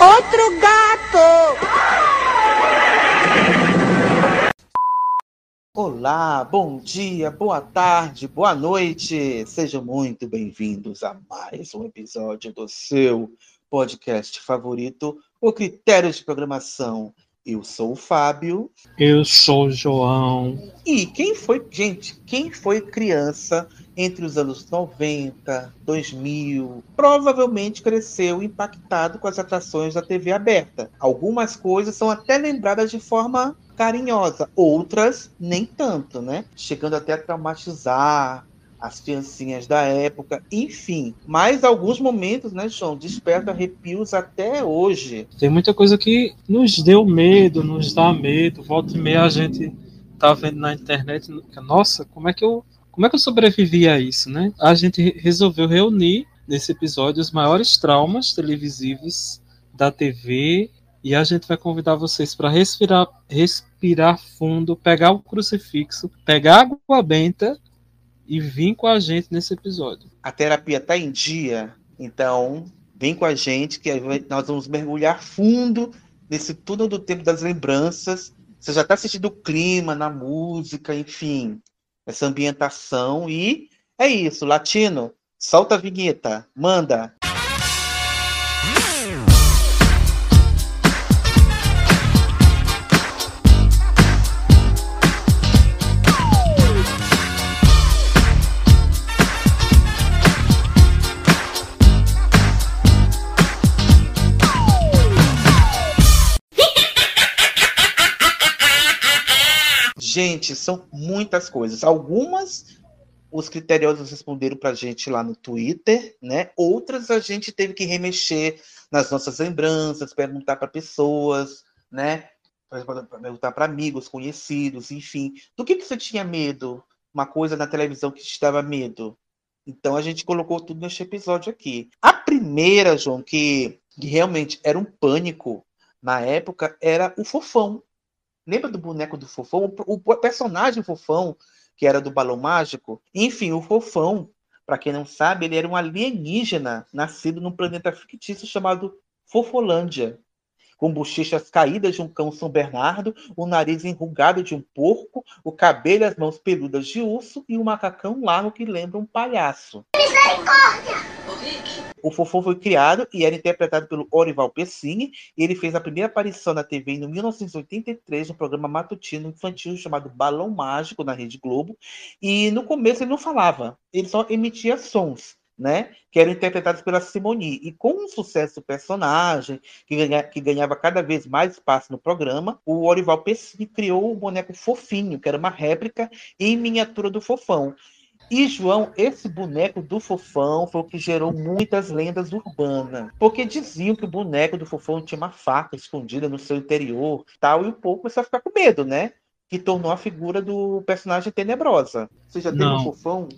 Outro gato! Olá, bom dia, boa tarde, boa noite. Sejam muito bem-vindos a mais um episódio do seu podcast favorito, O Critério de Programação. Eu sou o Fábio. Eu sou o João. E quem foi, gente, quem foi criança entre os anos 90, 2000, provavelmente cresceu impactado com as atrações da TV aberta. Algumas coisas são até lembradas de forma carinhosa, outras nem tanto, né? Chegando até a traumatizar as criancinhas da época, enfim. Mas alguns momentos, né, João, despertam arrepios até hoje. Tem muita coisa que nos deu medo, nos dá medo. Volta e meia a gente tá vendo na internet, nossa, como é que eu como é que eu sobrevivi a isso, né? A gente resolveu reunir nesse episódio os maiores traumas televisivos da TV e a gente vai convidar vocês para respirar, respirar fundo, pegar o crucifixo, pegar água benta e vir com a gente nesse episódio. A terapia está em dia, então vem com a gente que nós vamos mergulhar fundo nesse túnel do tempo das lembranças. Você já está sentindo o clima na música, enfim essa ambientação e é isso, latino, solta a vinheta, manda. Gente, são muitas coisas. Algumas os criteriosos responderam para a gente lá no Twitter, né? Outras a gente teve que remexer nas nossas lembranças, perguntar para pessoas, né? Perguntar para amigos, conhecidos, enfim. Do que, que você tinha medo? Uma coisa na televisão que te dava medo? Então a gente colocou tudo neste episódio aqui. A primeira, João, que, que realmente era um pânico na época, era o fofão. Lembra do boneco do Fofão? O, personagem Fofão, que era do Balão Mágico? Enfim, o Fofão, para quem não sabe, ele era um alienígena nascido num planeta fictício chamado Fofolândia. Com bochechas caídas de um cão São Bernardo, o nariz enrugado de um porco, o cabelo e as mãos peludas de urso e um macacão largo que lembra um palhaço. Misericórdia! O Fofão foi criado e era interpretado pelo Orival Pessini, e ele fez a primeira aparição na TV em 1983 no programa matutino infantil chamado Balão Mágico na Rede Globo. E no começo ele não falava, ele só emitia sons. Né, que eram interpretados pela Simoni. E com o sucesso do personagem, que, ganha, que, ganhava cada vez mais espaço no programa, o Orival Pessini criou o boneco Fofinho, que era uma réplica em miniatura do Fofão. E, João, esse boneco do Fofão foi o que gerou muitas lendas urbanas. Porque diziam que o boneco do Fofão tinha uma faca escondida no seu interior tal, e o povo começou a ficar com medo, né? Que tornou a figura do personagem tenebrosa. Você já teve um Fofão?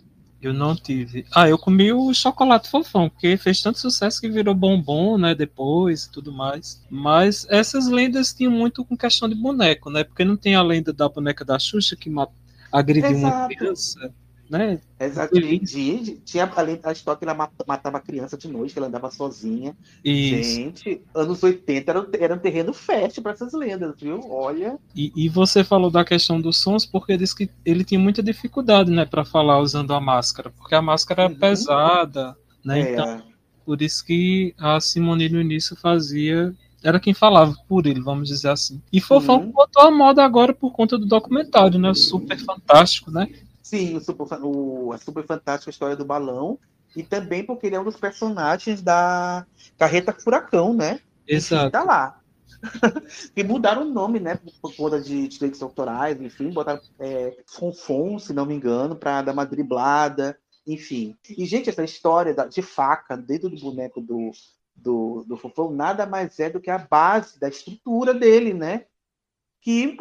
Eu não tive. Ah, eu comi o chocolate fofão, porque fez tanto sucesso que virou bombom, né, depois e tudo mais. Mas essas lendas tinham muito com questão de boneco, né? Porque não tem a lenda da boneca da Xuxa que agrediu Exato. uma criança né? Exatamente. Tinha além da história que ela matava criança de noite, que ela andava sozinha. Isso. Gente, anos 80 era, era um terreno fértil para essas lendas, viu? Olha. E, e, você falou da questão dos sons, porque disse que ele tinha muita dificuldade, né, para falar usando a máscara, porque a máscara uhum. é pesada, né? É. Então, por isso que a Simone no início fazia era quem falava por ele, vamos dizer assim. E Fofão uhum. botou a moda agora por conta do documentário, né? Super fantástico, né? Sim, o super, o, a super fantástica história do balão. E também porque ele é um dos personagens da Carreta Furacão, né? Exato. Tá lá. e mudaram o nome, né? Por conta de direitos autorais, enfim, botaram é, Fonfon, se não me engano, para dar uma driblada, enfim. E, gente, essa história da, de faca dentro do boneco do, do, do Fofão nada mais é do que a base da estrutura dele, né? Que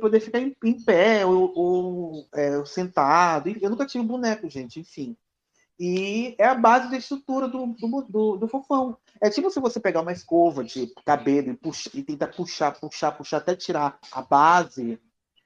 poder ficar em, em pé ou, ou é, sentado. Eu nunca tive boneco, gente, enfim. E é a base da estrutura do, do, do, do, fofão. É tipo se você pegar uma escova de cabelo e, puxa, e tentar puxar, puxar, puxar até tirar a base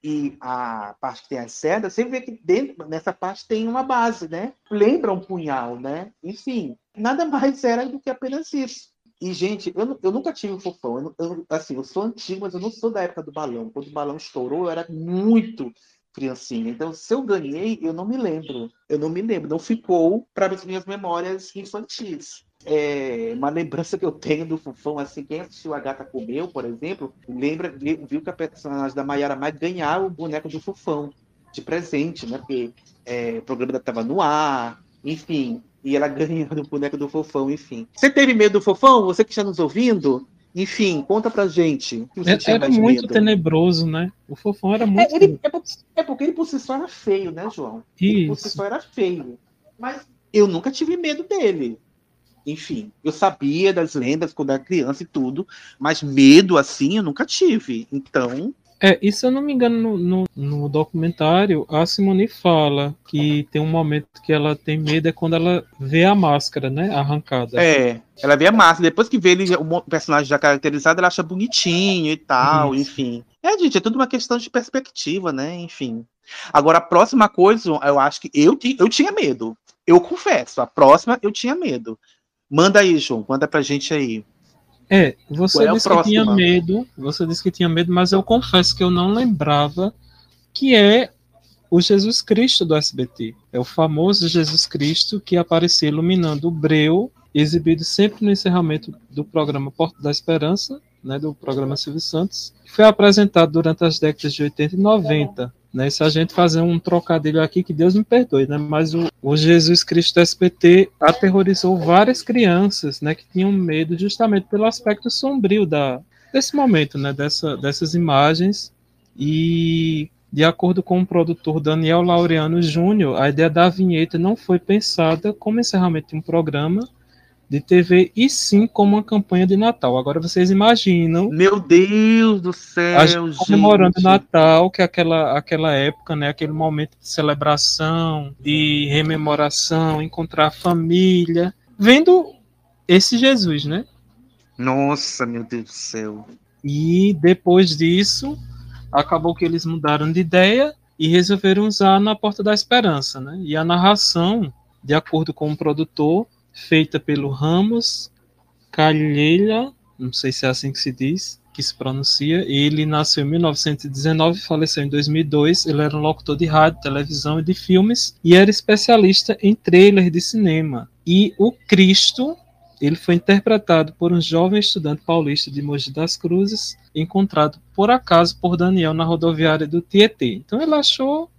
e a parte que tem as cerdas, você vê que dentro nessa parte tem uma base, né? Lembra um punhal, né? Enfim, nada mais era do que apenas isso. E, gente, eu, eu nunca tive um fofão. Eu, eu, assim, eu sou antigo, mas eu não sou da época do balão. Quando o balão estourou, eu era muito criancinha. Então, se eu ganhei, eu não me lembro. Eu não me lembro. Não ficou para as minhas memórias infantis. É, uma lembrança que eu tenho do Fufão, assim, quem assistiu A Gata Comeu, por exemplo, lembra, viu que a personagem da Mayara Mai ganhava o boneco do Fufão de presente, né? Porque é, o programa estava no ar, enfim, e ela ganhando o boneco do Fofão, enfim. Você teve medo do Fofão? Você que está nos ouvindo? Enfim, conta pra gente. É, era muito medo. tenebroso, né? O Fofão era muito. É, ele, é, é, porque ele por si só era feio, né, João? Isso. Ele por si só era feio. Mas eu nunca tive medo dele. Enfim, eu sabia das lendas quando era criança e tudo, mas medo assim eu nunca tive. Então, é, e se eu não me engano, no, no, no, documentário, a Simone fala que tem um momento que ela tem medo é quando ela vê a máscara, né? Arrancada. É, ela vê a máscara. Depois que vê ele, o personagem já caracterizado, ela acha bonitinho e tal, enfim. É, gente, é tudo uma questão de perspectiva, né? Enfim. Agora, a próxima coisa, eu acho que eu, eu tinha medo. Eu confesso, a próxima eu tinha medo. Manda aí, João, manda pra gente aí. É, você é disse que tinha medo, você disse que tinha medo, mas eu confesso que eu não lembrava que é o Jesus Cristo do SBT. É o famoso Jesus Cristo que aparecia iluminando o breu, exibido sempre no encerramento do programa Porta da Esperança, né, do programa Silvio Santos, que foi apresentado durante as décadas de 80 e 90 né? Se a gente fazer um trocadilho aqui, que Deus me perdoe, né? Mas o, o Jesus Cristo SPT aterrorizou várias crianças, né? Que tinham medo justamente pelo aspecto sombrio da, desse momento, né? Dessa, dessas imagens. E de acordo com o produtor Daniel Laureano Júnior, a ideia da vinheta não foi pensada como encerramento de um programa, de TV e sim como uma campanha de Natal. Agora vocês imaginam. Meu Deus do céu, a gente comemorando Natal, que é aquela, aquela época, né, aquele momento de celebração, de rememoração, encontrar a família, vendo esse Jesus, né? Nossa, meu Deus do céu. E depois disso, acabou que eles mudaram de ideia e resolveram usar na Porta da Esperança, né? E a narração, de acordo com o produtor, feita pelo Ramos Calheira, não sei se é assim que se diz, que se pronuncia. Ele nasceu em 1919 e faleceu em 2002. Ele era um locutor de rádio, televisão e de filmes e era especialista em trailers de cinema. E o Cristo, ele foi interpretado por um jovem estudante paulista de Mogi das Cruzes, encontrado por acaso por Daniel na rodoviária do Tietê. Então ele achou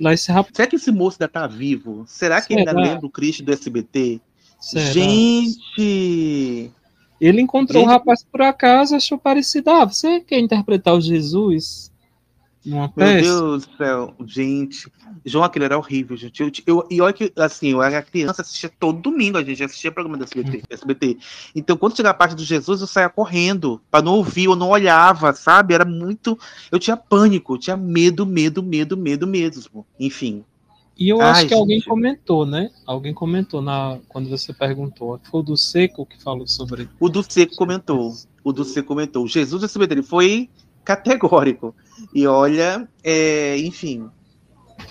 lá esse rapaz. Será que esse moço ainda está vivo? Será que Será? ainda lembra o Cristo do SBT? Será? Gente! Ele encontrou o rapaz por acaso, achou parecido. Ah, você quer interpretar o Jesus numa peça? Meu Deus do céu, gente. João, aquilo era horrível, gente. Eu, eu, e olha que, assim, eu era criança, assistia todo domingo, a gente assistia programa do SBT, SBT. Então, quando chegava a parte do Jesus, eu saía correndo, para não ouvir, eu não olhava, sabe? Era muito. Eu tinha pânico, eu tinha medo, medo, medo, medo mesmo. Enfim. E eu acho Ai, que gente. alguém comentou, né? Alguém comentou na quando você perguntou. Foi o do Seco que falou sobre. O do Seco comentou. O do Seco comentou. Jesus esse dele foi categórico. E olha, é, enfim.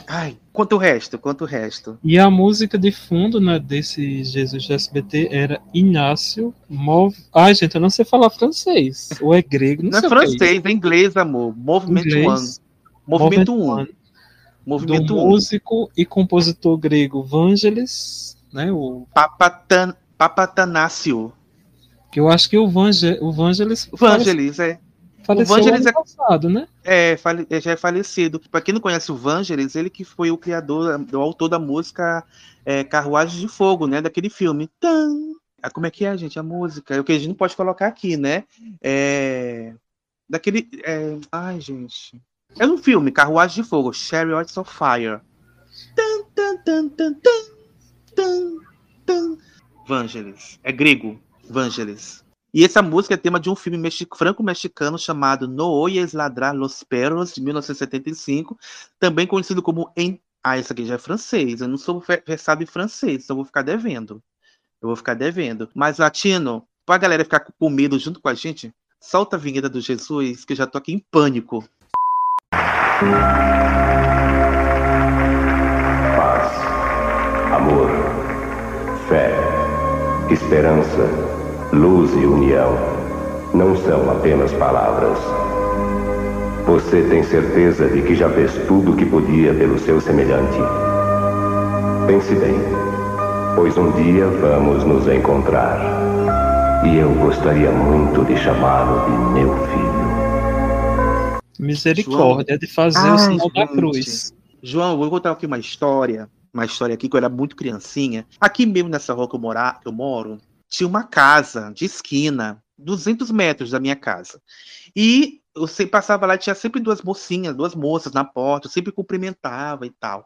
Ai, quanto o resto, quanto o resto. E a música de fundo, né, desse Jesus do SBT era Inácio Mov... Ai, gente, eu não sei falar francês. Ou é grego, não, não é sei. Não é francês, é inglês, amor. Movimento One. Movimento 1. Um Movimento do músico e compositor grego Vangelis, né? O Papatan, Papatanácio. Que eu acho que o, Vange, o Vangelis. Vangelis, é. Faleceu o Vangelis é, passado, né? É, fale, já é falecido. Para quem não conhece o Vangelis, ele que foi o criador, o autor da música é, Carruagem de Fogo, né? Daquele filme. Tan! Ah, como é que é, gente? A música. É o que a gente não pode colocar aqui, né? É, daquele. É, ai, gente. É no filme Carruagem de Fogo, Chariots of Fire. Tan, tan, tan, tan, tan, tan. Vangelis. É grego. Vangelis. E essa música é tema de um filme franco-mexicano chamado No Oyes Ladrar Los Perros, de 1975, também conhecido como em... Ah, essa aqui já é francês. Eu não sou versado em francês, então vou ficar devendo. Eu vou ficar devendo. Mas, Latino, pra galera ficar com medo junto com a gente, solta a vinheta do Jesus, que eu já tô aqui em pânico. Paz, amor, fé, esperança, luz e união não são apenas palavras. Você tem certeza de que já fez tudo o que podia pelo seu semelhante? Pense bem, pois um dia vamos nos encontrar. E eu gostaria muito de chamá-lo de meu filho. Misericórdia João... de fazer Ai, o sinal da cruz. João, vou contar aqui uma história. Uma história aqui que eu era muito criancinha. Aqui mesmo nessa rua que eu, morar, que eu moro, tinha uma casa de esquina, 200 metros da minha casa. E eu sempre passava lá, tinha sempre duas mocinhas, duas moças na porta, eu sempre cumprimentava e tal.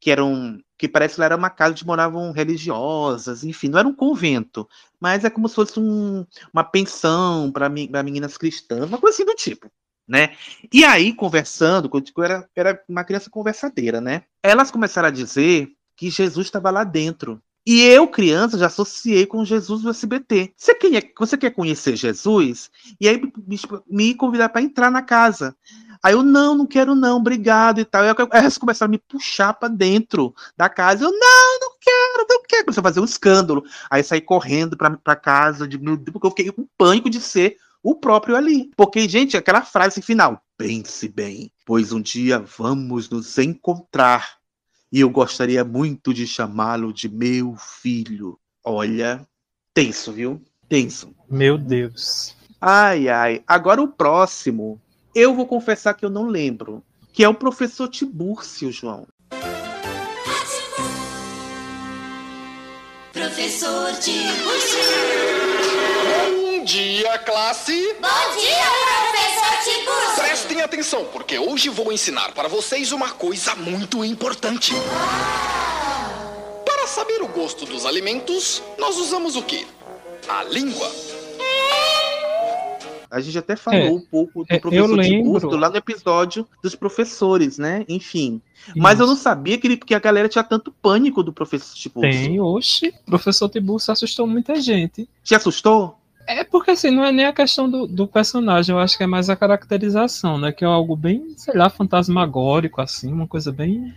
Que eram, que parece que era uma casa onde moravam religiosas, enfim, não era um convento, mas é como se fosse um, uma pensão para meninas cristãs, uma coisa assim do tipo. Né? E aí, conversando, eu era, era uma criança conversadeira, né? Elas começaram a dizer que Jesus estava lá dentro, e eu, criança, já associei com Jesus do SBT. Você quer, você quer conhecer Jesus? E aí me, me convidar para entrar na casa. Aí eu, não, não quero não, obrigado e tal. Elas começaram a me puxar para dentro da casa. Eu, não, não quero, não quero. Começou a fazer um escândalo. Aí saí correndo para casa, de, porque eu fiquei com pânico de ser o próprio ali. Porque, gente, aquela frase final, pense bem, pois um dia vamos nos encontrar e eu gostaria muito de chamá-lo de meu filho. Olha, tenso, viu? Tenso. Meu Deus. Ai, ai. Agora o próximo, eu vou confessar que eu não lembro, que é o professor Tibúrcio, João. Professor Tibúrcio. Bom dia, classe. Bom dia, professor Tibúrcio. Prestem atenção, porque hoje vou ensinar para vocês uma coisa muito importante. Para saber o gosto dos alimentos, nós usamos o quê? A língua. A gente até falou é, um pouco do é, professor Tiburcio lá no episódio dos professores, né? Enfim. Mas eu não sabia que, ele, que a galera tinha tanto pânico do professor Tiburcio. Tem, oxe. O professor Tiburcio assustou muita gente. Te assustou? É porque assim, não é nem a questão do, do, personagem, eu acho que é mais a caracterização, né? Que é algo bem, sei lá, fantasmagórico, assim, uma coisa bem.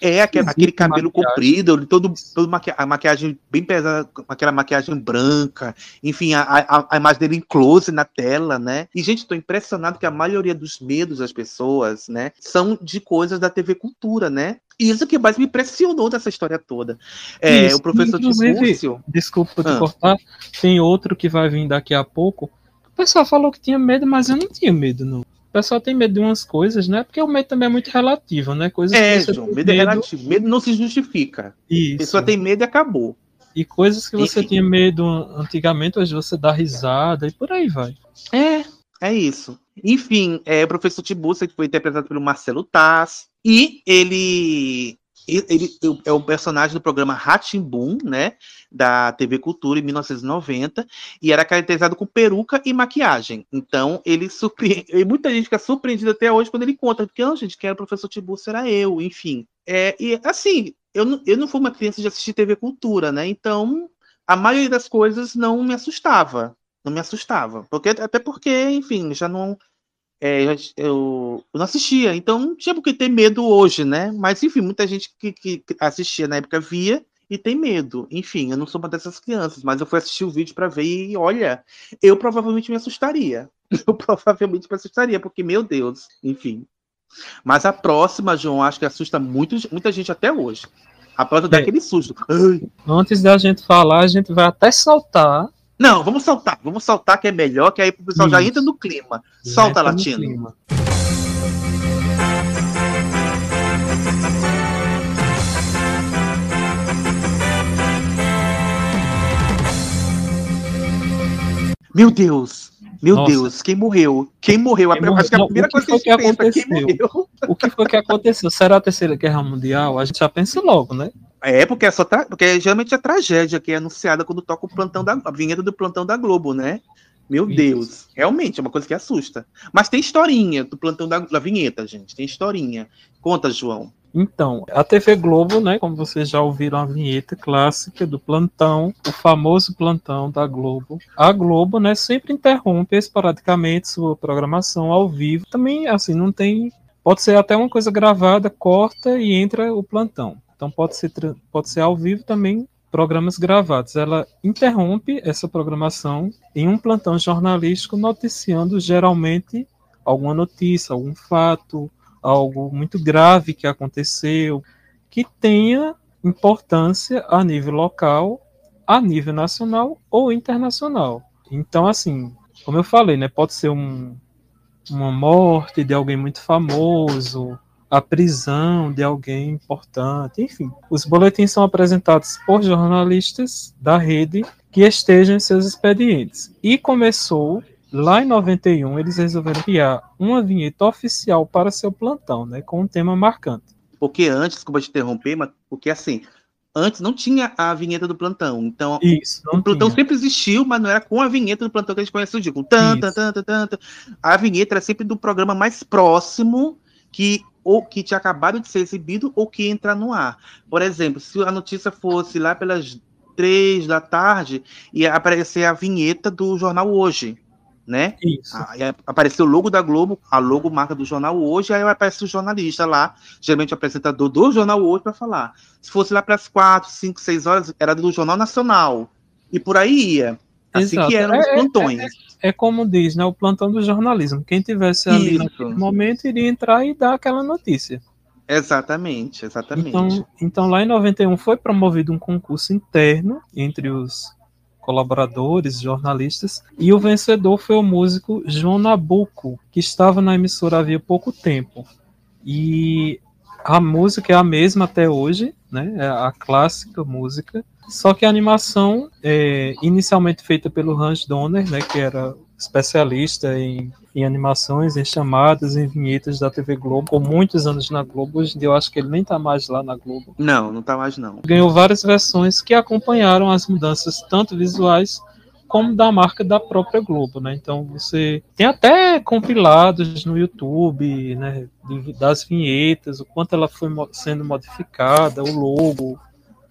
É, aquele, aquele cabelo comprido, todo, toda maqui a maquiagem bem pesada, aquela maquiagem branca, enfim, a, a, a, imagem dele em close na tela, né? E, gente, tô impressionado que a maioria dos medos das pessoas, né, são de coisas da TV Cultura, né? Isso que mais me impressionou dessa história toda. É, Isso, o professor Tibúrcio... Desculpa te ah. cortar, tem outro que vai vir daqui a pouco. O pessoal falou que tinha medo, mas eu não tinha medo, não. O pessoal tem medo de umas coisas, né? Porque o medo também é muito relativo, né? Coisas é, João, medo, medo é relativo. Medo não se justifica. Isso. A pessoa tem medo e acabou. E coisas que você Enfim. tinha medo antigamente, hoje você dá risada e por aí vai. É, é isso. Enfim, é o professor Tiburcio, que foi interpretado pelo Marcelo Taz, e ele ele é um personagem do programa Boom, né, da TV Cultura em 1990, e era caracterizado com peruca e maquiagem. Então, ele surpreende, e muita gente fica surpreendida até hoje quando ele conta, porque, não, gente, quem era o professor Tiburcio era eu, enfim. É, e, assim, eu não, eu não fui uma criança de assistir TV Cultura, né, então, a maioria das coisas não me assustava, não me assustava, porque, até porque, enfim, já não é, eu, eu, não assistia, então não tinha por que ter medo hoje, né? Mas, enfim, muita gente que, que assistia na época via e tem medo. Enfim, eu não sou uma dessas crianças, mas eu fui assistir o vídeo para ver e, olha, eu provavelmente me assustaria. Eu provavelmente me assustaria, porque, meu Deus, enfim. Mas a próxima, João, acho que assusta muito, muita gente até hoje. A próxima é. dá aquele susto. Ai. Antes da gente falar, a gente vai até saltar não, vamos saltar, vamos saltar que é melhor, que aí o pessoal Isso. já entra no clima. Solta, Latino. Meu Deus, meu Nossa. Deus, quem morreu? Quem morreu? Quem morreu? Que a primeira coisa que a gente que pensa, aconteceu? quem morreu? O que foi que aconteceu? Será a Terceira Guerra Mundial? A gente já pensa logo, né? É, porque é só tra... porque geralmente é tragédia que é anunciada quando toca o plantão da a vinheta do plantão da Globo, né? Meu Isso. Deus, realmente é uma coisa que assusta. Mas tem historinha do plantão da, da vinheta, gente. Tem historinha. Conta, João. Então, a TV Globo, né, como vocês já ouviram a vinheta clássica do plantão, o famoso plantão da Globo. A Globo, né, sempre interrompe esporadicamente sua programação ao vivo. Também, assim, não tem. Pode ser até uma coisa gravada, corta e entra o plantão. Então pode ser, pode ser ao vivo também programas gravados. Ela interrompe essa programação em um plantão jornalístico noticiando geralmente alguma notícia, algum fato, algo muito grave que aconteceu, que tenha importância a nível local, a nível nacional ou internacional. Então, assim, como eu falei, né, pode ser um, uma morte de alguém muito famoso, a prisão de alguém importante, enfim. Os boletins são apresentados por jornalistas da rede que estejam em seus expedientes. E começou lá em 91, eles resolveram criar uma vinheta oficial para seu plantão, né, com um tema marcante. Porque antes, desculpa te interromper, mas porque assim, antes não tinha a vinheta do plantão. Então, Isso, o plantão tinha. sempre existiu, mas não era com a vinheta do plantão que a gente conhece hoje, com tan, tan, tan, tan, tan, tan. A vinheta era sempre do programa mais próximo que ou que tinha acabado de ser exibido ou que entra no ar. Por exemplo, se a notícia fosse lá pelas três da tarde, ia aparecer a vinheta do jornal hoje, né? Isso. Aí apareceu o logo da Globo, a logo marca do jornal hoje, aí aparece o jornalista lá, geralmente o apresentador do jornal hoje para falar. Se fosse lá para as quatro, cinco, seis horas, era do Jornal Nacional. E por aí ia. Assim Exato. que eram os É- é- plantões. É como diz, né, o plantão do jornalismo. Quem tivesse ali Isso. naquele momento iria entrar e dar aquela notícia. Exatamente, exatamente. Então, então, lá em 91 foi promovido um concurso interno entre os colaboradores, jornalistas, e o vencedor foi o músico João Nabuco, que estava na emissora havia pouco tempo. E a música é a mesma até hoje, né? É a clássica música. Só que a animação, é, inicialmente feita pelo Hans Donner, né, que era especialista em, em animações, em chamadas, em vinhetas da TV Globo, com muitos anos na Globo. Hoje em dia eu acho que ele nem está mais lá na Globo. Não, não tá mais não. Ganhou várias versões que acompanharam as mudanças, tanto visuais como da marca da própria Globo, né? Então você tem até compilados no YouTube, né, das vinhetas, o quanto ela foi sendo modificada, o logo.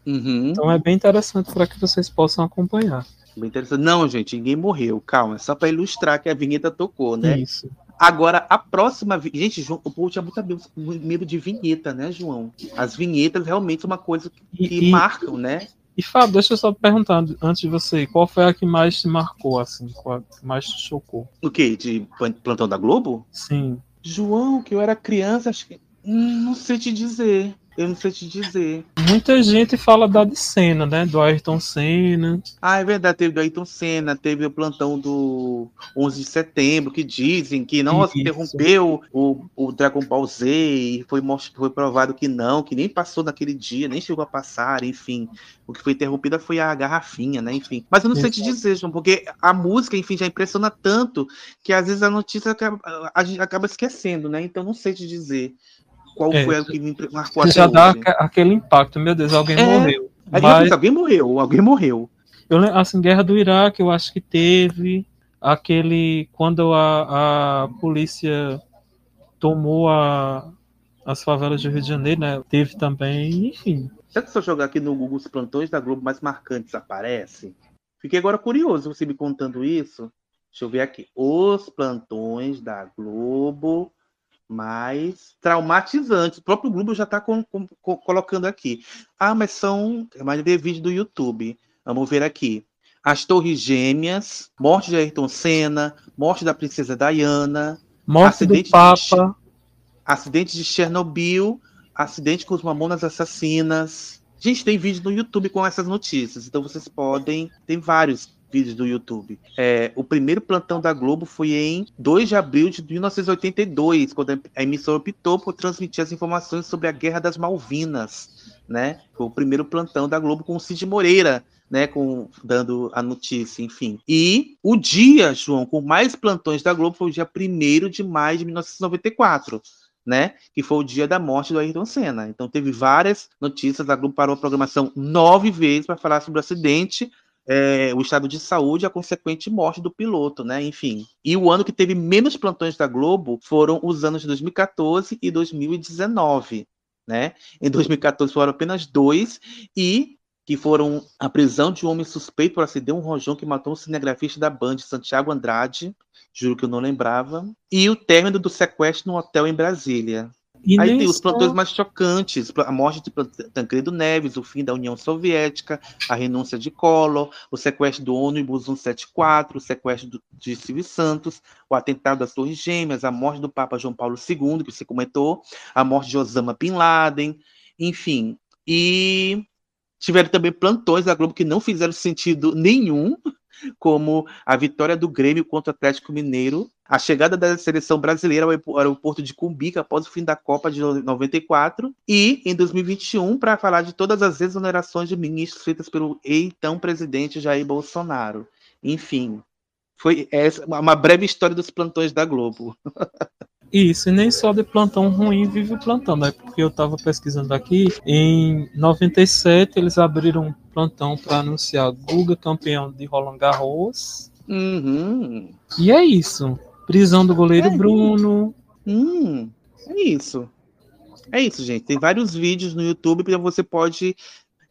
Uhum. Então é bem interessante para que vocês possam acompanhar. Bem interessante. Não, gente, ninguém morreu. Calma, é só para ilustrar que a vinheta tocou, né? Isso. Agora, a próxima. Gente, João, o povo tinha muito medo- de vinheta, né, João? As vinhetas realmente são uma coisa que E, e, marcam, né? e Fábio, deixa eu só perguntar antes de você, qual foi a que mais te marcou, assim, qual que mais te chocou? O quê? De plan- plantão da Globo? Sim. João, que eu era criança, acho que. Hum, não sei te dizer. Eu não sei te dizer. Muita gente fala da de Senna, né? Do Ayrton Senna. Ah, é verdade, teve do Ayrton Senna, teve o plantão do 11 de setembro, que dizem que, nossa, Isso. interrompeu o, o Dragon Ball Z e foi, foi provado que não, que nem passou naquele dia, nem chegou a passar, enfim. O que foi interrompida foi a garrafinha, né, enfim. Mas eu não sei te dizer, João, porque a música, enfim, já impressiona tanto que às vezes a notícia acaba, a gente acaba esquecendo, né, então não sei te dizer qual É, foi a que me marcou Você até já dá hoje. aquele impacto, meu Deus, alguém É. morreu. Mas penso, alguém morreu, alguém morreu. eu lembro, assim, Guerra do Iraque, eu acho que teve aquele quando a, a polícia tomou a, as favelas do Rio de Janeiro, né? Teve também, enfim. Será que se eu jogar aqui no Google os plantões da Globo mais marcantes aparece? Fiquei agora curioso você me contando isso. Deixa eu ver aqui. Os plantões da Globo mais traumatizantes. O próprio Globo já está colocando aqui. Ah, mas são. Mas ver vídeo do YouTube. Vamos ver aqui. As Torres Gêmeas, morte de Ayrton Senna, morte da Princesa Diana, Morte Acidente de do Papa. acidente de Chernobyl, acidente com os mamonas assassinas. Gente, tem vídeo no YouTube com essas notícias, então vocês podem. Tem vários vídeos do YouTube. É, o primeiro plantão da Globo foi em 2 de abril de 1982, quando a emissora optou por transmitir as informações sobre a Guerra das Malvinas. Né? Foi o primeiro plantão da Globo com o Cid Moreira, né, com, dando a notícia, enfim. E o dia, João, com mais plantões da Globo foi o dia 1 de maio de 1994, né, que foi o dia da morte do Ayrton Senna. Então teve várias notícias, a Globo parou a programação nove vezes para falar sobre o acidente, é, o estado de saúde e a consequente morte do piloto, né, enfim. E o ano que teve menos plantões da Globo foram os anos de 2014 e 2019, né? Em 2014 foram apenas dois e que foram a prisão de um homem suspeito por acender um rojão que matou um cinegrafista da Band, Santiago Andrade, juro que eu não lembrava, e o término do sequestro no hotel em Brasília. E Aí tem os só- plantões mais chocantes, a morte de Tancredo Neves, o fim da União Soviética, a renúncia de Collor, o sequestro do ônibus 174, o sequestro do- de Silvio Santos, o atentado das Torres Gêmeas, a morte do Papa João Paulo II, que você comentou, a morte de Osama Bin Laden, enfim. E tiveram também plantões da Globo que não fizeram sentido nenhum, como a vitória do Grêmio contra o Atlético Mineiro, a chegada da seleção brasileira ao aeropo- aeroporto de Cumbica após o fim da Copa de 94 e em 2021 para falar de todas as exonerações de ministros feitas pelo então presidente Jair Bolsonaro. Enfim, foi essa uma breve história dos plantões da Globo. Isso, e nem só de plantão ruim vive o plantão, né? Porque eu tava pesquisando aqui, em 97 eles abriram um plantão para anunciar Guga campeão de Roland Garros. Uhum. E é isso. Prisão do goleiro É Bruno. Hum, é isso. É isso, gente. Tem vários vídeos no YouTube que você pode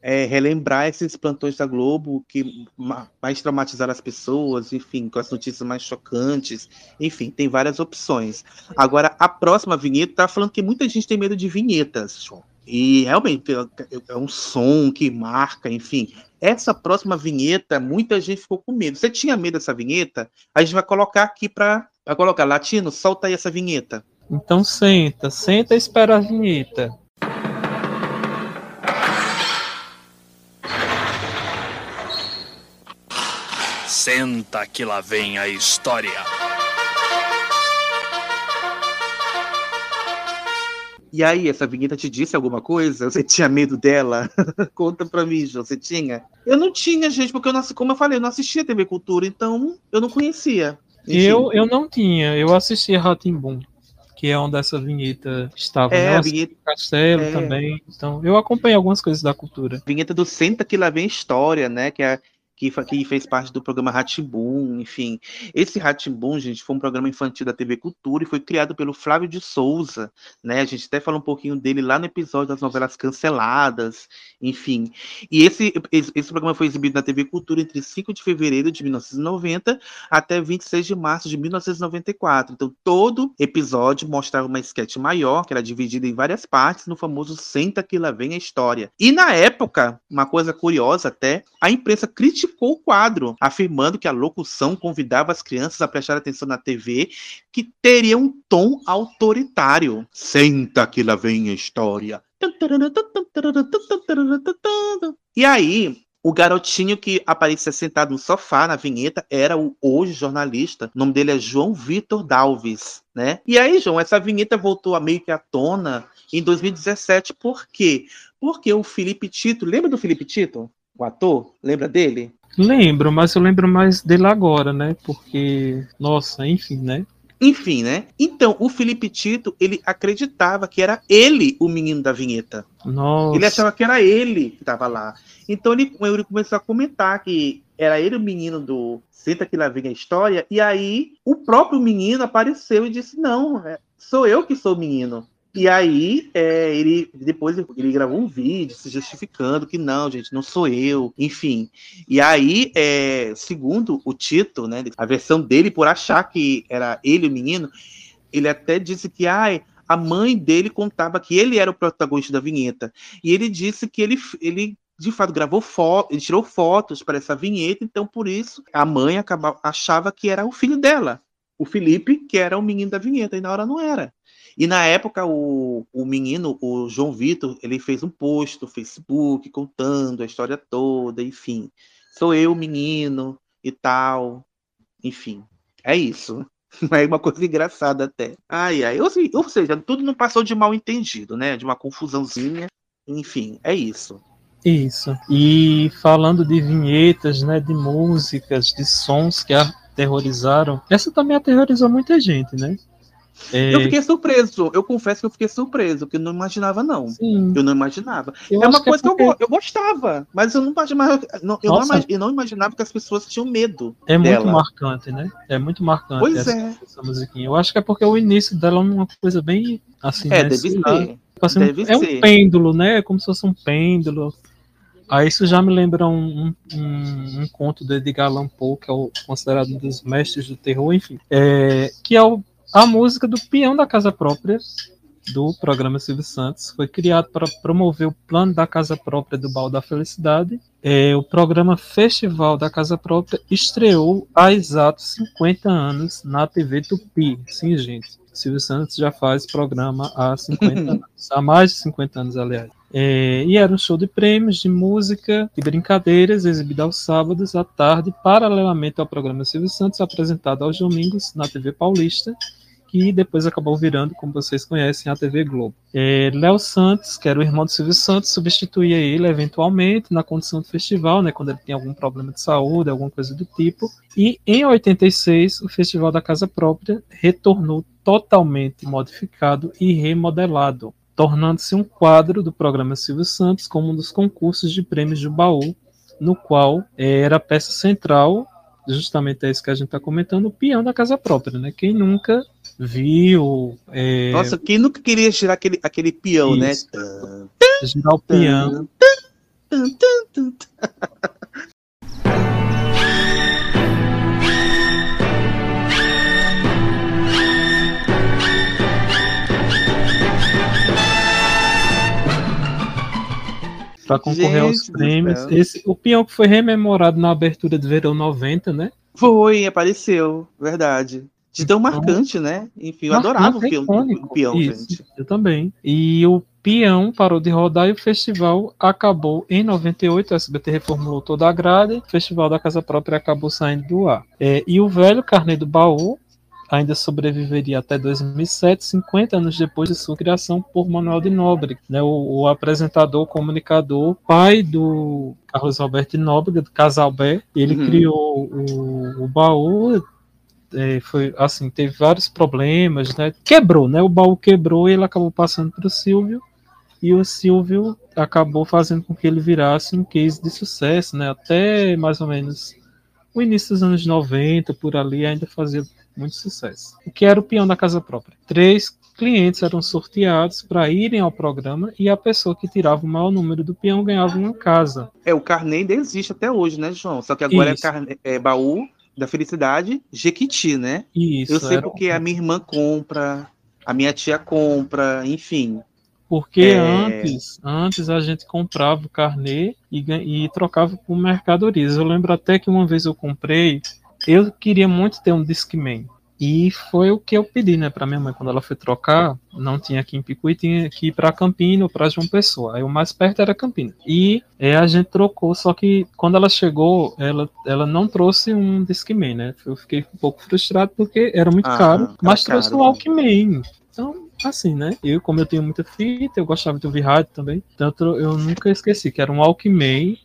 é, relembrar esses plantões da Globo que ma- mais traumatizaram as pessoas, enfim, com as notícias mais chocantes. Enfim, tem várias opções. Agora, a próxima vinheta tá falando que muita gente tem medo de vinhetas. E realmente é- é um som que marca, enfim. Essa próxima vinheta, muita gente ficou com medo. Você tinha medo dessa vinheta? A gente vai colocar aqui para colocar. Latino, solta aí essa vinheta. Então senta, senta e espera a vinheta. Senta que lá vem a história. E aí, essa vinheta te disse alguma coisa? Você tinha medo dela? Conta pra mim, João. Você tinha? Eu não tinha, gente, porque eu não, como eu falei, eu não assistia TV Cultura, então eu não conhecia. Enfim. Eu, eu não tinha, eu assisti Ratimbum, que é onde essa vinheta estava. É, né? Eu a vinheta, Castelo é. também. Então, eu acompanhei algumas coisas da cultura. vinheta do Senta que lá vem história, né? Que é que, que fez parte do programa Ratimbum, enfim. Esse Ratimbum, gente, foi um programa infantil da TV Cultura e foi criado pelo Flávio de Souza, né? A gente até falou um pouquinho dele lá no episódio das novelas canceladas, enfim. E esse, esse, programa foi exibido na TV Cultura entre 5 de fevereiro de 1990 até 26 de março de 1994. Então, todo episódio mostrava uma sketch maior, que era dividida em várias partes, no famoso Senta que lá vem a história. E na época, uma coisa curiosa até, a imprensa criticou o quadro, afirmando que a locução convidava as crianças a prestar atenção na TV, que teria um tom autoritário. Senta que lá vem a história. E aí, o garotinho que aparecia sentado no sofá na vinheta era o hoje jornalista. O nome dele é João Vitor Dalves, né? E aí, João, essa vinheta voltou a meio que à tona em 2017. Por quê? Porque o Felipe Tito, lembra do Felipe Tito? O ator? Lembra dele? Lembro, mas eu lembro mais dele agora, né? Porque, nossa, enfim, né? Enfim, né? Então, o Felipe Tito, ele acreditava que era ele o menino da vinheta. Nossa. Ele achava que era ele que estava lá. Então ele, ele começou a comentar que era ele o menino do Senta que lá vem a história. E aí o próprio menino apareceu e disse: Não, é, sou eu que sou o menino. E aí é, ele depois ele gravou um vídeo se justificando que não, gente, não sou eu, enfim. E aí, é, segundo o Tito, né, a versão dele por achar que era ele o menino, ele até disse que ai, a mãe dele contava que ele era o protagonista da vinheta. E ele disse que ele, ele de fato gravou foto, tirou fotos para essa vinheta, então por isso a mãe acabava, achava que era o filho dela, o Felipe, que era o menino da vinheta, e na hora não era. E na época o, o menino, o João Vitor, ele fez um post no Facebook contando a história toda, enfim. Sou eu, menino, e tal. Enfim, é isso. É uma coisa engraçada até. Ai, ai. Ou, ou seja, tudo não passou de mal entendido, né? De uma confusãozinha. Enfim, é isso. Isso. E falando de vinhetas, né? De músicas, de sons que aterrorizaram. Essa também aterrorizou muita gente, né? É, Eu fiquei surpreso. Eu confesso que eu fiquei surpreso, que eu não imaginava, não. sim, Eu não imaginava. eu é uma que coisa que, porque eu, go- eu gostava, mas eu não imaginava. não- eu, não, eu não imaginava que as pessoas tinham medo. é muito dela. marcante, né? É muito marcante Pois essa, é. essa musiquinha. Eu acho que é porque o início dela é uma coisa bem assim, É, né? deve sei ser. tipo assim, deve é um ser. pêndulo, né? É como se fosse um pêndulo. Aí isso já me lembra um, um, um- um conto do Edgar Allan Poe, que é o, considerado um dos mestres do terror, enfim. É, que é o- a música do peão da casa própria, do programa Silvio Santos. Foi criado para promover o plano da casa própria do Baú da Felicidade. É, o programa Festival da Casa Própria estreou há exatos 50 anos na TV Tupi. Sim, gente. Silvio Santos já faz programa há 50 anos, há mais de 50 anos, aliás. É, e era um show de prêmios, de música e brincadeiras, exibido aos sábados à tarde, paralelamente ao programa Silvio Santos, apresentado aos domingos na TV Paulista, que depois acabou virando, como vocês conhecem, a TV Globo. É, Léo Santos, que era o irmão do Silvio Santos, substituía ele eventualmente na condição do festival, né, quando ele tinha algum problema de saúde, alguma coisa do tipo. E em 86, o Festival da Casa Própria retornou totalmente modificado e remodelado tornando-se um quadro do programa Silvio Santos como um dos concursos de prêmios do baú, no qual era a peça central, justamente é isso que a gente está comentando, o peão da casa própria, né? Quem nunca viu. É... Nossa, quem nunca queria girar aquele, aquele peão, né? Isso. Girar o peão. para concorrer Gente aos prêmios. Esse, o peão que foi rememorado na abertura de verão 90, né? Foi, apareceu, verdade. De tão então, marcante, né? Enfim, eu adorava o filme o peão, Isso, gente. Eu também. E o peão parou de rodar e o festival acabou em 98. A SBT reformulou toda a grade. O festival da Casa Própria acabou saindo do ar. É, e o velho Carnê do Baú ainda sobreviveria até 2007, 50 anos depois de sua criação por Manuel de Nóbrega, né, o, o apresentador, comunicador, pai do Carlos Alberto de Nóbrega, do Casalbé. Ele uhum. criou o, o baú, é, foi assim, teve vários problemas, né? Quebrou, né? O baú quebrou e ele acabou passando para o Silvio. E o Silvio acabou fazendo com que ele virasse um case de sucesso, né? Até mais ou menos o início dos anos 90, por ali, ainda fazia muito sucesso. O que era o peão da casa própria? Três clientes eram sorteados para irem ao programa e a pessoa que tirava o maior número do peão ganhava uma casa. É, o carnê ainda existe até hoje, né, João? Só que agora é, carne, é baú da felicidade Jequiti, né? Isso. Eu sei porque a minha irmã compra, a minha tia compra, enfim. Porque é... antes, antes a gente comprava o carnê e, e trocava por mercadorias. Eu lembro até que uma vez eu comprei eu queria muito ter um Discman. E foi o que eu pedi, né, para minha mãe quando ela foi trocar. Não tinha aqui em Picuí, tinha que ir para Campina ou para João Pessoa. Aí o mais perto era Campina. E é, a gente trocou, só que quando ela chegou, ela, ela não trouxe um Discman, né? Eu fiquei um pouco frustrado porque era muito ah, caro, mas trouxe caro, um Walkman. Então, assim, né? Eu, como eu tenho muita fita, eu gostava de ouvir rádio também. Tanto eu nunca esqueci que era um Walkman,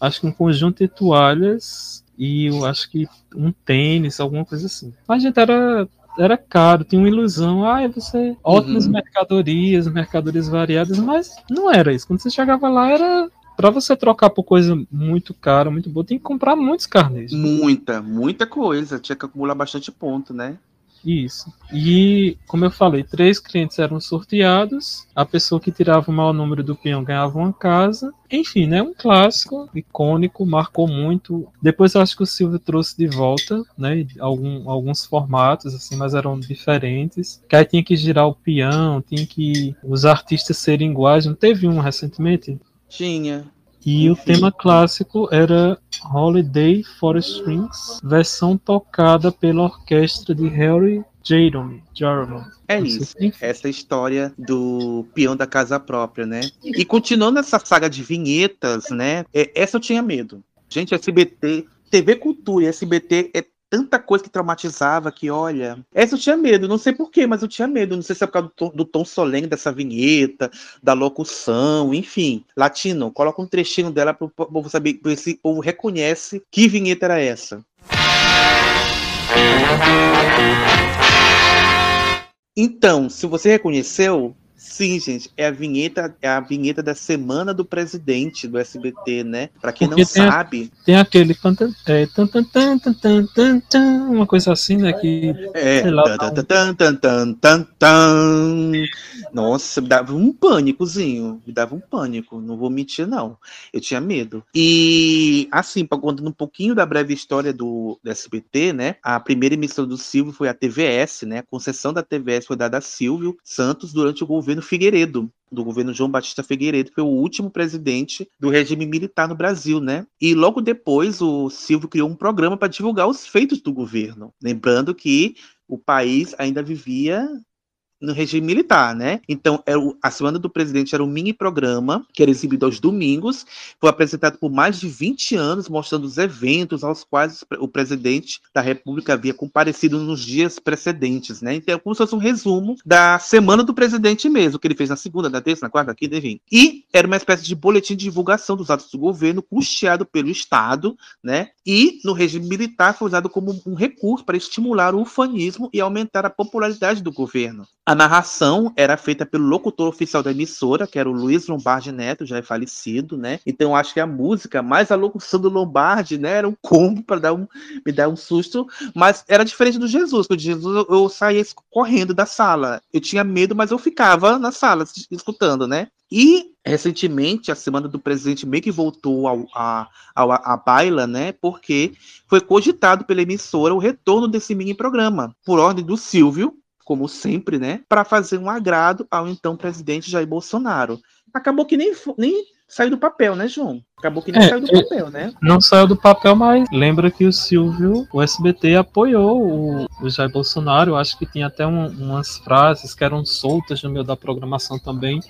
acho que um conjunto de toalhas e eu acho que um tênis, alguma coisa assim. Mas, gente, era, era caro, tinha uma ilusão. Ah, você. Ótimas uhum. mercadorias, mercadorias variadas, mas não era isso. Quando você chegava lá, era. Pra você trocar por coisa muito cara, muito boa, tem que comprar muitos carnês. Muita, muita coisa. Tinha que acumular bastante ponto, né? Isso. E, como eu falei, três clientes eram sorteados. A pessoa que tirava o maior número do peão ganhava uma casa. Enfim, né? Um clássico, icônico, marcou muito. Depois eu acho que o Silvio trouxe de volta, né? Algum, alguns formatos, assim, mas eram diferentes. Que aí tinha que girar o peão, tinha que os artistas serem iguais. Não teve um recentemente? Tinha. E o tema clássico era Holiday for Strings, versão tocada pela orquestra de Harry Jerome. Jerome. É isso. Essa história do peão da casa própria, né? E continuando essa saga de vinhetas, né? É, essa eu tinha medo. Gente, SBT, TV Cultura e SBT é tanta coisa que traumatizava que, olha. Essa eu tinha medo, não sei porquê, mas eu tinha medo. Não sei se é por causa do tom, do tom solene dessa vinheta, da locução, enfim. Latino, coloca um trechinho dela para o povo saber, para esse povo reconhece que vinheta era essa. Então, se você reconheceu, Sim, gente, é a vinheta, é a vinheta da semana do presidente do SBT, né? Pra quem Porque não tem a- sabe, Tem aquele é, tan, tan, tan, tan, tan, tan, uma coisa assim, né? Que é sei lá, tan, tan, tan, tan, tan, tan. Nossa, me dava um pânicozinho, me dava um pânico, não vou mentir não. Eu tinha medo. E assim, contando um pouquinho da breve história do, do SBT, né? A primeira emissora do Silvio foi a TVS, né? A concessão da TVS foi dada a Silvio Santos durante o governo Figueiredo. Do governo João Batista Figueiredo, foi o último presidente do regime militar no Brasil, né? E logo depois o Silvio criou um programa para divulgar os feitos do governo. Lembrando que o país ainda vivia no regime militar, né? Então, era o- a Semana do Presidente era um mini programa que era exibido aos domingos, foi apresentado por mais de 20 anos, mostrando os eventos aos quais o pre- o presidente da República havia comparecido nos dias precedentes, né? Então, é como se fosse um resumo da Semana do Presidente mesmo, que ele fez na segunda, na terça, na quarta, na quinta, enfim. E era uma espécie de boletim de divulgação dos atos do governo, custeado pelo Estado, né? E no regime militar foi usado como um recurso para estimular o ufanismo e aumentar a popularidade do governo. A narração era feita pelo locutor oficial da emissora, que era o Luiz Lombardi Neto, já é falecido, né? Então acho que a música, mais a locução do Lombardi, né, era um combo para dar um, me dar um susto, mas era diferente do Jesus, porque o Jesus eu, saía correndo da sala. Eu tinha medo, mas eu ficava na sala es- escutando, né? E recentemente a semana do presidente meio que voltou ao, a, ao, à baila, né? Porque foi cogitado pela emissora o retorno desse mini programa, por ordem do Silvio, como sempre, né? Para fazer um agrado ao então presidente Jair Bolsonaro. Acabou que nem, nem saiu do papel, né, João? Acabou que nem É, saiu do é- papel, né? não saiu do papel, mas lembra que o Silvio, o SBT apoiou o, o Jair Bolsonaro. Eu acho que tinha até um- umas frases que eram soltas no meio da programação também.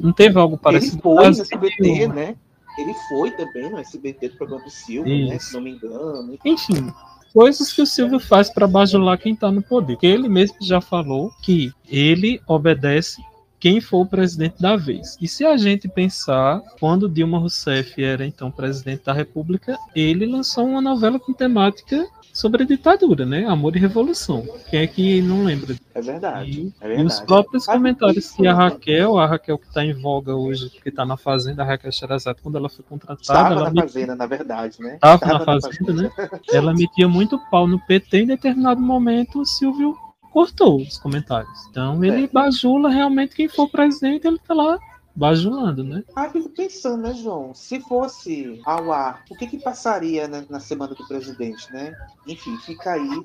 Não teve algo Ele parecido foi no Brasil, SBT, né? Ele foi também no SBT do programa do Silvio, né? Se não me engano. Enfim, coisas que o Silvio faz para bajular quem tá no poder. Que ele mesmo já falou que ele obedece quem for o presidente da vez. E se a gente pensar, quando Dilma Rousseff era então presidente da República, ele lançou uma novela com temática sobre a ditadura, né? Amor e Revolução. Quem é que não lembra? É verdade. E, É e os verdade. próprios comentários que a né? Raquel, a Raquel que está em voga hoje, que está na Fazenda, a Raquel Sherazade, quando ela foi contratada, Estava na me fazenda, na verdade, né? Tava Estava na fazenda, né? Ela metia muito pau no PT em determinado momento o Silvio cortou os comentários. Então ele É. bajula realmente quem for presidente, ele tá lá bajulando, né? Ah, fico pensando, né, João? Se fosse ao ar, o que que passaria né, na semana do presidente, né? Enfim, fica aí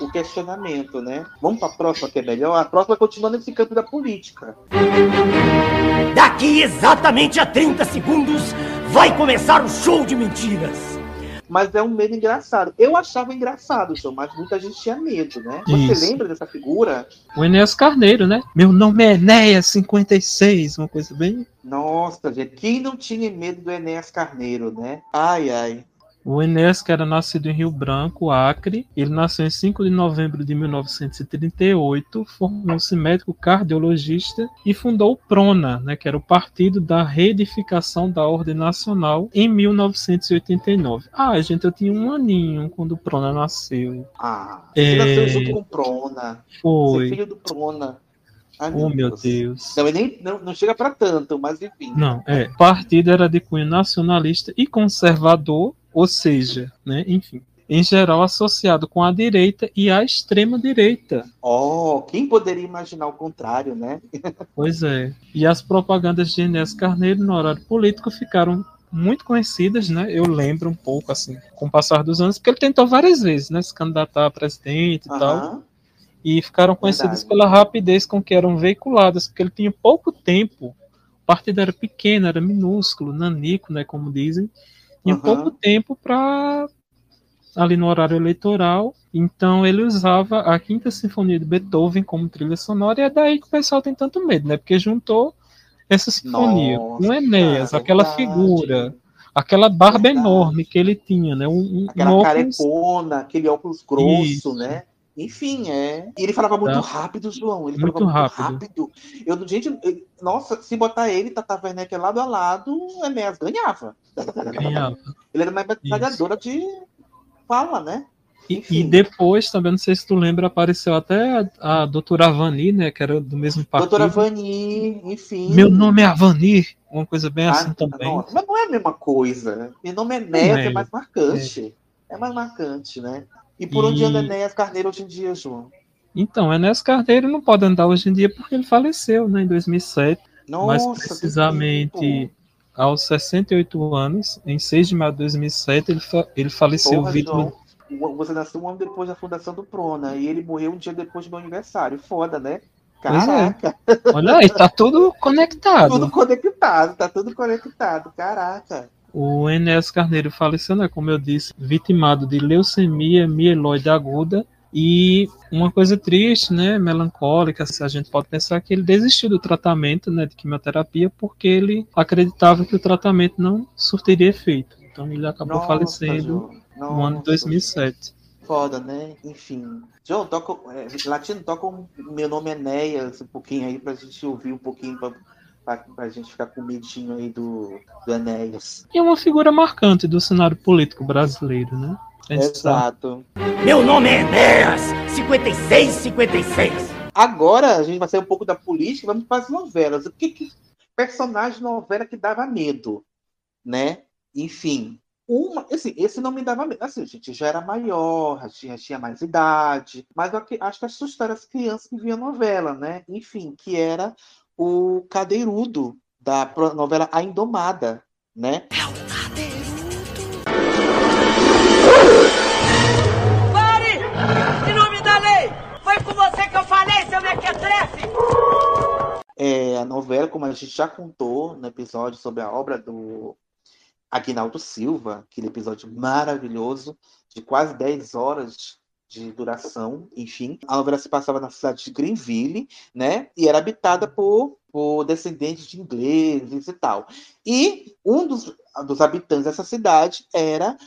o questionamento, né? Vamos para a próxima que é melhor? A próxima continua nesse campo da política. Daqui exatamente a 30 segundos vai começar o show de mentiras. Mas é um medo engraçado. Eu achava engraçado, João, mas muita gente tinha medo, né? Você Isso. lembra dessa figura? O Enéas Carneiro, né? Meu nome é Enéas 56, uma coisa bem. Nossa, gente, quem não tinha medo do Enéas Carneiro, né? Ai, ai. O Enéas, que era nascido em Rio Branco, Acre, ele nasceu em 5 de novembro de 1938, formou-se médico cardiologista e fundou o PRONA, né, que era o Partido da Reedificação da Ordem Nacional, em 1989. Ah, gente, eu tinha um aninho quando o PRONA nasceu. Ah, É. você nasceu junto com o Prona. Você é Foi. filho do Prona. Ai, Oh, meu Deus. Não, ele nem, não, não chega para tanto, mas enfim. Não, é. O partido era de cunho nacionalista e conservador, ou seja, né, enfim, em geral associado com a direita e a extrema direita. Oh, quem poderia imaginar o contrário, né? Pois é. E as propagandas de Inês Carneiro no horário político ficaram muito conhecidas, né? Eu lembro um pouco assim, com o passar dos anos, porque ele tentou várias vezes, né, se candidatar a presidente e tal. Aham. e ficaram conhecidas Verdade. pela rapidez com que eram veiculadas, porque ele tinha pouco tempo. O partido era pequeno, era minúsculo, nanico, né, como dizem, tinha Aham. pouco tempo para ali no horário eleitoral. Então ele usava a Quinta Sinfonia de Beethoven como trilha sonora e é daí que o pessoal tem tanto medo, né? Porque juntou essa sinfonia Nossa, com Enéas, cara, aquela verdade. figura, aquela barba Verdade. enorme que ele tinha, né? Um, um, um Aquela óculos- carecona, aquele óculos grosso, Isso. né? Enfim, é. E ele falava muito Tá. rápido, João. Ele Muito falava muito rápido. rápido. Eu, gente, ele- nossa, se botar ele e Tata Werneck lado a lado, Enéas ganhava. ganhava. Ele era uma metralhadora de fala, né? E, e depois, também, não sei se tu lembra, apareceu até a, a doutora Avani, né? Que era do mesmo partido. Doutora Vani, enfim. Meu nome é Avani, uma coisa bem Ah, assim também. não, mas não é a mesma coisa. Meu nome é Enéas, é é. mais marcante. É. mais marcante, né? E por E- onde anda Enéas Carneiro hoje em dia, João? Então, Enéas Carneiro não pode andar hoje em dia porque ele faleceu, né? Em 2007. mais Nossa, precisamente que tempo. aos 68 anos, em 6 de maio de 2007, ele, fa- ele faleceu Porra, vítima. João, Você nasceu um ano depois da fundação do Prona e ele morreu um dia depois do meu aniversário. Foda, né? É. Caraca, Olha aí, tá tudo conectado. tudo conectado, tá tudo conectado. Caraca. O Enéas Carneiro faleceu, né, como eu disse, vitimado de leucemia mieloide aguda. E uma coisa triste, né, melancólica, se a gente pode pensar que ele desistiu do tratamento, né, de quimioterapia, porque ele acreditava que o tratamento não surtiria efeito. Então ele acabou Nossa, falecendo João. no ano de Nossa, 2007. Foda, né? Enfim. João, toca. É, Latino, toca um Meu Nome é Enéas um pouquinho aí pra gente ouvir um pouquinho, pra, pra, pra gente ficar com medinho aí do, do Enéas. E é uma figura marcante do cenário político brasileiro, né? Sabe. Exato. Meu nome é Enéas, 5656. Agora a gente vai sair um pouco da política, vamos para as novelas. O que, que personagem de novela que dava medo, né? Enfim, uma, assim, esse não me dava medo. Assim, a gente já era maior, já tinha, tinha mais idade, mas eu que- acho que assustaram as crianças que viam novela, né? Enfim, que era o Cadeirudo da novela A Indomada, né? Pare! Em nome da lei! Foi com você que eu falei, seu mequetrefe! É, a novela, como a gente já contou no episódio sobre a obra do Aguinaldo Silva, aquele episódio maravilhoso, de quase 10 horas de duração, enfim. A novela se passava na cidade de Greenville, né? E era habitada por, por descendentes de ingleses e tal. E um dos, dos habitantes dessa cidade era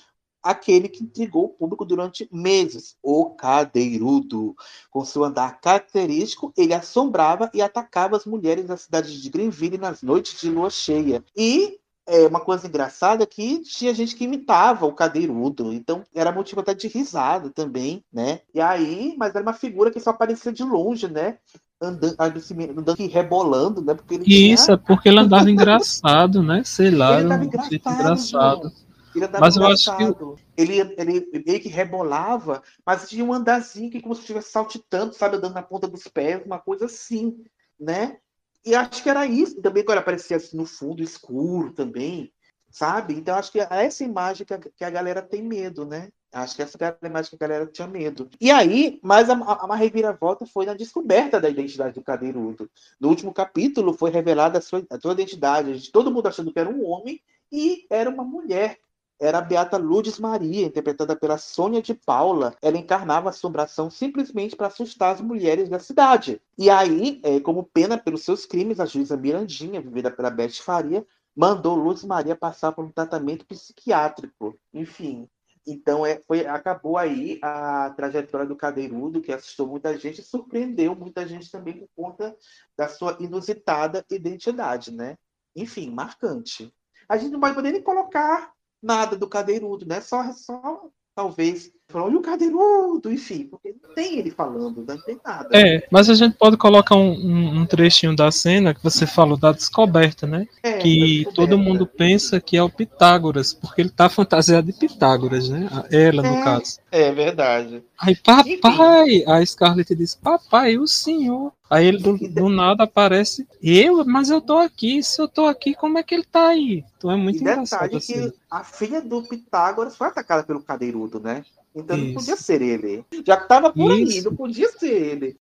aquele que intrigou o público durante meses, o Cadeirudo. Com seu andar característico, ele assombrava e atacava as mulheres da cidade de Greenville nas noites de lua cheia. E é, uma coisa engraçada é que tinha gente que imitava o Cadeirudo, então era motivo até de risada também, né? E aí, mas era uma figura que só aparecia de longe, né? Andando, andando rebolando, né? Porque tinha- isso é porque ele andava engraçado, né? Sei lá, ele andava um jeito engraçado, engraçado. Ele andava Mas eu acho que- engraçado. Ele, ele meio que rebolava, mas tinha um andarzinho que como se estivesse saltitando, sabe? Andando na ponta dos pés, uma coisa assim, né? E acho que era isso. Também quando aparecia assim no fundo escuro também, sabe? Então acho que é essa imagem que a, que a galera tem medo, né? Acho que essa era a imagem que a galera tinha medo. E aí, mas a, a, uma reviravolta foi na descoberta da identidade do Cadeirudo. No último capítulo foi revelada a sua, a sua identidade. A todo mundo achando que era um homem e era uma mulher. Era a Beata Lourdes Maria, interpretada pela Sônia de Paula. Ela encarnava a assombração simplesmente para assustar as mulheres da cidade. E aí, eh, como pena pelos seus crimes, a juíza Mirandinha, vivida pela Beth Faria, mandou Lourdes Maria passar por um tratamento psiquiátrico. Enfim, então é, foi, acabou aí a trajetória do Cadeirudo, que assustou muita gente e surpreendeu muita gente também por conta da sua inusitada identidade, né? Enfim, marcante. A gente não vai poder nem colocar nada do Cadeirudo, né? Só, só talvez falou, olha o Cadeirudo, enfim, porque não tem ele falando, não tem nada. É, mas a gente pode colocar um, um- um trechinho da cena que você falou da descoberta, né? É, Que tá todo descoberta. mundo pensa que é o Pitágoras, porque ele tá fantasiado de Pitágoras, né? Ela, no É. caso. É verdade. Aí, papai! A Scarlett diz, papai, o senhor. Aí ele do, do nada aparece, eu? Mas eu tô aqui, se eu tô aqui, como é que ele tá aí? Então é muito e engraçado detalhe assim. que a filha do Pitágoras foi atacada pelo Cadeirudo, né? Então não Isso. podia ser ele. Já que tava por aí, Isso. não podia ser ele.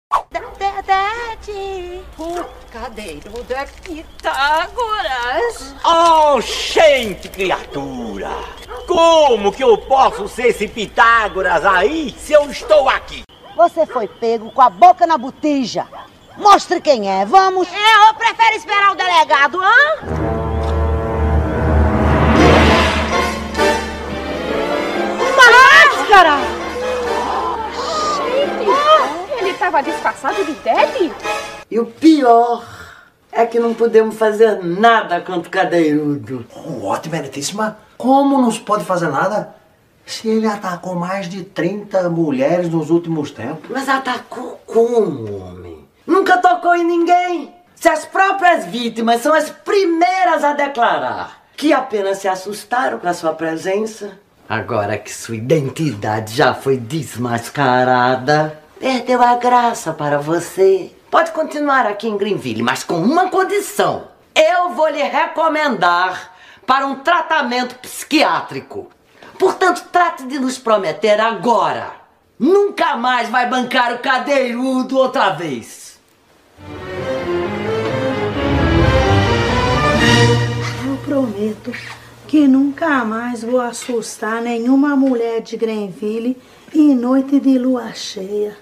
Verdade. O cadeirudo é Pitágoras! Oh, gente, criatura! Como que eu posso ser esse Pitágoras aí se eu estou aqui? Você foi pego com a boca na botija. Mostre quem é, vamos. É, ou prefere esperar o delegado, hã? Ele tava disfarçado de Debbie? E o pior é que não podemos fazer nada contra o cadeirudo. Um ótimo, Eretíssima. Como não se pode fazer nada? Se ele atacou mais de 30 mulheres nos últimos tempos. Mas atacou como, homem? Nunca tocou em ninguém. Se as próprias vítimas são as primeiras a declarar que apenas se assustaram com a sua presença, agora que sua identidade já foi desmascarada, perdeu a graça para você. Pode continuar aqui em Greenville, mas com uma condição. Eu vou lhe recomendar para um tratamento psiquiátrico. Portanto, trate de nos prometer agora. Nunca mais vai bancar o cadeirudo outra vez. Eu prometo que nunca mais vou assustar nenhuma mulher de Greenville em noite de lua cheia.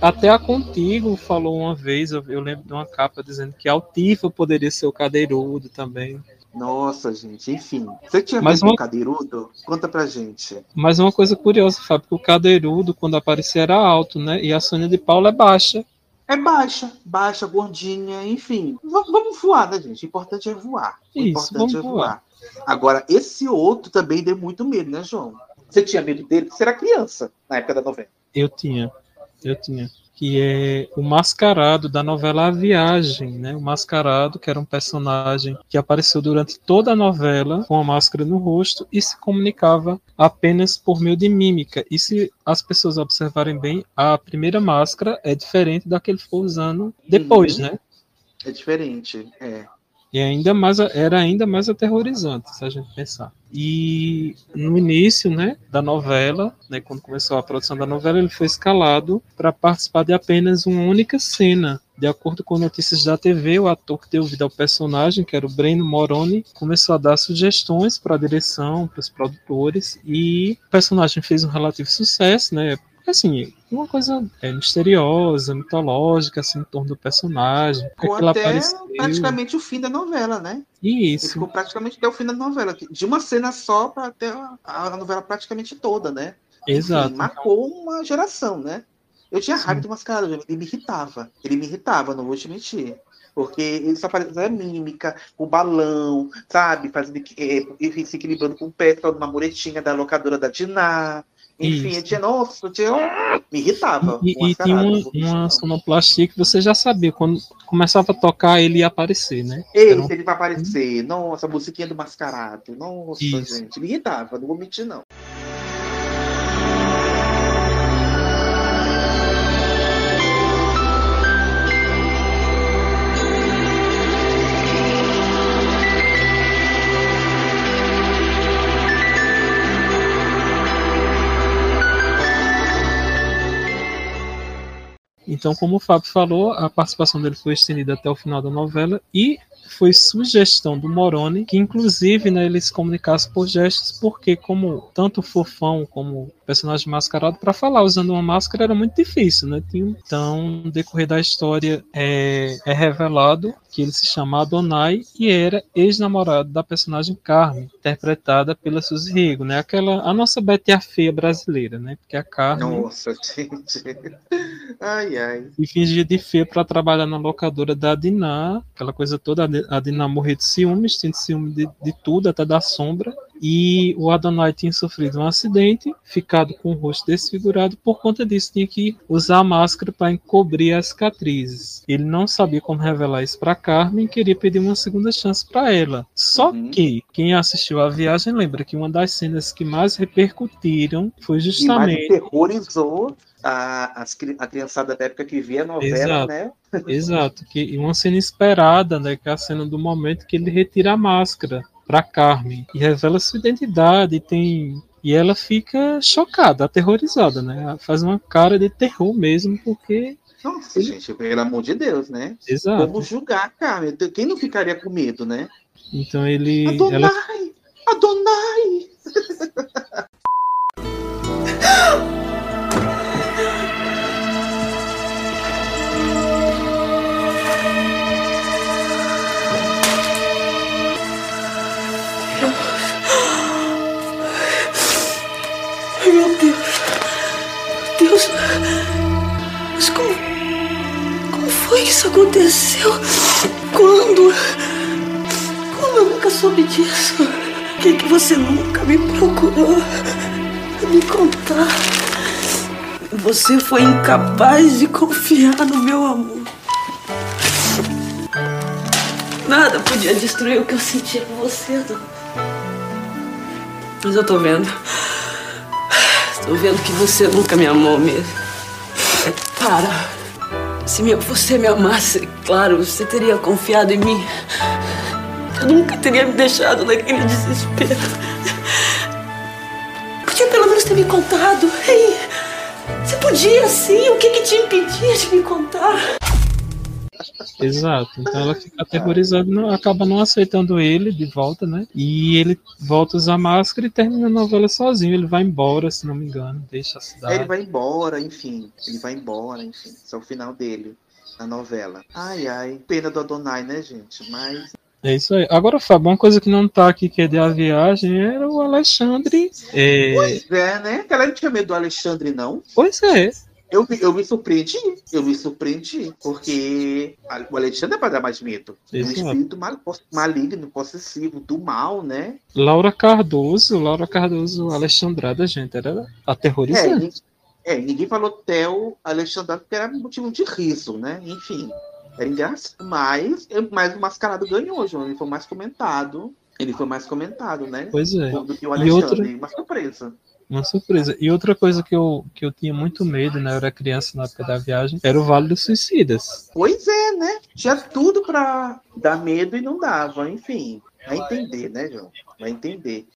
Até a Contigo falou uma vez, eu, eu lembro de uma capa dizendo que Altifa poderia ser o cadeirudo também. Nossa, gente, enfim. Você tinha Mas visto uma- o cadeirudo? Conta pra gente. Mas uma coisa curiosa, Fábio, que o cadeirudo, quando aparecia, era alto, né? E a Sônia de Paula é baixa. É baixa, baixa, gordinha, enfim. V- vamos voar, né, gente? O importante é voar. O Isso, importante vamos é voar. voar. Agora, esse outro também deu muito medo, né, João? Você tinha medo dele? Você era criança na época da novela. Eu tinha, eu tinha. Que é o mascarado da novela A Viagem, né? O mascarado, que era um personagem que apareceu durante toda a novela com a máscara no rosto e se comunicava apenas por meio de mímica. E se as pessoas observarem bem, a primeira máscara é diferente da que ele foi usando depois, Uhum. né? É diferente, é. E ainda mais, era ainda mais aterrorizante, se a gente pensar. E no início, né, da novela, né, quando começou a produção da novela, ele foi escalado para participar de apenas uma única cena. De acordo com notícias da TV, o ator que deu vida ao personagem, que era o Breno Moroni, começou a dar sugestões para a direção, para os produtores, e o personagem fez um relativo sucesso, né? Assim, uma coisa é, misteriosa, mitológica, assim, em torno do personagem. É ele até apareceu. praticamente o fim da novela, né? Isso. Ficou praticamente até o fim da novela. De uma cena só para até a, a novela praticamente toda, né? Exato. Enfim, marcou uma geração, né? Eu tinha raiva do mascarado, ele me irritava. Ele me irritava, não vou te mentir. Porque ele só fazia mímica, o balão, sabe? Fazendo, enfim, se equilibrando com o pé, uma muretinha da locadora da Diná. Enfim, Isso. eu tinha, nossa, eu tinha, me irritava. E, e tinha uma, uma sonoplastia que você já sabia, quando começava a tocar, ele ia aparecer, né? Esse, um- ele vai aparecer. Nossa, a musiquinha do mascarado. Nossa, Isso. gente, me irritava, não vou mentir, não. Então, como o Fábio falou, a participação dele foi estendida até o final da novela e foi sugestão do Moroni que, inclusive, né, ele se comunicasse por gestos, porque como tanto o Fofão como personagem mascarado, para falar usando uma máscara era muito difícil, né? Então, no decorrer da história, é, é revelado que ele se chama Adonai e era ex-namorado da personagem Carmen, interpretada pela Suzy Rigo, né? Aquela, a nossa Betty a Feia brasileira, né? Porque a Carmen Nossa, gente. Ai, ai. e fingia de feia para trabalhar na locadora da Diná, aquela coisa toda. A Di- A Diná morria de ciúmes, tinha ciúme de, de tudo, até da sombra. E o Adonai tinha sofrido um acidente, ficado com o rosto desfigurado. Por conta disso, tinha que usar a máscara para encobrir as cicatrizes. Ele não sabia como revelar isso para Carmen e queria pedir uma segunda chance para ela. Só que quem assistiu a viagem lembra que uma das cenas que mais repercutiram foi E mais justamente terrorizou a, a criançada da época que via a novela, Exato. né? Exato, que uma cena esperada, né, que é a cena do momento que ele retira a máscara para Carmen e revela sua identidade, e tem e ela fica chocada, aterrorizada, né? Ela faz uma cara de terror mesmo, porque Nossa, gente, pelo amor de Deus, né? Exato. Como julgar, cara? Quem não ficaria com medo, né? então ele Adonai! ela Adonai! Deus. Mas como. Como foi que isso aconteceu? Quando? Como eu nunca soube disso? que, que você nunca me procurou me contar? Você foi incapaz de confiar no meu amor. Nada podia destruir o que eu sentia por você, dona. Mas eu tô vendo. Tô vendo que você nunca me amou mesmo. Para. Se você me amasse, claro, você teria confiado em mim. Eu nunca teria me deixado naquele desespero. Podia pelo menos ter me contado. Ei, você podia sim. O que, que te impedia de me contar? Exato. Então ela fica aterrorizada, não, acaba não aceitando ele de volta, né? E ele volta a usar máscara e termina a novela sozinho. Ele vai embora, se não me engano, deixa a cidade. ele vai embora, enfim. Ele vai embora, enfim. Esse é o final dele na novela. Ai, ai. Pena do Adonai, né, gente? Mas. É isso aí. Agora, Fábio, uma coisa que não tá aqui, que é de a viagem, era o Alexandre. é, Pois é, né? Ela não tinha medo do Alexandre, não. Pois é. Eu, me- eu me surpreendi. Eu me surpreendi. Porque a- o Alexandre é pra dar mais medo. É um Exato. espírito mal- maligno, possessivo, do mal, né? Laura Cardoso, Laura Cardoso Alexandrada, gente, era É, aterrorizante. ni- é, ninguém falou Theo Alexandre porque era motivo de riso, né? Enfim, era engraçado. Mas, mas o Mascarado ganhou, João. Ele foi mais comentado. Ele foi mais comentado, né? Pois é. Do que o E outra- Alexandre. Uma surpresa. Uma surpresa. E outra coisa que eu, que eu tinha muito medo, né? Eu era criança na época da viagem, era o Vale dos Suicidas. Pois é, né? Tinha tudo pra dar medo e não dava. Enfim, vai entender, né, João? Vai entender.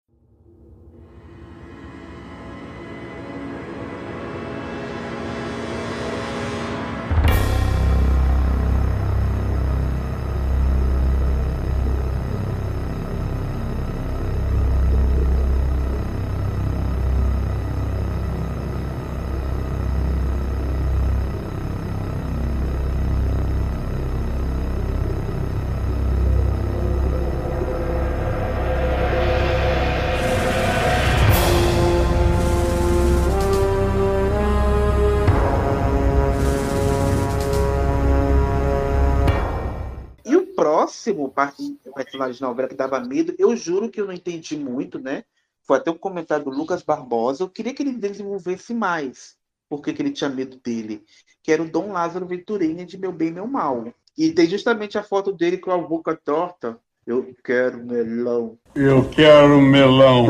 Próximo par- personagem de novela que dava medo, eu juro que eu não entendi muito, né? Foi até um comentário do Lucas Barbosa. Eu queria que ele desenvolvesse mais por que ele tinha medo dele. Que era o Dom Lázaro Venturini de Meu Bem, Meu Mal. E tem justamente a foto dele com a boca torta. Eu quero melão. Eu quero melão.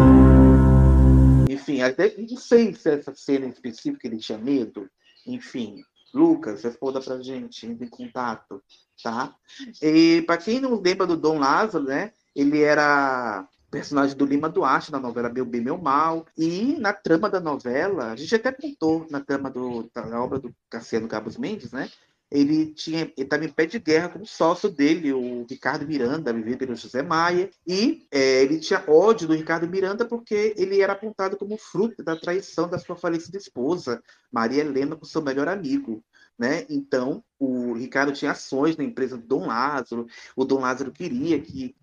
Enfim, até não sei se essa cena em específico ele tinha medo. Enfim, Lucas, responda pra gente, entre em contato, tá? E para quem não lembra do Dom Lázaro, né? Ele era personagem do Lima Duarte na novela Meu Bem, Meu Mal. E na trama da novela, a gente até contou na trama do, da obra do Cassiano Cabos Mendes, né? Ele tinha, ele estava em pé de guerra com o sócio dele, o Ricardo Miranda, vivido pelo José Maia, e é, ele tinha ódio do Ricardo Miranda porque ele era apontado como fruto da traição da sua falecida esposa, Maria Helena, com seu melhor amigo. Né? Então, o Ricardo tinha ações na empresa do Dom Lázaro. O Dom Lázaro queria que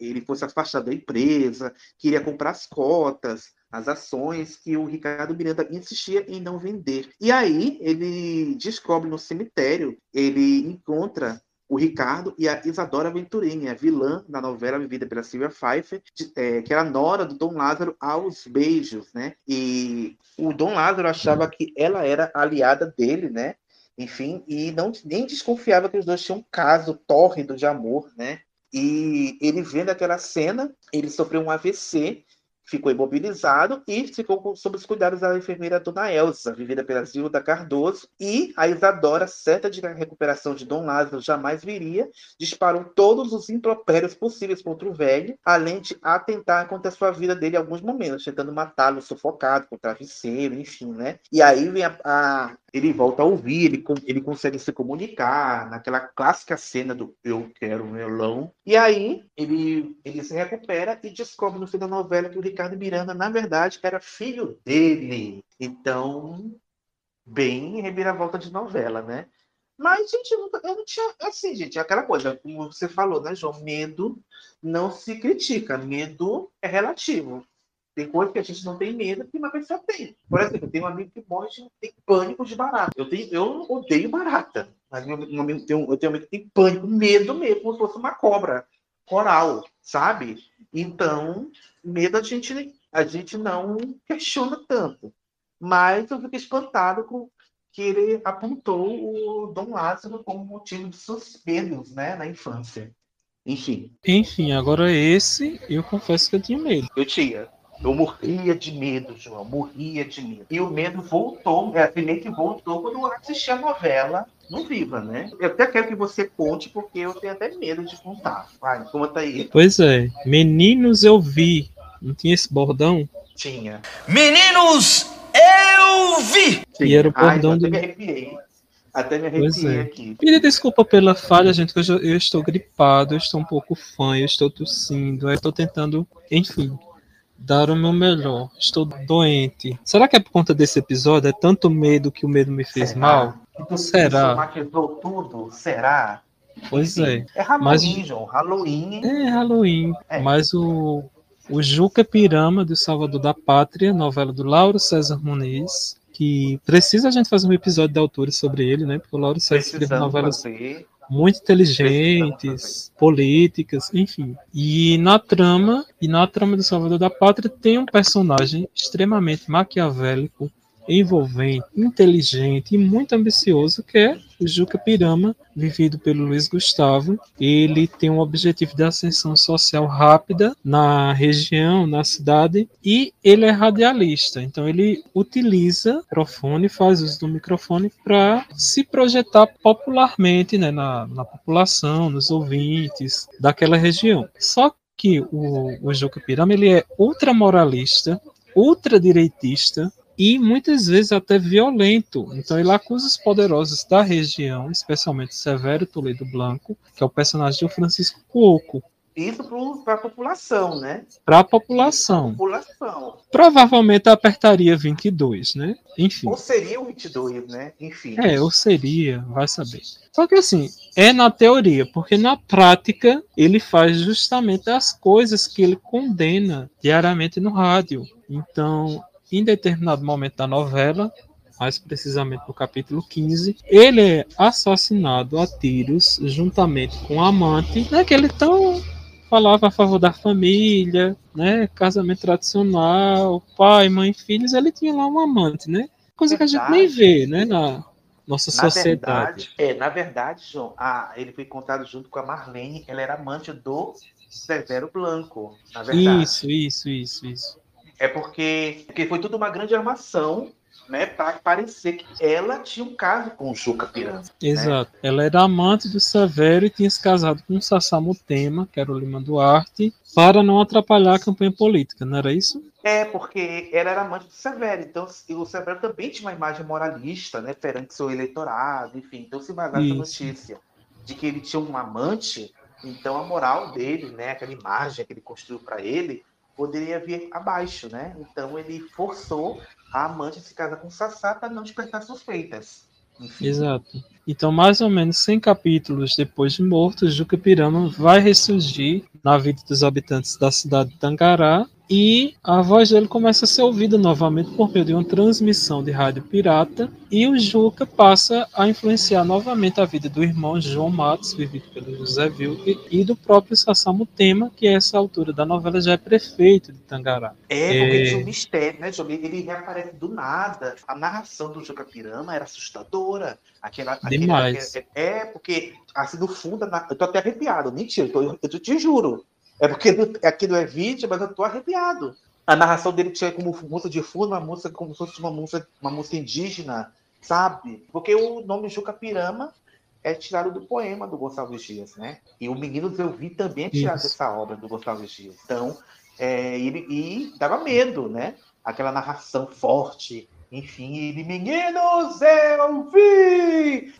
ele fosse afastado da empresa, queria comprar as cotas, as ações que o Ricardo Miranda insistia em não vender. E aí ele descobre no cemitério, ele encontra o Ricardo e a Isadora Venturini, a vilã da novela vivida pela Silvia Pfeiffer, de- é, que era nora do Dom Lázaro aos beijos, né? E o Dom Lázaro achava que ela era aliada dele, né? Enfim, e não nem desconfiava que os dois tinham um caso tórrido de amor, né? E ele vendo aquela cena, ele sofreu um AVC, ficou imobilizado e ficou sob os cuidados da enfermeira Dona Elza, vivida pela Zilda Cardoso, e a Isadora, certa de que a recuperação de Dom Lázaro jamais viria, disparou todos os impropérios possíveis contra o velho, além de atentar contra a sua vida dele em alguns momentos, tentando matá-lo sufocado com travesseiro, enfim, né? E aí vem a, a- ele volta a ouvir, ele, ele consegue se comunicar, naquela clássica cena do eu quero melão. E aí ele, ele se recupera e descobre no fim da novela que o Ricardo Miranda, na verdade, era filho dele. Então, bem reviravolta de novela, né? Mas, gente, eu, nunca- eu não tinha. Assim, gente, é aquela coisa, como você falou, né, João? Medo não se critica, medo é relativo. Tem coisa que a gente não tem medo que uma pessoa tem. Por exemplo, eu tenho um amigo que morre de tem pânico de barata. Eu, tenho, eu odeio barata. Mas meu, meu eu tenho um amigo que tem pânico, medo mesmo, como se fosse uma cobra coral, sabe? Então, medo a gente, a gente não questiona tanto. Mas eu fico espantado com que ele apontou o Dom Lázaro como motivo de medos né, na infância. Enfim. Enfim, agora esse eu confesso que eu tinha medo. Eu tinha. Eu morria de medo, João, morria de medo. E o medo voltou, é assim, meio que voltou quando eu assisti a novela no Viva, né? Eu até quero que você conte, porque eu tenho até medo de contar. Vai, conta aí. Pois é. Meninos eu vi. Não tinha esse bordão? Tinha. Meninos, eu vi! Sim. E era o bordão Ai, do. até me arrepiei. Até me Pois arrepiei é. aqui. Pedir desculpa pela falha, gente, que eu, já- eu estou gripado, eu estou um pouco fã, eu estou tossindo, eu estou tentando, enfim, dar o meu melhor. Estou doente. Será que é por conta desse episódio? É tanto medo que o medo me fez Será? mal? Tudo Será? Somatizou tudo? Será? Pois é. É Halloween, Mas- João. Halloween. É Halloween. É. Mas o, o Juca Pirama, do Salvador da Pátria, novela do Lauro César Muniz, que precisa a gente fazer um episódio da altura sobre ele, né? Porque o Lauro César escreve novelas fazer. muito inteligentes, políticas, enfim. E na trama, e na trama do Salvador da Pátria tem um personagem extremamente maquiavélico, envolvente, inteligente e muito ambicioso, que é o Juca Pirama, vivido pelo Luiz Gustavo. Ele tem um objetivo de ascensão social rápida na região, na cidade, e ele é radialista. Então ele utiliza o microfone, faz uso do microfone para se projetar popularmente né, na, na população, nos ouvintes daquela região. Só que o, o Juca Pirama ele é ultramoralista, ultradireitista e muitas vezes até violento. Então ele acusa os poderosos da região, especialmente Severo Toledo Blanco, que é o personagem do Francisco Cuoco, Isso para a população, né? para a população. População. Provavelmente apertaria 22, né? Enfim. Ou seria o 22, né? Enfim. É, ou seria, vai saber. Só que assim, é na teoria, porque na prática ele faz justamente as coisas que ele condena diariamente no rádio. Então, em determinado momento da novela, mais precisamente no capítulo 15, ele é assassinado a tiros juntamente com a amante, né, que ele tão falava a favor da família, né, casamento tradicional, pai, mãe, filhos, ele tinha lá um amante, né? Coisa que a gente nem vê, né, na nossa Na sociedade. verdade, é, na verdade, João, a, ele foi encontrado junto com a Marlene, ela era amante do Severo Blanco, na verdade. Isso, isso, isso, isso. É porque, porque foi tudo uma grande armação, né, para parecer que ela tinha um caso com o Juca Piranga. Exato. Ela era amante do Severo e tinha se casado com o Sassamutema, que era o Lima Duarte, para não atrapalhar a campanha política, não era isso? É, porque ela era amante do Severo, então o Severo também tinha uma imagem moralista, né, perante seu eleitorado, enfim. Então, se vazar essa notícia de que ele tinha um amante, então a moral dele, né, aquela imagem que ele construiu para ele, poderia vir abaixo, né? Então ele forçou a amante a se casar com Sassá para não despertar suspeitas. Enfim. Exato. Então, mais ou menos 100 capítulos depois de morto, Juca Pirama vai ressurgir na vida dos habitantes da cidade de Tangará e a voz dele começa a ser ouvida novamente por meio de uma transmissão de rádio pirata e o Juca passa a influenciar novamente a vida do irmão João Matos, vivido pelo José Vilke, e do próprio Sassamutema, que a essa altura da novela já é prefeito de Tangará. É, porque É. tinha um mistério, né? Ele reaparece do nada. A narração do Juca Pirama era assustadora. Aquela, Demais. aquele- é, porque, assim, no fundo, eu tô até arrepiado. Mentira, eu, tô- eu te juro. É porque no- aqui não é vídeo, mas eu tô arrepiado. A narração dele tinha como música de fundo uma música como se fosse uma música, uma música indígena, sabe? Porque o nome Juca Pirama é tirado do poema do Gonçalves Dias, né? E o Meninos Eu Vi também é tirado Isso. dessa obra do Gonçalves Dias. Então, é, ele, e dava medo, né? Aquela narração forte. Enfim, ele, meninos, eu vi!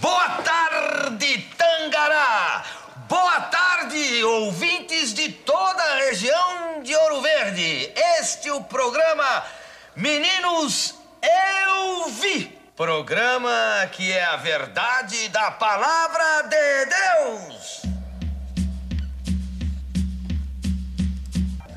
Boa tarde, Tangará! Boa tarde, ouvintes de toda a região de Ouro Verde. Este é o programa Meninos Eu Vi. Programa que é a verdade da palavra de Deus.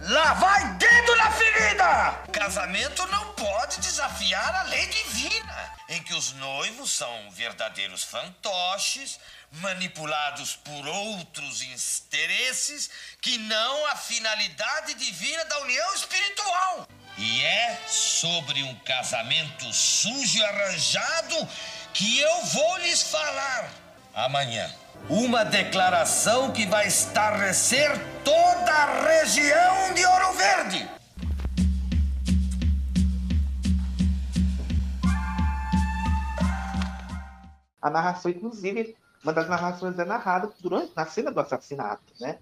Lá vai dedo na ferida! Casamento não pode desafiar a lei divina, em que os noivos são verdadeiros fantoches, manipulados por outros interesses que não a finalidade divina da união espiritual. E é sobre um casamento sujo e arranjado que eu vou lhes falar amanhã. Uma declaração que vai estarrecer toda a região de Ouro Verde. A narração, inclusive, uma das narrações é narrada durante na cena do assassinato, né?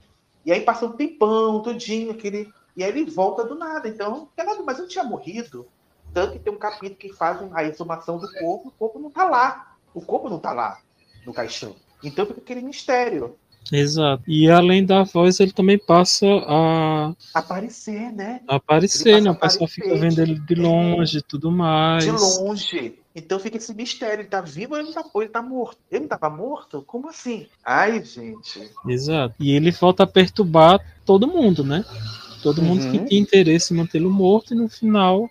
E aí passa um tempão, tudinho, aquele. E aí ele volta do nada. Então, mas eu tinha morrido. Tanto que tem um capítulo que faz a exumação do corpo, o corpo não tá lá. O corpo não tá lá no caixão. Então fica aquele mistério. Exato. E além da voz, ele também passa a. Aparecer, né? Aparecer, né? O pessoal fica vendo ele de longe e tudo mais. De longe. Então fica esse mistério. Ele tá vivo ou ele tá, ou ele tá morto? Ele tava morto? Como assim? Ai, gente. Exato. E ele volta a perturbar todo mundo, né? Todo mundo que Uhum. tinha interesse em mantê-lo morto e no final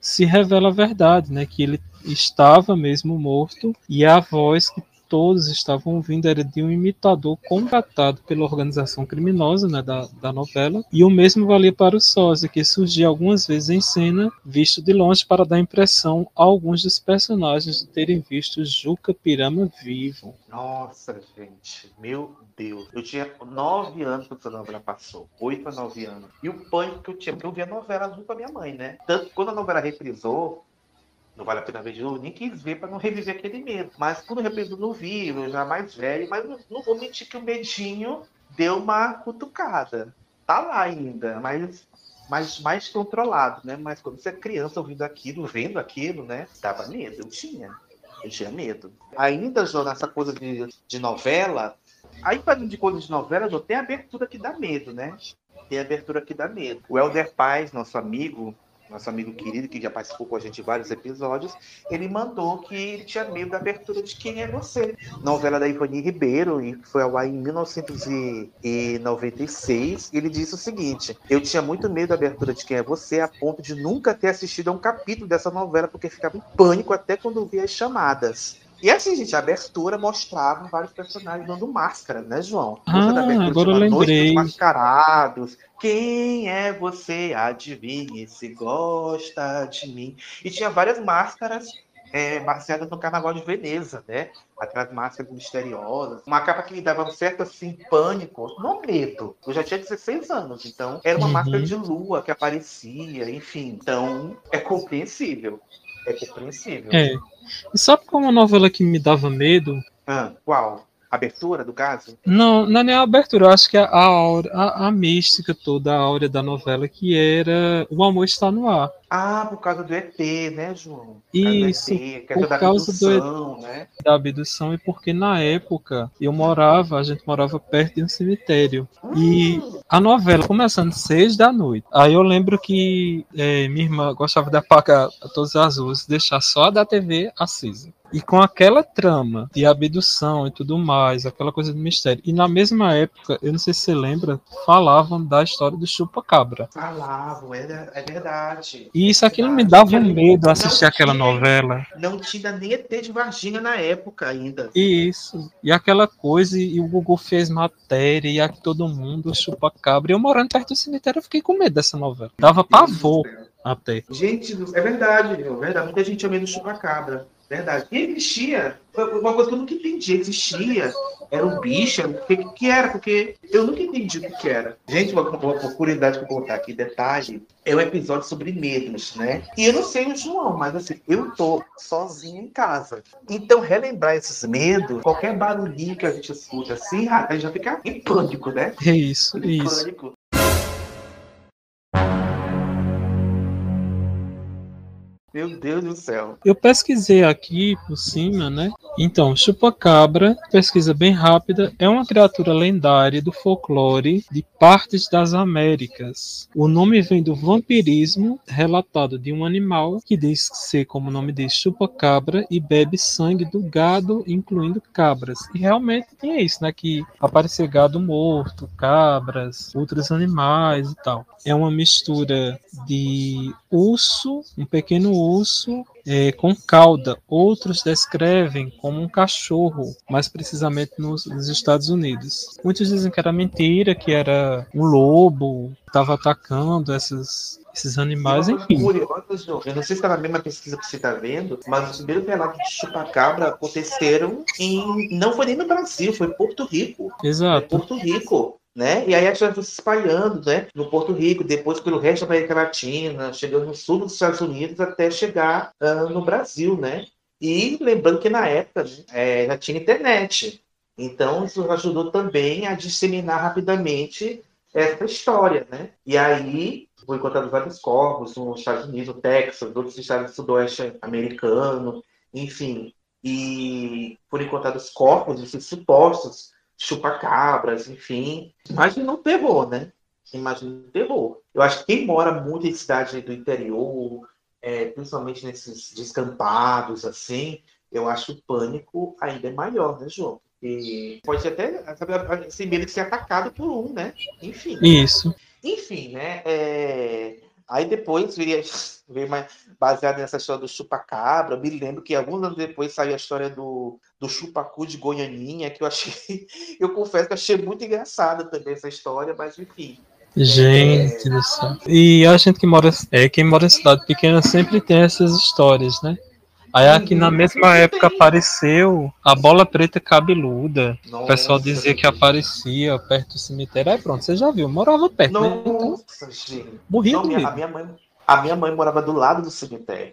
se revela a verdade, né? Que ele estava mesmo morto e a voz que todos estavam ouvindo era de um imitador contratado pela organização criminosa né, da, da novela, e o mesmo valia para o sósia, que surgia algumas vezes em cena, visto de longe para dar impressão a alguns dos personagens de terem visto Juca Pirama vivo. Nossa, gente, meu Deus. Eu tinha nove anos quando essa novela passou. Oito a nove anos. E o pânico que eu tinha, porque eu via novela junto com a minha mãe, né? Tanto que quando a novela reprisou, não vale a pena ver de novo, nem quis ver para não reviver aquele medo. Mas quando reprisou, não vi, eu já mais velho, mas não, vou mentir que o medinho deu uma cutucada. Tá lá ainda, mas mais, mais controlado, né? Mas quando você é criança ouvindo aquilo, vendo aquilo, né? Dava medo, eu tinha. Eu tinha medo. Ainda, Jô, nessa coisa de, de novela, aí falando de coisa de novela, Jô, tem abertura que dá medo, né? Tem abertura que dá medo. O Helder Paz, nosso amigo, nosso amigo querido, que já participou com a gente em vários episódios, ele mandou que ele tinha medo da abertura de Quem é Você? Novela da Ivani Ribeiro, e foi ao ar em 1996. Ele disse o seguinte: Eu tinha muito medo da abertura de Quem é Você, a ponto de nunca ter assistido a um capítulo dessa novela, porque ficava em pânico até quando via as chamadas. E assim, gente, a abertura mostrava vários personagens dando máscara, né, João? Ah, abertura agora eu lembrei. Mascarados. Quem é você? Adivinhe se gosta de mim. E tinha várias máscaras é, baseadas no Carnaval de Veneza, né? Aquelas máscaras misteriosas. Uma capa que me dava um certo, assim, pânico, não medo. Eu já tinha 16 anos, então era uma Uhum. máscara de lua que aparecia, enfim. Então, é compreensível. É compreensível. É. E sabe qual é uma novela que me dava medo? Ah, qual? Abertura, do caso? Não, não é nem a abertura, eu acho que é a, aura, a, a mística toda, a áurea da novela, que era O Amor Está no Ar. Ah, por causa do ET, né, João? Por Isso, ET, questão por da causa do abdução, né? da abdução e porque na época eu morava, a gente morava perto de um cemitério. E a novela começando seis da noite. Aí eu lembro que eh, minha irmã gostava de apagar todas as luzes, deixar só a da TV acesa. E com aquela trama de abdução e tudo mais, aquela coisa de mistério. E na mesma época, eu não sei se você lembra, falavam da história do chupa-cabra. Falavam, é, é verdade. E isso aquilo me dava medo assistir aquela novela. Não tinha nem ET de Varginha na época ainda. Isso. E aquela coisa, e o Google fez matéria, e aqui todo mundo chupa cabra. E eu morando perto do cemitério, eu fiquei com medo dessa novela. Dava pavor até. Gente, é verdade, é verdade. Muita gente tinha medo do chupacabra. Verdade. E existia, uma coisa que eu nunca entendi, existia, era um bicho, o que, que era? Porque eu nunca entendi o que, que era. Gente, uma, uma, curiosidade que eu vou contar aqui, detalhe, é um episódio sobre medos, né? E eu não sei o João, mas assim, eu tô sozinho em casa. Então, relembrar esses medos, qualquer barulhinho que a gente escuta assim, a gente já fica em pânico, né? É isso, Em isso. pânico. Meu Deus do céu. Eu pesquisei aqui por cima, né? Então, chupacabra, pesquisa bem rápida, é uma criatura lendária do folclore de partes das Américas. O nome vem do vampirismo relatado de um animal que diz ser, como o nome diz, chupacabra e bebe sangue do gado, incluindo cabras. E realmente tinha isso, né? Que aparecia gado morto, cabras, outros animais e tal. É uma mistura de urso, um pequeno urso é, com cauda. Outros descrevem como um cachorro, mais precisamente nos, nos Estados Unidos. Muitos dizem que era mentira, que era um lobo que estava atacando essas, esses animais, enfim. Curioso, eu não sei se está na mesma pesquisa que você está vendo, mas os primeiros relatos de chupacabra aconteceram em. Não foi nem no Brasil, foi em Porto Rico. Exato. Porto Rico. Né? E aí a gente foi se espalhando né? no Porto Rico, depois pelo resto da América Latina, chegando no sul dos Estados Unidos até chegar uh, no Brasil, né? E lembrando que na época é, já tinha internet. Então isso ajudou também a disseminar rapidamente essa história, né? E aí foi encontrado vários corpos nos Estados Unidos, no Texas, outros estados do sudoeste americano, enfim. E foram encontrados corpos desses supostos chupacabras, enfim. Imagina um terror, né? Imagina um terror. Eu acho que quem mora muito em cidade do interior, é, principalmente nesses descampados, assim, eu acho o pânico ainda é maior, né, João? Porque pode até esse medo de ser atacado por um, né? Enfim. Isso. Enfim, né? É... Aí depois viria, veio mais baseado nessa história do chupacabra. Eu me lembro que alguns anos depois saiu a história do, do chupacu de Goianinha, que eu achei, eu confesso que achei muito engraçada também essa história, mas enfim. Gente é... do céu. E a gente que mora, é, quem mora em cidade pequena sempre tem essas histórias, né? Aí aqui na mesma época apareceu a bola preta cabeluda. Nossa, o pessoal dizia que aparecia perto do cemitério. Aí pronto, você já viu, morava perto, Nossa, né? Então, gente. Morria Não, minha, a, minha mãe, a minha mãe morava do lado do cemitério.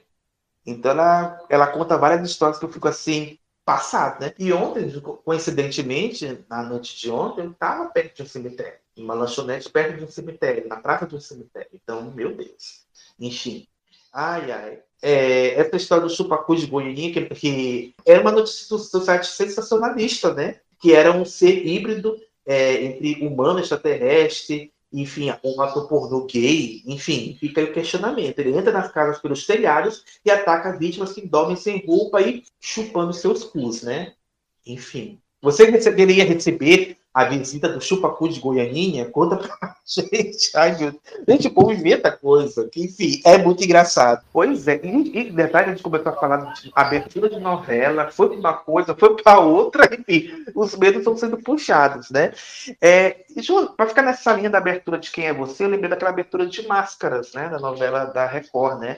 Então ela, ela conta várias histórias que eu fico assim, passado, né? E ontem, coincidentemente, na noite de ontem, eu estava perto de um cemitério. Uma lanchonete perto de um cemitério, na praça de um cemitério. Então, meu Deus. Enfim. Ai, ai é, essa história do chupacu de Goiânia, que, que era uma notícia do, do, site sensacionalista, né? Que era um ser híbrido é, entre humano e extraterrestre, enfim, um ator pornô gay, enfim, fica aí o questionamento. Ele entra nas casas pelos telhados e ataca vítimas que dormem sem roupa e chupando seus cus, né? Enfim. Você deveria receber a visita do Chupacu de Goianinha, conta pra gente. Ai, meu Gente, o povo inventa coisa. Enfim, é muito engraçado. Pois é. E, e detalhe, a gente começou a falar de abertura de novela, foi pra uma coisa, foi para outra, enfim, os medos estão sendo puxados, né? É, para ficar nessa linha da abertura de quem é você, eu lembrei daquela abertura de máscaras, né? Da novela da Record, né?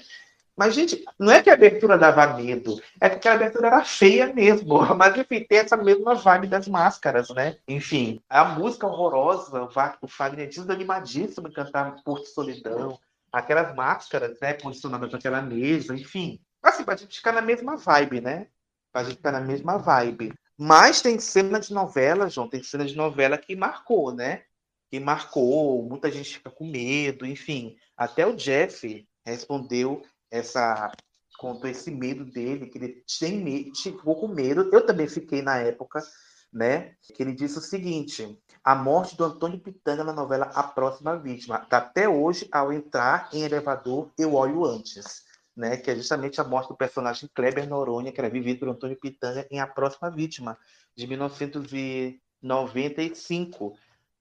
Mas, gente, não é que a abertura dava medo, é porque a abertura era feia mesmo. Mas, enfim, tem essa mesma vibe das máscaras, né? Enfim, a música horrorosa, o Fagner diz animadíssimo em cantar Porto Solidão, aquelas máscaras, né, posicionadas naquela mesa, enfim. Assim, pra gente ficar na mesma vibe, né? Pra gente ficar na mesma vibe. Mas tem cena de novela, João, tem cena de novela que marcou, né? Que marcou, muita gente fica com medo, enfim. Até o Jeff respondeu essa contou esse medo dele, que ele tem medo, ficou com medo. Eu também fiquei na época, né? Que ele disse o seguinte: a morte do Antônio Pitanga na novela A Próxima Vítima. Até hoje, ao entrar em elevador, eu olho antes. Né, que é justamente a morte do personagem Kleber Noronha, que era vivido por Antônio Pitanga em A Próxima Vítima, de 1995.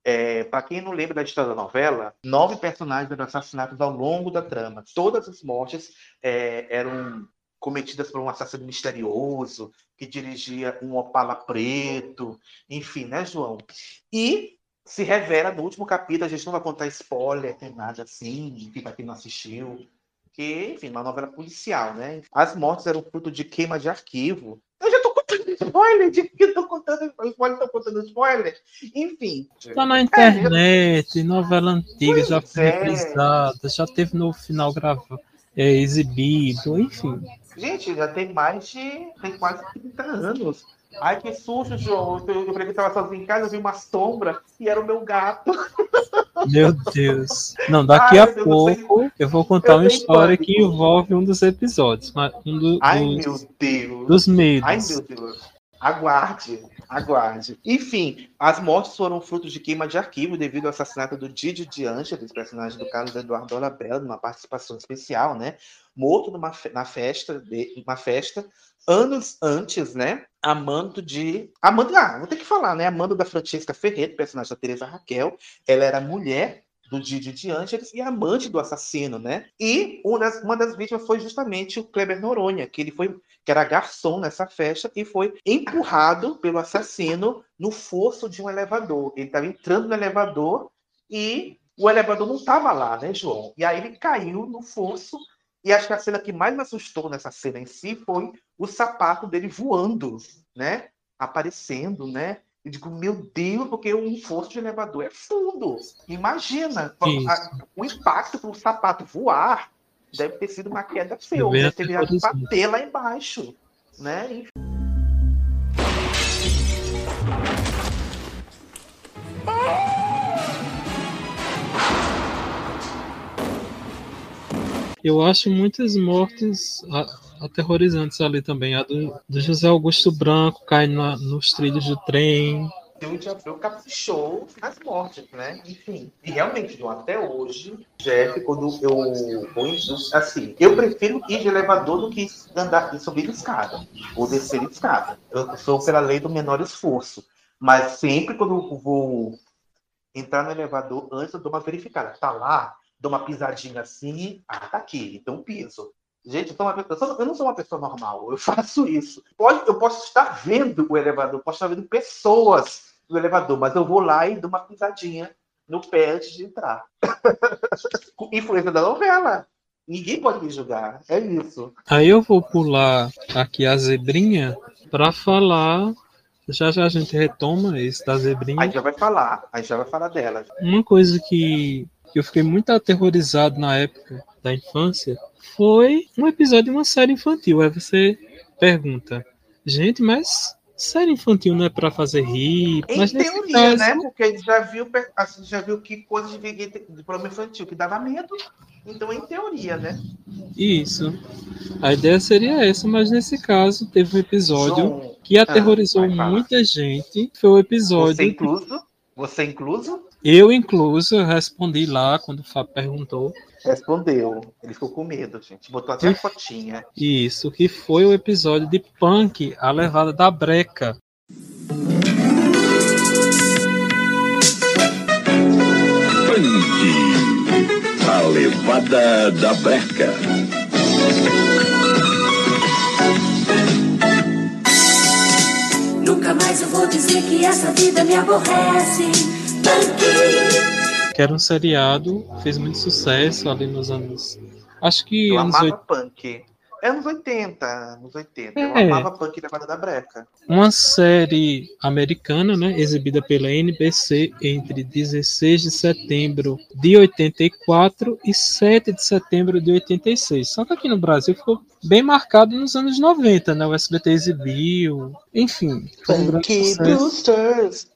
É, para quem não lembra da história da novela, nove personagens eram assassinados ao longo da trama. Todas as mortes é, eram cometidas por um assassino misterioso que dirigia um Opala preto, enfim, né, João? E se revela no último capítulo, a gente não vai contar spoiler, tem nada assim, para quem não assistiu, que, enfim, uma novela policial, né? As mortes eram fruto de queima de arquivo. Eu já tô contando spoiler de que tô contando spoiler, tô contando spoiler. Enfim. Tá na internet, é, novela antiga, já foi é. reprisada, já teve no final gravado, é, exibido, enfim. Gente, já tem mais de. tem quase 30 anos. Ai, que susto, João. Eu, eu falei que estava sozinho em casa, eu vi uma sombra e era o meu gato. Meu Deus. Não, daqui Ai, a pouco eu vou contar eu uma história que envolve um dos episódios. Um do, Ai, dos, meu Deus. Dos medos. Ai, meu Deus. Aguarde, aguarde. Enfim, as mortes foram frutos de queima de arquivo devido ao assassinato do Didio de Angeles, personagem do Carlos Eduardo Dolabella, numa participação especial, né? Morto numa na festa, de, uma festa, anos antes, né? Amando de. Amando, ah, vou ter que falar, né? Amando da Francesca Ferreira, personagem da Teresa Raquel. Ela era mulher do Didi de Ângeles e amante do assassino, né? E uma das, uma das vítimas foi justamente o Kleber Noronha, que ele foi que era garçom nessa festa e foi empurrado pelo assassino no fosso de um elevador. Ele estava entrando no elevador e o elevador não estava lá, né, João? E aí ele caiu no fosso e acho que a cena que mais me assustou nessa cena em si foi o sapato dele voando, né? Aparecendo, né? Eu digo, meu Deus, porque um fosso de elevador é fundo. Imagina a, o impacto para o sapato voar deve ter sido uma queda feia, deve ter virado bater lá embaixo, né? Eu acho muitas mortes aterrorizantes ali também. A do, do José Augusto Branco caindo na, nos trilhos do trem. O Diablo caprichou nas mortes, né? Enfim. E realmente, João, até hoje, Jeff, quando eu vou assim, eu prefiro ir de elevador do que andar subir escada, ou descer escada. Eu sou pela lei do menor esforço. Mas sempre quando eu vou entrar no elevador, antes eu dou uma verificada. Tá lá? Dou uma pisadinha assim, ah, tá aqui, então piso. Gente, eu, uma, eu, não sou uma pessoa normal, eu faço isso. Pode, eu posso estar vendo o elevador, posso estar vendo pessoas no elevador, mas eu vou lá e dou uma pisadinha no pé antes de entrar. Influência da novela. Ninguém pode me julgar, é isso. Aí eu vou pular aqui a zebrinha para falar. Já já a gente retoma esse da zebrinha. Aí já vai falar, aí já vai falar dela. Uma coisa que eu fiquei muito aterrorizado na época da infância foi um episódio de uma série infantil. Aí você pergunta, gente, mas série infantil não é para fazer rir? Em mas teoria, caso... né? Porque a gente já viu, assim, já viu que coisas de, de programa infantil que dava medo. Então, em teoria, né? Isso. A ideia seria essa, mas nesse caso teve um episódio João... que aterrorizou ah, muita gente. Foi o episódio. Você incluso? Você incluso? Eu incluso, respondi lá quando o Fábio perguntou. Respondeu. Ele ficou com medo, gente. Botou até a fotinha. Isso, que foi o episódio de Punk, a levada da breca. Punk, a levada da breca. Nunca mais eu vou dizer que essa vida me aborrece. Que era um seriado, fez muito sucesso ali nos anos. Acho que eu anos amava 80. punk. É anos 80, anos 80. Eu é. amava punk da da Breca. Uma série americana, né, exibida pela NBC entre 16 de setembro de 84 e 7 de setembro de 86. Só que aqui no Brasil ficou bem marcado nos anos 90, né? O SBT exibiu, enfim. Punk Boosters.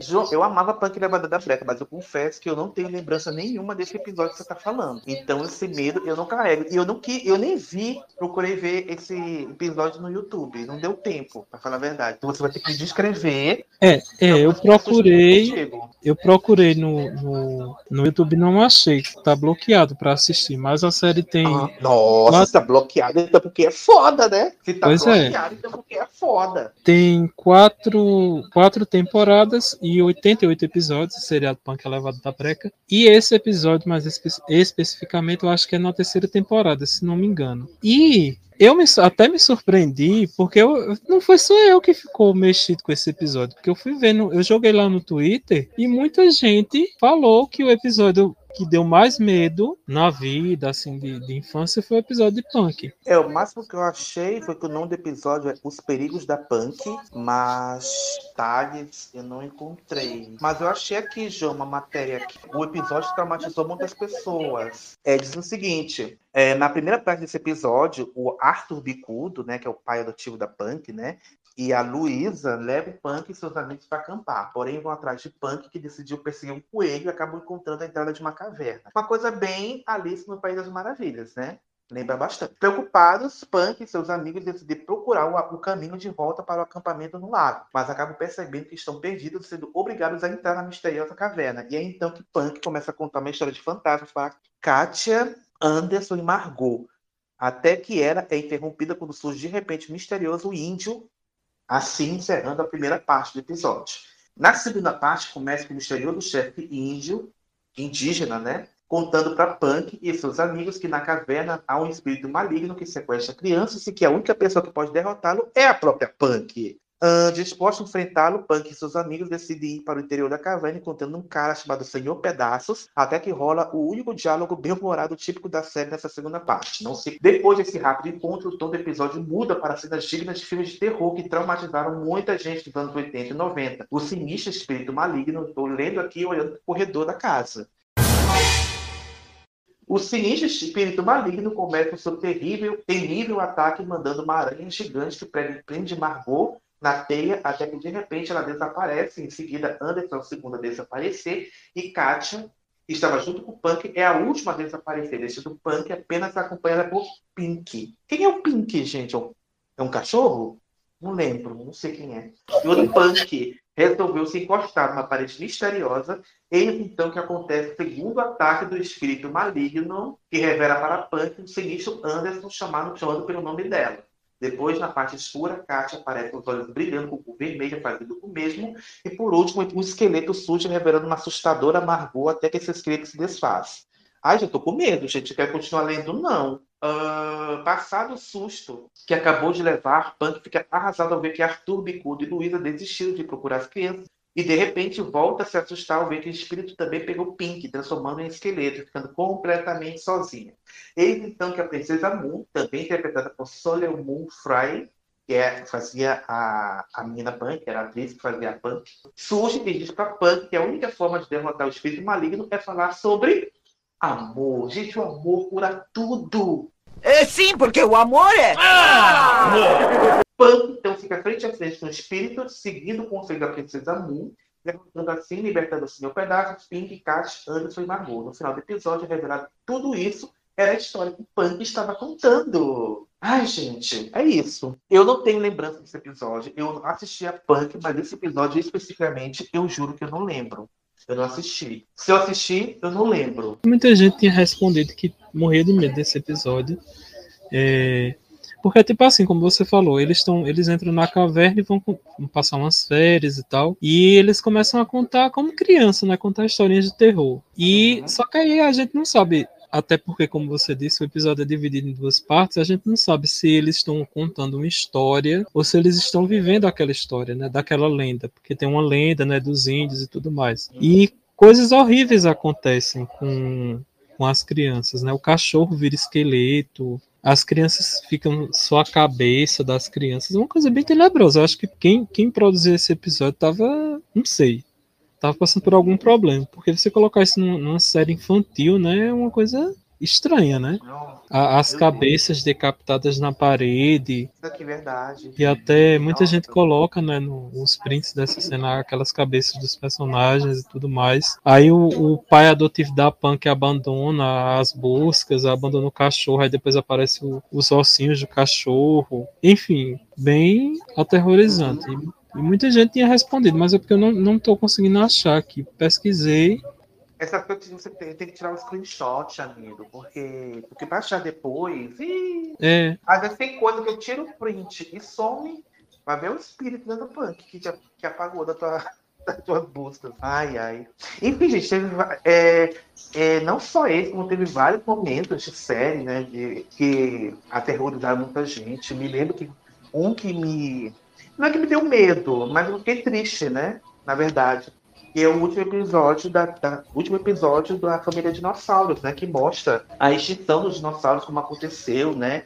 João, eu amava Punk da Banda da Breca, mas eu confesso que eu não tenho lembrança nenhuma desse episódio que você está falando. Então esse medo eu não carrego. E eu não que eu nem vi, procurei ver esse episódio no YouTube. Não deu tempo, para falar a verdade. Então você vai ter que descrever. É, é, eu procurei. Eu procurei no, no, no YouTube não achei. Tá bloqueado para assistir, mas a série tem. Ah, nossa, mas... tá bloqueado então porque é foda, né? Se tá pois é. bloqueado, é. então porque é foda. Tem quatro, quatro temporadas e 88 episódios, seriado Punk Elevado da Breca. E esse episódio, mais espe especificamente, eu acho que é na terceira temporada, se não me engano. E eu me, até me surpreendi, porque eu, não foi só eu que ficou mexido com esse episódio, porque eu fui vendo, eu joguei lá no Twitter e muita gente falou que o episódio que deu mais medo na vida, assim, de, de, infância foi o episódio de Punk. É, o máximo que eu achei foi que o nome do episódio é Os Perigos da Punk, mas detalhes eu não encontrei. Mas eu achei aqui, João, uma matéria aqui. O episódio traumatizou muitas pessoas. É, diz o seguinte, é, na primeira parte desse episódio, o Arthur Bicudo, né, que é o pai adotivo da Punk, né, e a Luísa leva o Punk e seus amigos para acampar. Porém, vão atrás de Punk, que decidiu perseguir um coelho e acabam encontrando a entrada de uma caverna. Uma coisa bem Alice no País das Maravilhas, né? Lembra bastante. Preocupados, Punk e seus amigos decidem procurar o, o, caminho de volta para o acampamento no lago, mas acabam percebendo que estão perdidos, sendo obrigados a entrar na misteriosa caverna. E é então que Punk começa a contar uma história de fantasmas para Katia, Anderson e Margot. Até que ela é interrompida quando surge de repente o misterioso índio assim encerrando a primeira parte do episódio. Na segunda parte, começa com o misterioso chefe índio, indígena, né? Contando para Punk e seus amigos que na caverna há um espírito maligno que sequestra crianças e que a única pessoa que pode derrotá-lo é a própria Punk. Uh, disposto a enfrentá-lo, Punk e seus amigos decidem ir para o interior da caverna, encontrando um cara chamado Senhor Pedaços, até que rola o único diálogo bem-humorado típico da série nessa segunda parte. Não se... Depois desse rápido encontro, o tom do episódio muda para cenas dignas de filmes de terror que traumatizaram muita gente dos anos 80 e 90. O sinistro espírito maligno, estou lendo aqui olhando o corredor da casa. O sinistro espírito maligno começa o seu terrível, terrível ataque mandando uma aranha gigante que prende Margot na teia, até que de repente ela desaparece. Em seguida, Anderson é o segundo a desaparecer e Katia, que estava junto com o Punk, é a última a desaparecer, deixando o Punk apenas acompanhada por Pink. Quem é o Pink, gente? É um cachorro? Não lembro, não sei quem é. E o Punk resolveu se encostar numa parede misteriosa. Eis então que acontece o segundo ataque do espírito maligno, que revela para Punk um sinistro Anderson chamado, chamando pelo nome dela. Depois, na parte escura, Katia aparece com os olhos brilhando com o vermelho, fazendo o mesmo. E por último, um esqueleto sujo, revelando uma assustadora amargor até que esse esqueleto se desfaz. Ai, já tô com medo, gente. Quer continuar lendo? Não. Uh, passado o susto que acabou de levar, Punk fica arrasado ao ver que Arthur, Bicudo e Luísa desistiram de procurar as crianças e de repente volta a se assustar ao ver que o espírito também pegou Pink, transformando em esqueleto, ficando completamente sozinha. Eis então que a princesa Moon, também interpretada por Soleil Moon Fry, que é, fazia a, a menina Punk, era a atriz que fazia a Punk, surge e diz para Punk que a única forma de derrotar o espírito maligno é falar sobre amor. Gente, o amor cura tudo. É sim, porque o amor é. Ah! Punk então fica frente a frente com o espírito, seguindo o conselho da princesa Moon, derrotando assim, libertando o Senhor Pedaços, Pink, Kat, Anderson e Margot. No final do episódio, revelado tudo isso era a história que o Punk estava contando. Ai, gente, é isso. Eu não tenho lembrança desse episódio. Eu assisti a Punk, mas esse episódio especificamente, eu juro que eu não lembro. Eu não assisti. Se eu assisti, eu não lembro. Muita gente tinha respondido que morria de medo desse episódio. É, porque, tipo assim, como você falou, eles estão, eles entram na caverna e vão, vão, passar umas férias e tal. E eles começam a contar como criança, né? Contar historinhas de terror. E uhum. só que aí a gente não sabe. Até porque, como você disse, o episódio é dividido em duas partes. A gente não sabe se eles estão contando uma história ou se eles estão vivendo aquela história, né? Daquela lenda. Porque tem uma lenda, né? Dos índios e tudo mais. E coisas horríveis acontecem com, com as crianças, né? O cachorro vira esqueleto, as crianças ficam só a cabeça das crianças. É uma coisa bem tenebrosa. Eu acho que quem, quem produziu esse episódio tava. Não sei. Tava passando por algum problema. Porque você colocar isso numa, numa série infantil, né? É uma coisa estranha, né? as cabeças decapitadas na parede. Que verdade. E até muita gente coloca, né, nos prints dessa cena, aquelas cabeças dos personagens e tudo mais. Aí o, o pai adotivo da Punk abandona as buscas, abandona o cachorro, aí depois aparece o, os ossinhos do cachorro. Enfim, bem aterrorizante. E, e muita gente tinha respondido, mas é porque eu não, não tô conseguindo achar aqui. Pesquisei essas coisas você tem, tem, que tirar um screenshot, amigo, porque, porque achar depois. Ih, é. Às vezes tem coisa que eu tiro o print e some. Vai ver o espírito do punk que, te, que apagou da tua, das tuas buscas. Ai, ai. Enfim, gente, teve, é, é, não só esse, como teve vários momentos de série, né, de, que aterrorizaram muita gente. Me lembro que um que me. Não é que me deu medo, mas eu fiquei triste, né? Na verdade que é o último episódio da, da, último episódio da família Dinossauros, né? Que mostra a extinção dos dinossauros, como aconteceu, né?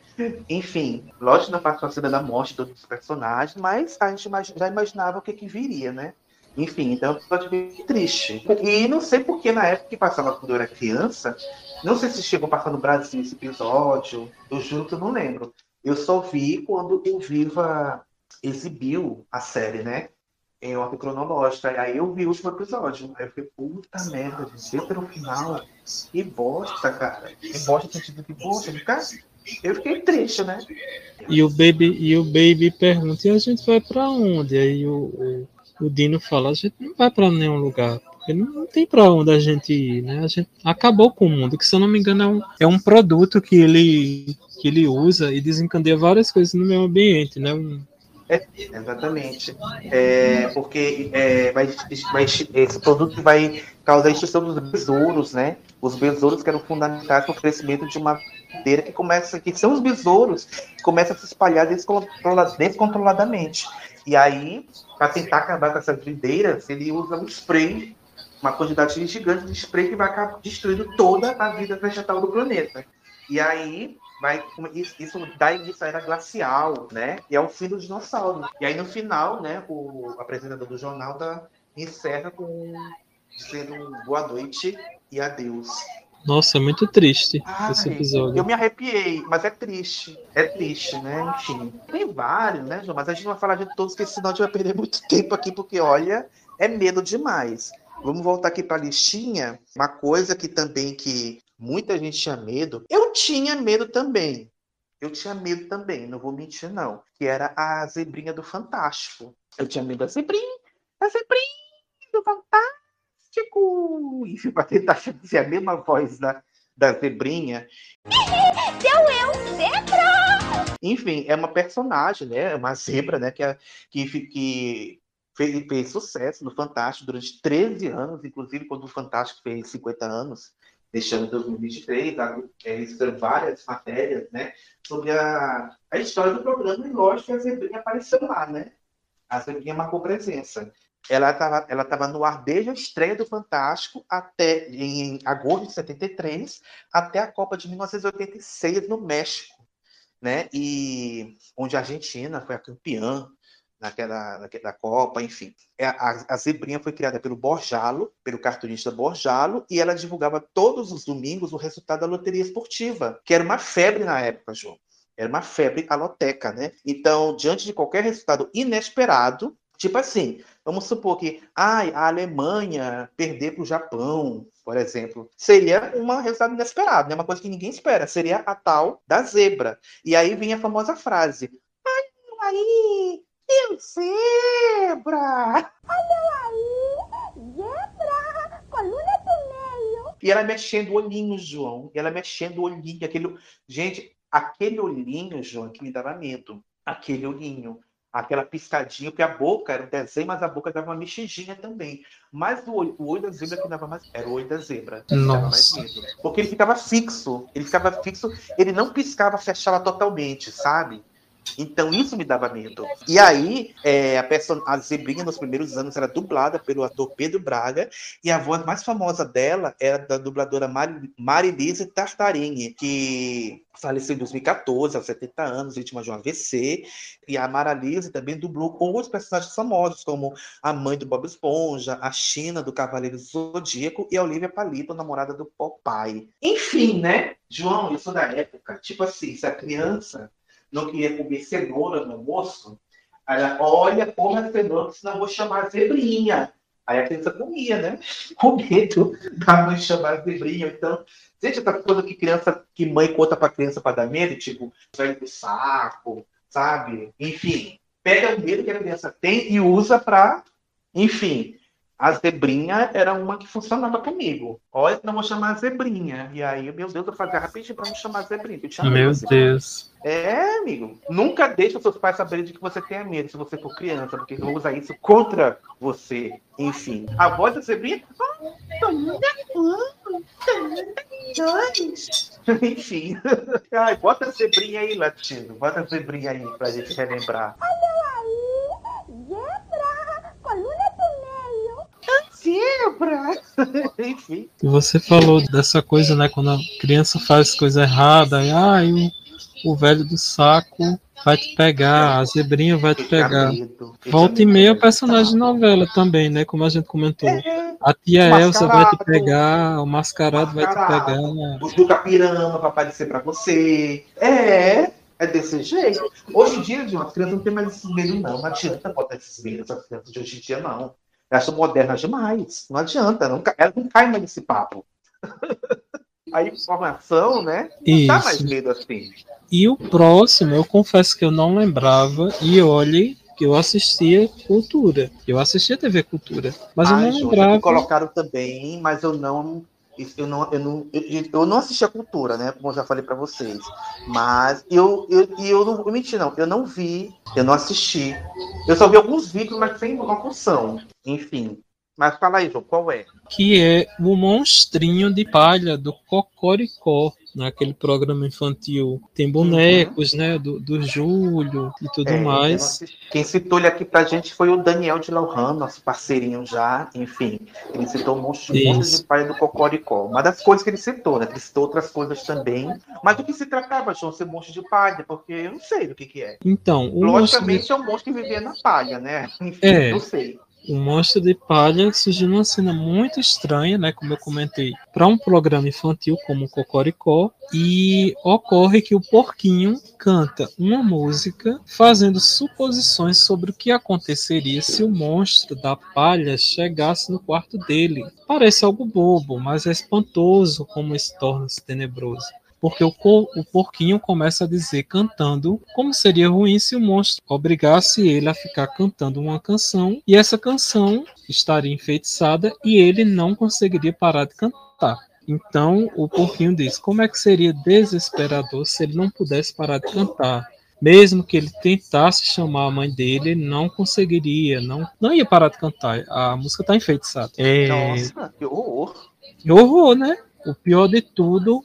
Enfim, lógico não faz a cena da morte de todos os personagens, mas a gente já imaginava o que, que viria, né? Enfim, então é um episódio bem triste. E não sei porque na época que passava quando eu era criança, não sei se chegou a passar no Brasil esse episódio, eu que eu não lembro. Eu só vi quando o Viva exibiu a série, né? Em ordem cronológica. Aí eu vi o último episódio. Aí eu fiquei, puta merda, gente, até no final. Que bosta, cara. Que bosta sentido que, poxa, cara, eu fiquei triste, né? E o Baby, e o Baby pergunta, e a gente vai pra onde? Aí o, o, o Dino fala, a gente não vai pra nenhum lugar. Porque não, não tem pra onde a gente ir, né? A gente acabou com o mundo, que se eu não me engano é um, é um produto que ele, que ele usa e desencadeia várias coisas no meio ambiente, né? Um, É, exatamente. É, porque é, vai, vai, esse produto vai causar a extinção dos besouros, né? Os besouros que eram fundamentais para o crescimento de uma videira que começa, que são os besouros, que começam a se espalhar descontroladamente. E aí, para tentar acabar com essas videiras, ele usa um spray, uma quantidade gigante de spray que vai acabar destruindo toda a vida vegetal do planeta. E aí, vai, isso, isso dá início à era glacial, né? E é o fim do dinossauro. E aí, no final, né, o apresentador do jornal da, encerra com dizendo boa noite e adeus. Nossa, é muito triste Ai, esse episódio. Eu me arrepiei, mas é triste. É triste, né? Enfim. Tem vários, né, João? Mas a gente não vai falar de todos, porque senão a gente vai perder muito tempo aqui, porque, olha, é medo demais. Vamos voltar aqui para a listinha. Uma coisa que também que muita gente tinha medo. Eu tinha medo também. Eu tinha medo também, não vou mentir, não. Que era a zebrinha do Fantástico. Eu tinha medo da zebrinha, da zebrinha do Fantástico! Enfim, para tentar fazer a mesma voz da, da zebrinha. Seu eu, zebra! Enfim, é uma personagem, né? Uma zebra, né? Que, é, que, que fez, fez sucesso no Fantástico durante 13 anos, inclusive quando o Fantástico fez 50 anos, deixando em 2023, eles fizeram várias matérias, né? Sobre a, a história do programa, e lógico a zebrinha apareceu lá, né? A zebrinha marcou presença ela estava ela tava no ar desde a estreia do Fantástico até em agosto de 73 até a Copa de 1986 no México, né? E onde a Argentina foi a campeã naquela, naquela Copa, enfim. É, a, a Zebrinha foi criada pelo Borjalo, pelo cartunista Borjalo, e ela divulgava todos os domingos o resultado da loteria esportiva, que era uma febre na época, João. Era uma febre aloteca, né? Então, diante de qualquer resultado inesperado, Tipo assim, vamos supor que ai, a Alemanha perder para o Japão, por exemplo, seria um resultado inesperado, né? uma coisa que ninguém espera, seria a tal da zebra. E aí vem a famosa frase: Olha aí, que zebra! Olha aí, zebra, coluna do meio. E ela mexendo o olhinho, João, e ela mexendo o olhinho, aquele. Gente, aquele olhinho, João, que me dava medo. Aquele olhinho aquela piscadinha, porque a boca era um desenho, mas a boca dava uma mexidinha também. Mas o olho, o olho da zebra que dava mais. Era o olho da zebra. Nossa. Porque ele ficava fixo. Ele ficava fixo, ele não piscava, fechava totalmente, sabe? Então isso me dava medo. E aí, é, a, person... a Zebrinha nos primeiros anos era dublada pelo ator Pedro Braga, e a voz mais famosa dela era da dubladora Mar... Marilise Tartarini, que faleceu em 2014, aos 70 anos, vítima de um AVC. E a Marilise também dublou outros personagens famosos, como a mãe do Bob Esponja, a China do Cavaleiro Zodíaco e a Olivia Palito, namorada do Popeye. Enfim, né? João, eu sou da época, tipo assim, se a criança não queria comer cenoura no almoço, ela, olha, come a cenoura, senão vou chamar zebrinha. Aí a criança comia, né? Com medo da mãe chamar zebrinha. Então, gente, essa coisa que criança, que mãe conta pra criança para dar medo, tipo, vai do saco, sabe? Enfim, pega o medo que a criança tem e usa para, enfim, a zebrinha era uma que funcionava comigo. Olha, não vou chamar zebrinha. E aí, meu Deus, eu fazia rapidinho para não chamar zebrinha. meu Deus. É, amigo. Nunca deixe os seus pais saberem de que você tem medo se você for criança, porque eles vão usar isso contra você. Enfim. A voz da zebrinha. Enfim. Ai, bota a zebrinha aí, Latino. Bota a zebrinha aí pra gente relembrar. Olha aí! Zebra! Coluna zebra! Enfim. Você falou dessa coisa, né? Quando a criança faz coisa errada, e ah, o, o velho do saco vai te pegar, a zebrinha vai te pegar. Volta e meia personagem de novela também, né? Como a gente comentou. A tia Elsa vai te pegar, o mascarado, vai te pegar. O Juca Pirama vai aparecer pra você. É, é desse jeito. Hoje em dia, as crianças não tem mais esses medos, não. Não adianta botar esses medos, as crianças de hoje em dia, não. Elas são modernas demais. Não adianta, não, elas não caem mais nesse papo. A informação, né? Não Isso. dá mais medo assim. E o próximo, eu confesso que eu não lembrava, e olhe que eu assistia Cultura. Eu assistia TV Cultura, mas Ai, eu não lembrava. colocaram também, mas eu não Eu não, eu, não, eu, eu não assisti a cultura, né? Como eu já falei para vocês. Mas eu, eu, eu não vou mentir, não. Eu não vi, eu não assisti. Eu só vi alguns vídeos, mas sem locução. Enfim. Mas fala aí, João, qual é? Que é o monstrinho de palha do Cocoricó, naquele programa infantil. Tem bonecos, né? Do, do Júlio e tudo É, mais. Quem citou ele aqui pra gente foi o Daniel de Lohan, nosso parceirinho já, enfim. Ele citou um monte, um monte de palha do Cocoricó. Uma das coisas que ele citou, né? Ele citou outras coisas também. Mas do que se tratava, João, ser monstro de palha? Porque eu não sei do que, que é. Então, o monstro de Logicamente é um monstro que vivia na palha, né? Enfim, É. não sei. O Monstro de Palha surgiu numa cena muito estranha, né, como eu comentei, para um programa infantil como Cocoricó, e ocorre que o porquinho canta uma música fazendo suposições sobre o que aconteceria se o monstro da palha chegasse no quarto dele. Parece algo bobo, mas é espantoso como isso torna-se tenebroso porque o, co- o porquinho começa a dizer cantando como seria ruim se o monstro obrigasse ele a ficar cantando uma canção e essa canção estaria enfeitiçada e ele não conseguiria parar de cantar. Então o porquinho diz: como é que seria desesperador se ele não pudesse parar de cantar? Mesmo que ele tentasse chamar a mãe dele, ele não conseguiria, não, não ia parar de cantar. A música está enfeitiçada. É, Nossa, que horror. que horror, né? O pior de tudo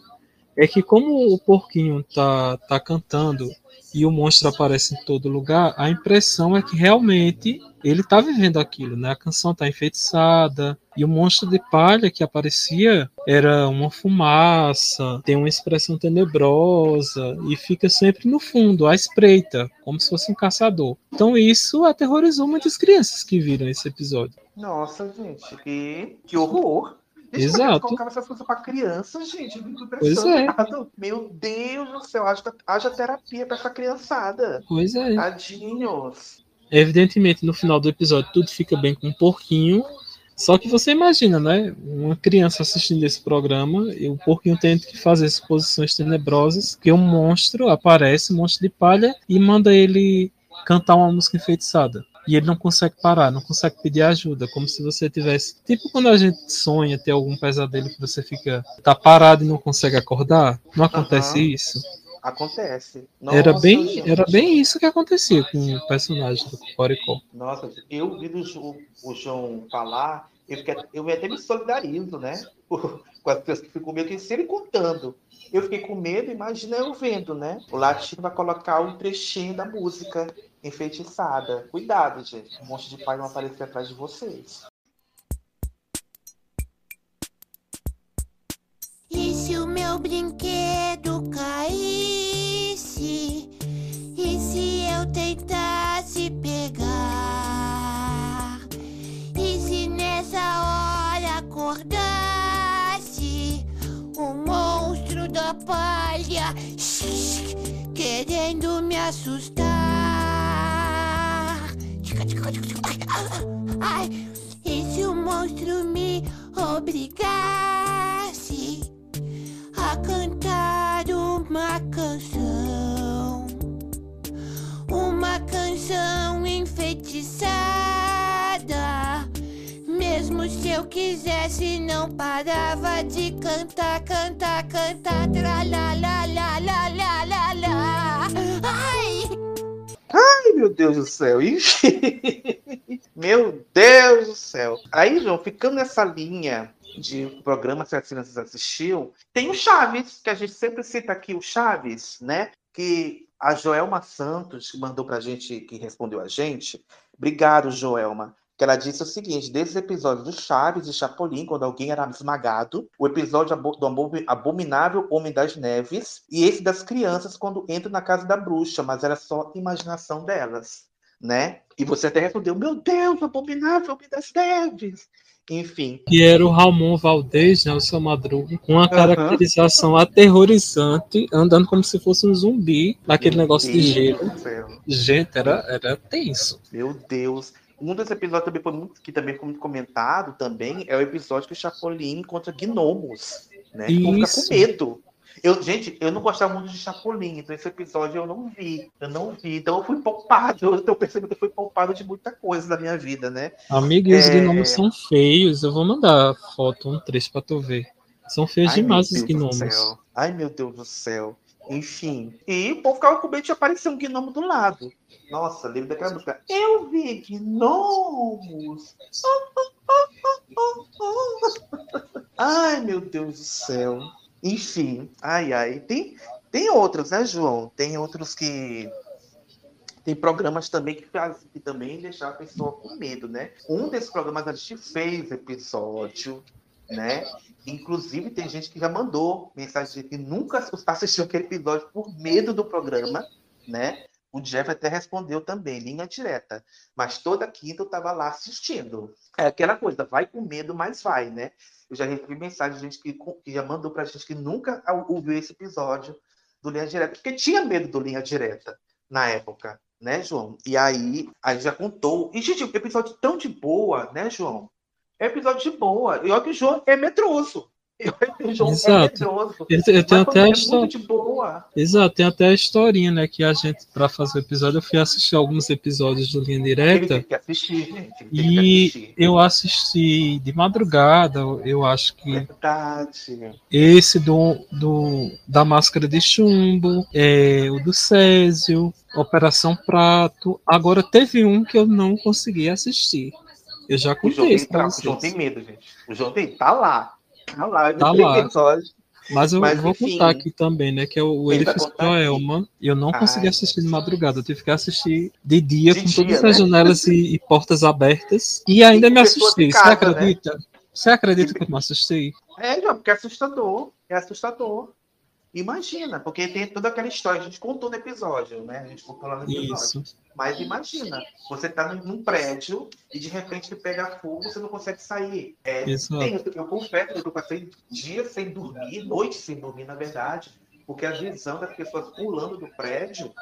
é que como o porquinho tá, tá cantando e o monstro aparece em todo lugar, a impressão é que realmente ele tá vivendo aquilo, né? A canção tá enfeitiçada e o monstro de palha que aparecia era uma fumaça, tem uma expressão tenebrosa e fica sempre no fundo, à espreita, como se fosse um caçador. Então isso aterrorizou muitas crianças que viram esse episódio. Nossa, gente, que, que horror. Gente, Exato. eles colocavam essas coisas pra criança, gente? Pois é. Meu Deus do céu, haja, haja terapia pra essa criançada. Pois é. Tadinhos. Evidentemente, no final do episódio, tudo fica bem com o porquinho. Só que você imagina, né? Uma criança assistindo esse programa e o porquinho tendo que fazer exposições tenebrosas, que um monstro aparece, um monstro de palha, e manda ele cantar uma música enfeitiçada. E ele não consegue parar, não consegue pedir ajuda, como se você tivesse. Tipo quando a gente sonha ter algum pesadelo que você fica. tá parado e não consegue acordar. Não acontece Aham. isso? Acontece. era, Nossa, bem, gente. era bem isso que acontecia com o personagem do Cocoricó. Nossa, eu vi o, João falar, eu, fiquei, eu até me solidarizo, né? Com as pessoas que ficam com medo, que se ele contando. Eu fiquei com medo, imagina eu vendo, né? O latino vai colocar um trechinho da música enfeitiçada. Cuidado, gente. Um monte de pai não aparecer atrás de vocês. E se o meu brinquedo caísse? E se eu tentasse pegar? E se nessa hora acordasse o monstro da palha querendo me assustar? Ai. E se o monstro me obrigasse a cantar uma canção? Uma canção enfeitiçada. Mesmo se eu quisesse, não parava de cantar, cantar, cantar. Tra la la la la la la. Ai! Ai, meu Deus do céu. Meu Deus do céu. Aí, João, ficando nessa linha de programa que as crianças assistiu, tem o Chaves, que a gente sempre cita aqui, o Chaves, né? Que a Joelma Santos mandou pra gente, que respondeu a gente. Obrigado, Joelma. Que ela disse o seguinte: desde os episódios do Chaves e Chapolin, quando alguém era esmagado, o episódio do abomi- Abominável Homem das Neves, e esse das crianças quando entram na casa da bruxa, mas era só imaginação delas, né? E você até respondeu: Meu Deus, o Abominável Homem das Neves. Enfim, que era o Ramon Valdez, né, o seu Madruga, com uma caracterização aterrorizante, andando como se fosse um zumbi, naquele negócio de Deus gelo. do céu. Gente, era, era tenso. Meu Deus. Um dos episódios também foi muito, que também foi muito comentado também é o episódio que o Chapolin encontra gnomos, né? Fica com medo. Eu, gente, eu não gostava muito de Chapolin, então esse episódio eu não vi. Eu não vi. Então eu fui poupado. Eu tô percebendo que eu fui poupado de muita coisa da minha vida, né? Amigo, e os É. gnomos são feios. Eu vou mandar foto, um trecho pra tu ver. São feios Ai, demais os gnomos. Ai, meu Deus do céu. Enfim. E o povo ficava com medo de aparecer um gnomo do lado. Nossa, lembro daquela música. Eu vi gnomos. Ai, meu Deus do céu. Enfim. Ai, ai. Tem, tem outros, né, João? Tem outros que. Tem programas também que, que também deixam a pessoa com medo, né? Um desses programas a gente fez episódio, né? Inclusive, tem gente que já mandou mensagem de que nunca assistiu aquele episódio por medo do programa, né? O Jeff até respondeu também, linha direta. Mas toda quinta eu estava lá assistindo. É aquela coisa, vai com medo, mas vai, né? Eu já recebi mensagem de gente que, que já mandou pra gente que nunca ouviu esse episódio do Linha Direta, porque tinha medo do Linha Direta na época, né, João? E aí, a gente já contou. E, gente, episódio tão de boa, né, João? É episódio de boa. E olha que o João é medroso. É Exato. medroso. Eu, eu tenho até a é história. muito de boa. Exato, tem até a historinha, né? Que a gente, pra fazer o episódio, eu fui assistir alguns episódios do Linha Direta. tem que assistir, gente. E assistir. eu assisti de madrugada, eu acho que Verdade. esse do, do da Máscara de Chumbo, é, o do Césio, Operação Prato. Agora teve um que eu não consegui assistir. Eu já O João, contei isso pra o João tem medo, gente. O João tem, tá lá. Tá lá. Tá lá. episódio. Mas eu Mas, vou enfim. contar aqui também, né? Que é o Ele contar aqui. Joelma. E eu não consegui Ai. assistir de madrugada. Eu tive que assistir de dia, De com dia, todas né? as janelas e, e portas abertas. E ainda E me assustei. Você casa, né? acredita? Você acredita que eu me assustei? É, João, porque é assustador. É assustador. Imagina, porque tem toda aquela história, a gente contou no episódio, né? A gente contou lá no episódio. Isso. Mas imagina, você tá num, prédio e de repente pega fogo, você não consegue sair. É, tem, eu, confesso que eu passei dias sem dormir, noites sem dormir, na verdade, porque a visão das pessoas pulando do prédio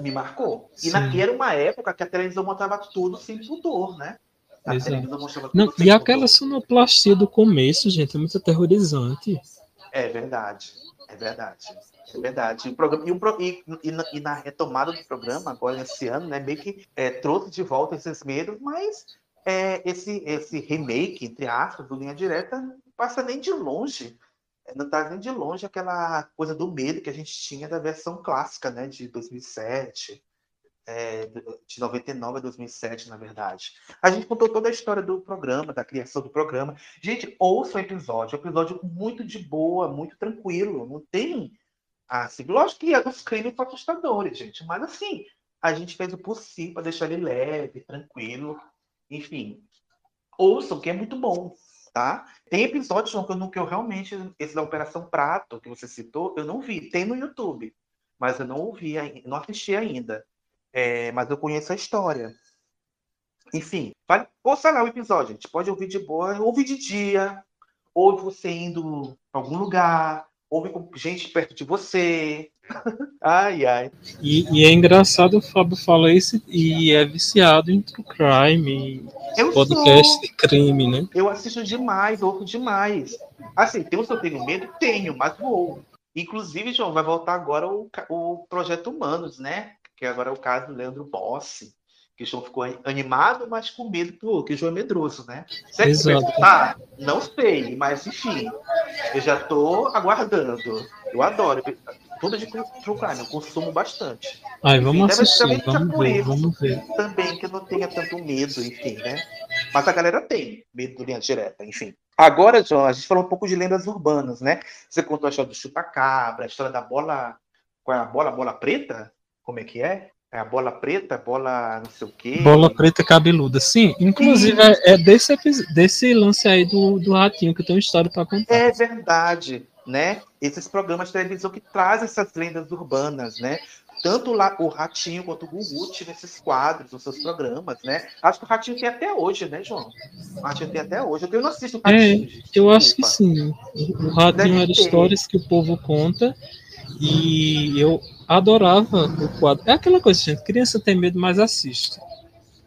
me marcou. E Sim. naquela era uma época que a televisão mostrava tudo sem pudor, né? A televisão mostrava Não, tudo sem e aquela pudor. sonoplastia do começo, gente, é muito aterrorizante. É verdade, é verdade. É verdade. E, o programa, e, o e- e na, e na retomada do programa, agora esse ano, né, meio que é, trouxe de volta esses medos, mas é, esse, esse remake, entre aspas, do Linha Direta, passa nem de longe. é, Não traz nem de longe aquela coisa do medo que a gente tinha da versão clássica, né, de 2007, é, de 99 a 2007, na verdade. A gente contou toda a história do programa, da criação do programa. Gente, ouça o episódio. É um episódio muito de boa, muito tranquilo. Não tem. Assim, lógico que os crimes são assustadores, gente. Mas assim, a gente fez o possível para deixar ele leve, tranquilo. Enfim, ouçam, que é muito bom, tá? Tem episódios que eu, que eu realmente. Esse da Operação Prato, que você citou, eu não vi. Tem no YouTube. Mas eu não ouvi, não assisti ainda. É, mas eu conheço a história. Enfim, vale, ouça lá o episódio, gente. Pode ouvir de boa, ouve de dia, ouve você indo para algum lugar, ouve com gente perto de você. ai, ai. E, e é engraçado, o Fábio fala isso e é viciado em true crime, Eu podcast sou. de crime, né? Eu assisto demais, ouço demais. Assim, tem se eu tenho medo? Tenho, mas vou. Inclusive, João, vai voltar agora o, o Projeto Humanos, né? Que agora é o caso do Leandro Bossi. Que o João ficou animado, mas com medo, pô, que o João é medroso, né? Será que vai Exato. escutar? Não sei, mas enfim. Eu já tô aguardando. Eu adoro. Tudo de true crime, eu consumo bastante. Ai, Enfim, vamos deve- assistir, vamos ver, vamos ver. Também que eu não tenha tanto medo, enfim, né? Mas a galera tem medo do linha direta, enfim. Agora, João, a gente falou um pouco de lendas urbanas, né? Você contou a história do chupa-cabra, a história da bola. Qual é a bola? Bola preta? Como é que é? É a bola preta, bola não sei o quê. Bola preta cabeluda, sim. Inclusive, é, é desse, desse lance aí do, do ratinho que tem uma história pra contar. É verdade, né? Esses programas de televisão que trazem essas lendas urbanas, né? Tanto lá o Ratinho quanto o Gugu tinham esses quadros nos seus programas, né? Acho que o Ratinho tem até hoje, né, João? O Ratinho tem até hoje. Eu não assisto o É, Ratinho, gente. eu acho que sim. O o ratinho Deve era ter. histórias que o povo conta e eu adorava o quadro. É aquela coisa, gente, criança tem medo, mas assiste.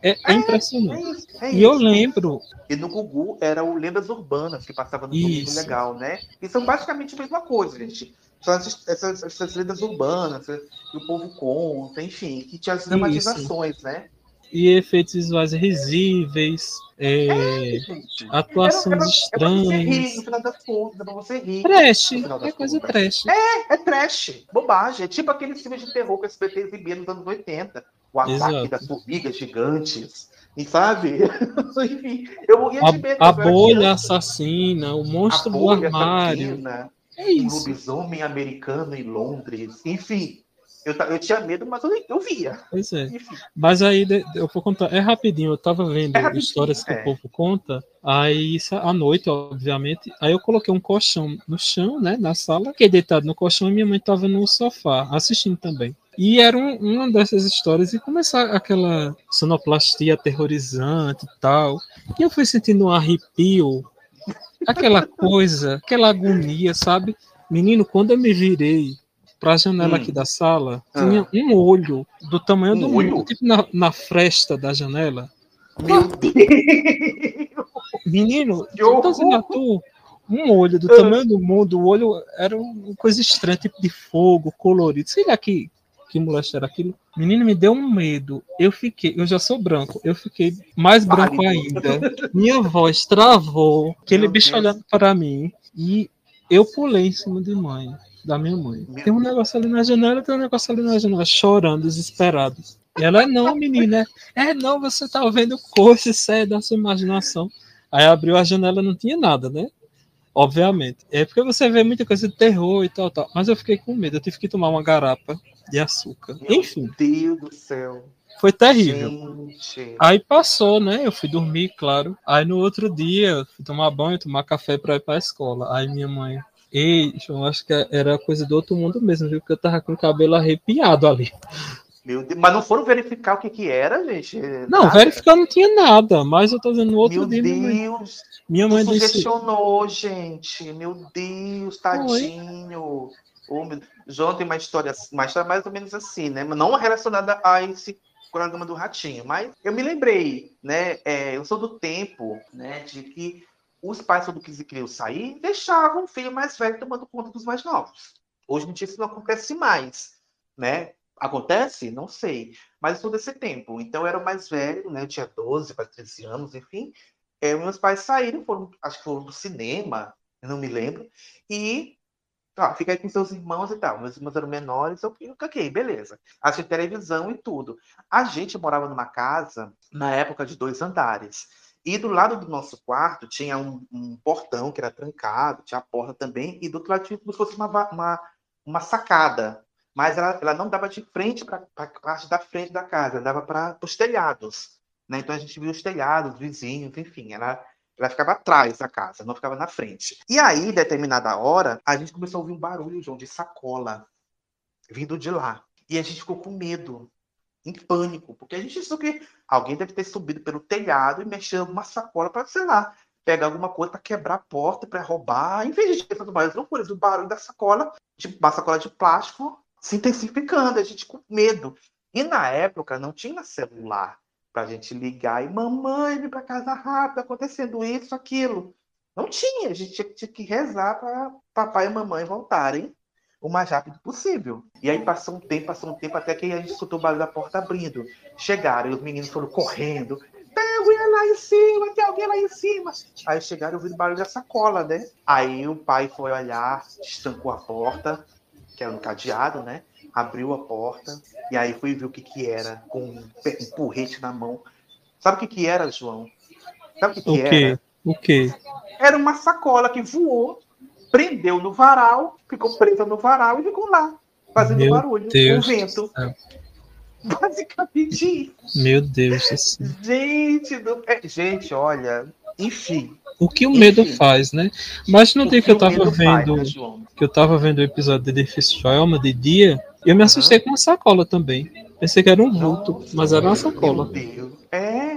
É, é impressionante. É e eu isso. lembro, E no Gugu era o Lendas Urbanas que passava no Domingo Isso. Legal, né? E são basicamente a mesma coisa, gente. São essas, essas, essas lendas urbanas que o povo conta, enfim, que tinha as dramatizações, né? E efeitos visuais risíveis, é, atuações Era- era- É pra você rir, estranhas. no final das contas, é pra você rir. Trash, é coisa contas. trash. É, é trash, bobagem. É tipo aqueles filmes de terror que o SBT exibia nos anos 80. O ataque Exato. das formigas gigantes. E sabe? Enfim, eu morria de medo. A, a bolha criança. assassina, o monstro A do armário. assassina, É Um isso. lobisomem americano em Londres. Enfim, eu, eu tinha medo, mas eu, eu via. Pois é. Enfim. Mas aí eu vou contar, é rapidinho, eu tava vendo É histórias que é. o povo conta, aí isso à noite, obviamente, aí eu coloquei um colchão no chão, né, na sala, fiquei deitado no colchão e minha mãe tava no sofá, assistindo também. E era um- uma dessas histórias, e começar aquela sonoplastia aterrorizante e tal, e eu fui sentindo um arrepio, aquela coisa, aquela agonia, sabe? Menino, quando eu me virei pra janela Hum. aqui da sala, Ah. tinha um olho do tamanho Um do olho? mundo, tipo na, na fresta da janela. Meu Deus! Menino, eu tô dizendo a tu, um olho do Ah. tamanho do mundo, o olho era uma coisa estranha, tipo de fogo, colorido. Sei lá que, que moleque era aquilo. Menino, me deu um medo. Eu fiquei, eu já sou branco, eu fiquei mais branco ainda. Minha voz travou, aquele Meu bicho Deus. olhando para mim, e eu pulei em cima de mãe, da minha mãe. Tem um negócio ali na janela, tem um negócio ali na janela, chorando, desesperado. E ela, não, menina, é não, você tá vendo coisas, isso é da sua imaginação. Aí abriu a janela, não tinha nada, né? Obviamente. É porque você vê muita coisa de terror e tal, tal. Mas eu fiquei com medo, eu tive que tomar uma garapa de açúcar. Enfim, Meu Deus do céu. foi terrível. Gente. Aí passou, né? Eu fui dormir, claro. Aí no outro dia, fui tomar banho, tomar café pra ir pra escola. Aí minha mãe, ei, João, acho que era coisa do outro mundo mesmo, viu? Porque eu tava com o cabelo arrepiado ali. Meu Deus. Mas não foram verificar o que, que era, gente? Não, Nada? verificar não tinha nada, mas eu tô dizendo no outro Meu dia. Minha mãe, Deus. minha mãe disse. sugestionou, gente. Meu Deus, tadinho. Ô, meu- João tem uma história, uma história mais ou menos assim, né? Mas Não relacionada a esse programa do Ratinho, mas eu me lembrei, né? é, eu sou do tempo, né? De que os pais, quando queriam sair, deixavam o filho mais velho tomando conta dos mais novos. Hoje em dia isso não acontece mais, né? Acontece? Não sei. Mas eu sou desse tempo. Então eu era o mais velho, né? Eu tinha 12 para 13 anos, enfim. É, meus pais saíram, foram, acho que foram pro cinema, não me lembro. E ah, fica aí com seus irmãos e tal. Meus irmãos eram menores, eu, eu ok, beleza. Assisti televisão e tudo. A gente morava numa casa, na época, de dois andares. E do lado do nosso quarto tinha um, um portão que era trancado, tinha a porta também, e do outro lado tinha como se fosse uma, uma, uma sacada. Mas ela, ela não dava de frente para a parte da frente da casa, dava para os telhados. Né? Então a gente via os telhados, vizinhos, enfim, ela, ela ficava atrás da casa, não ficava na frente. E aí, determinada hora, a gente começou a ouvir um barulho, João, de sacola vindo de lá. E a gente ficou com medo, em pânico, porque a gente pensou que alguém deve ter subido pelo telhado e mexido alguma sacola para, sei lá, pegar alguma coisa para quebrar a porta, para roubar. Em vez de essas maiores loucuras, o barulho da sacola, tipo uma sacola de plástico, se intensificando, a gente com medo. E na época não tinha celular para a gente ligar e mamãe, vem para casa rápido, acontecendo isso, aquilo. Não tinha, a gente tinha que rezar para papai e mamãe voltarem o mais rápido possível. E aí passou um tempo, passou um tempo, até que a gente escutou o barulho da porta abrindo. Chegaram e os meninos foram correndo. Tem alguém lá em cima, tem alguém lá em cima. Aí chegaram e ouviram o barulho da sacola, né? Aí o pai foi olhar, estancou a porta, que era um cadeado, né? Abriu a porta e aí foi ver o que que era, com um porrete na mão. Sabe o que que era, João? Sabe o que que O era? O quê? Era uma sacola que voou, prendeu no varal, ficou presa no varal e ficou lá, fazendo Meu barulho, Deus com vento. Basicamente isso. Meu Deus do céu. Gente, do... é, gente, olha, enfim. O que o medo faz, né? Mas no O dia que que eu tava medo faz, vendo, né, que eu tava vendo o episódio de Edifício Joelma de dia, eu me assustei com uma sacola também. Pensei que era um vulto, mas era uma sacola. Meu Deus. É.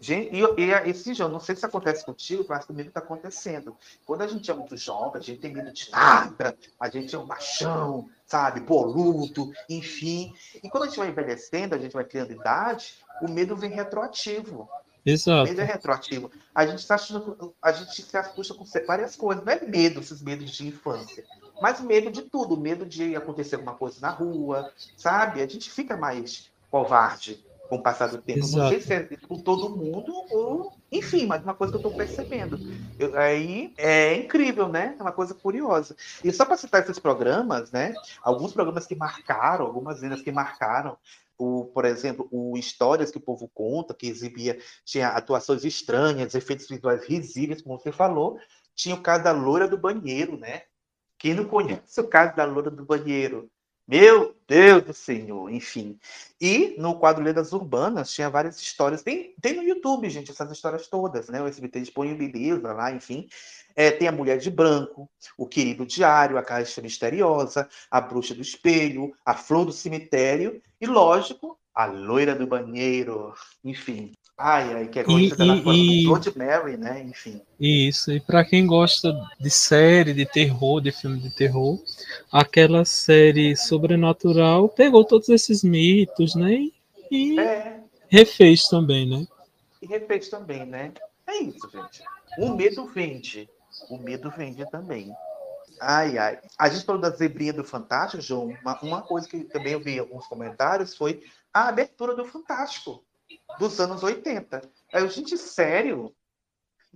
Gente, e, e esse João, não sei se acontece contigo, mas comigo está acontecendo. Quando a gente é muito jovem, a gente tem medo de nada, a gente é um machão, sabe, boludo, enfim. E quando a gente vai envelhecendo, a gente vai criando idade, o medo vem retroativo. O Exato. medo é retroativo. A gente, tá achando- a gente se assusta com várias coisas. Não é medo, esses medos de infância. Mas medo de tudo. Medo de acontecer alguma coisa na rua, sabe? A gente fica mais covarde. Com o passar do tempo. Exato. Não sei se é por todo mundo ou, enfim, mas uma coisa que eu estou percebendo. Eu- aí é incrível, né? É uma coisa curiosa. E só para citar esses programas, né? Alguns programas que marcaram, algumas lendas que marcaram. O, por exemplo, o Histórias que o Povo Conta, que exibia, tinha atuações estranhas, efeitos visuais risíveis, como você falou. Tinha o caso da loira do banheiro, né? Quem não conhece o caso da loira do banheiro? Meu Deus do Senhor, enfim. E no quadro Lendas Urbanas tinha várias histórias. Tem, tem no YouTube, gente, essas histórias todas, né? O SBT disponibiliza lá, enfim. É, tem a Mulher de Branco, o Querido Diário, a Caixa Misteriosa, a Bruxa do Espelho, a Flor do Cemitério e, lógico, a Loira do Banheiro. Enfim. Ai, ai, que é E- e- e- Blood Mary, né? Enfim. Isso, e pra quem gosta de série, de terror, de filme de terror, aquela série sobrenatural pegou todos esses mitos, né? E, e É. refez também, né? E refez também, né? É isso, gente. O medo vende. O medo vende também. Ai, ai. A gente falou da zebrinha do Fantástico, João. Uma, uma coisa que também eu vi em alguns comentários foi a abertura do Fantástico, dos anos 80. Aí eu, gente, sério?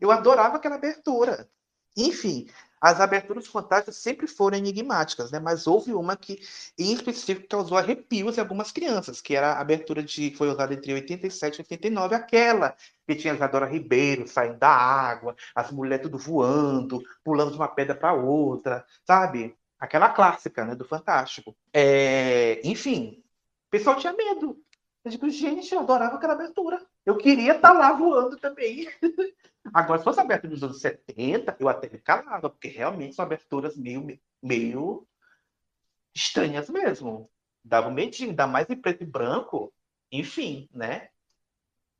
Eu adorava aquela abertura. Enfim, as aberturas fantásticas sempre foram enigmáticas, né? Mas houve uma que, em específico, causou arrepios em algumas crianças, que era a abertura de foi usada entre 87 e 89, aquela que tinha Isadora Ribeiro saindo da água, as mulheres tudo voando, pulando de uma pedra para outra, sabe? Aquela clássica, né, do Fantástico. É, enfim, o pessoal tinha medo. Eu digo, gente, eu adorava aquela abertura. Eu queria estar lá voando também. Agora, se fosse abertura dos anos 70, eu até me calava, porque realmente são aberturas meio, meio estranhas mesmo. Dava um medinho, ainda mais em preto e branco. Enfim, né?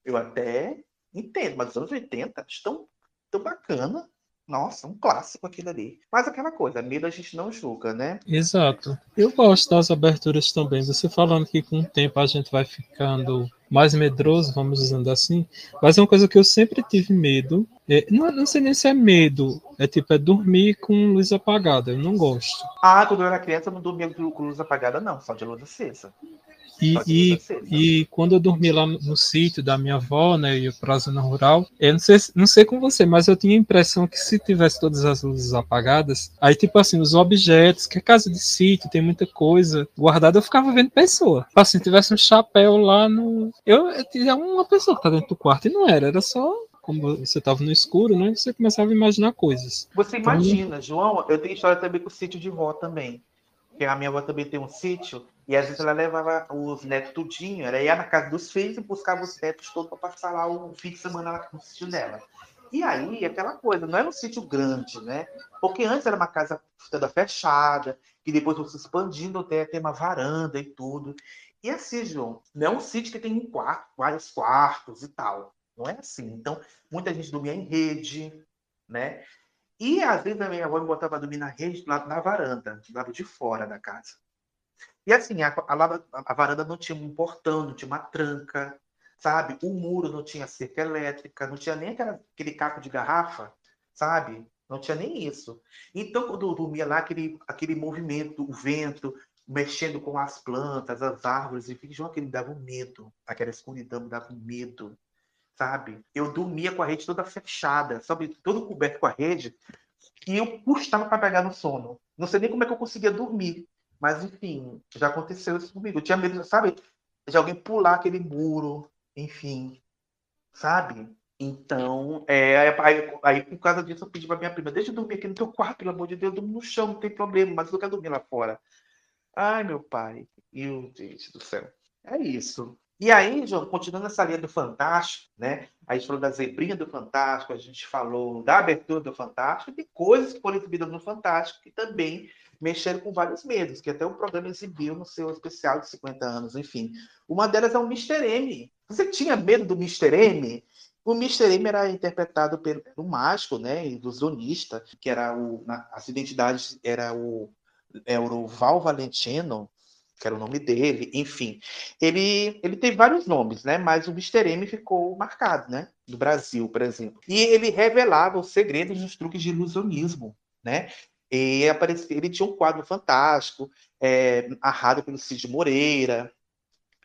Eu até entendo, mas os anos 80 estão tão bacana. Nossa, um clássico aquilo ali. Mas aquela coisa, medo a gente não julga, né? Exato. Eu gosto das aberturas também. Você falando que com o tempo a gente vai ficando mais medroso, vamos dizendo assim. Mas é uma coisa que eu sempre tive medo. É, não, não sei nem se é medo. É tipo, é dormir com luz apagada. Eu não gosto. Ah, quando eu era criança eu não dormia com luz apagada, não, só de luz acesa. E, e, né? e quando eu dormi lá no, no sítio da minha avó, né, e pra zona rural, eu não sei, não sei com você, mas eu tinha a impressão que se tivesse todas as luzes apagadas, aí tipo assim, os objetos, que é casa de sítio, tem muita coisa guardada, eu ficava vendo pessoa. Tipo Assim, tivesse um chapéu lá no... Eu, eu tinha uma pessoa que tá dentro do quarto, e não era, era só... Como você tava no escuro, né? Você começava a imaginar coisas. Você Então, imagina, João, eu tenho história também com o sítio de vó também. Porque a minha avó também tem um sítio, e às vezes ela levava os netos tudinho, ela ia na casa dos filhos e buscava os netos todos para passar lá o fim de semana lá no sítio dela. E aí, aquela coisa, não era um sítio grande, né? Porque antes era uma casa toda fechada, que depois foi se expandindo até ter uma varanda e tudo. E assim, João, não é um sítio que tem um quarto, vários quartos e tal. Não é assim. Então, muita gente dormia em rede, né? E às vezes a minha avó me botava dormir na rede do lado da varanda, do lado de fora da casa. E assim, a, a, a varanda não tinha um portão, não tinha uma tranca, sabe? O muro não tinha cerca elétrica, não tinha nem aquela, aquele caco de garrafa, sabe? Não tinha nem isso. Então, quando eu dormia lá, aquele, aquele movimento, o vento, mexendo com as plantas, as árvores, enfim, João, aquele me dava um medo. Aquela escuridão me dava um medo sabe? Eu dormia com a rede toda fechada, sabe? Todo coberto com a rede, e eu custava para pegar no sono. Não sei nem como é que eu conseguia dormir, mas enfim, já aconteceu isso comigo. Eu tinha medo, sabe? De alguém pular aquele muro, enfim, sabe? Então, é, aí, aí, por causa disso, eu pedi para minha prima: deixa eu dormir aqui no teu quarto, pelo amor de Deus, eu durmo no chão, não tem problema, mas eu quero dormir lá fora. Ai, meu pai, meu Deus do céu. É isso. E aí, João, continuando essa linha do Fantástico, né? A gente falou da zebrinha do Fantástico, a gente falou da abertura do Fantástico, de coisas que foram exibidas no Fantástico que também mexeram com vários medos, que até o programa exibiu no seu especial de 50 anos, enfim. Uma delas é o Mr. M. Você tinha medo do Mr. M? O Mr. M era interpretado pelo, mágico, né, ilusionista, que era o, na, as identidades era o, era o Val Valentino, que era o nome dele, enfim. Ele, ele tem vários nomes, né? Mas o Mr. M ficou marcado, né? No Brasil, por exemplo. E ele revelava os segredos dos truques de ilusionismo, né? E aparecia, ele tinha um quadro fantástico, é, narrado pelo Cid Moreira,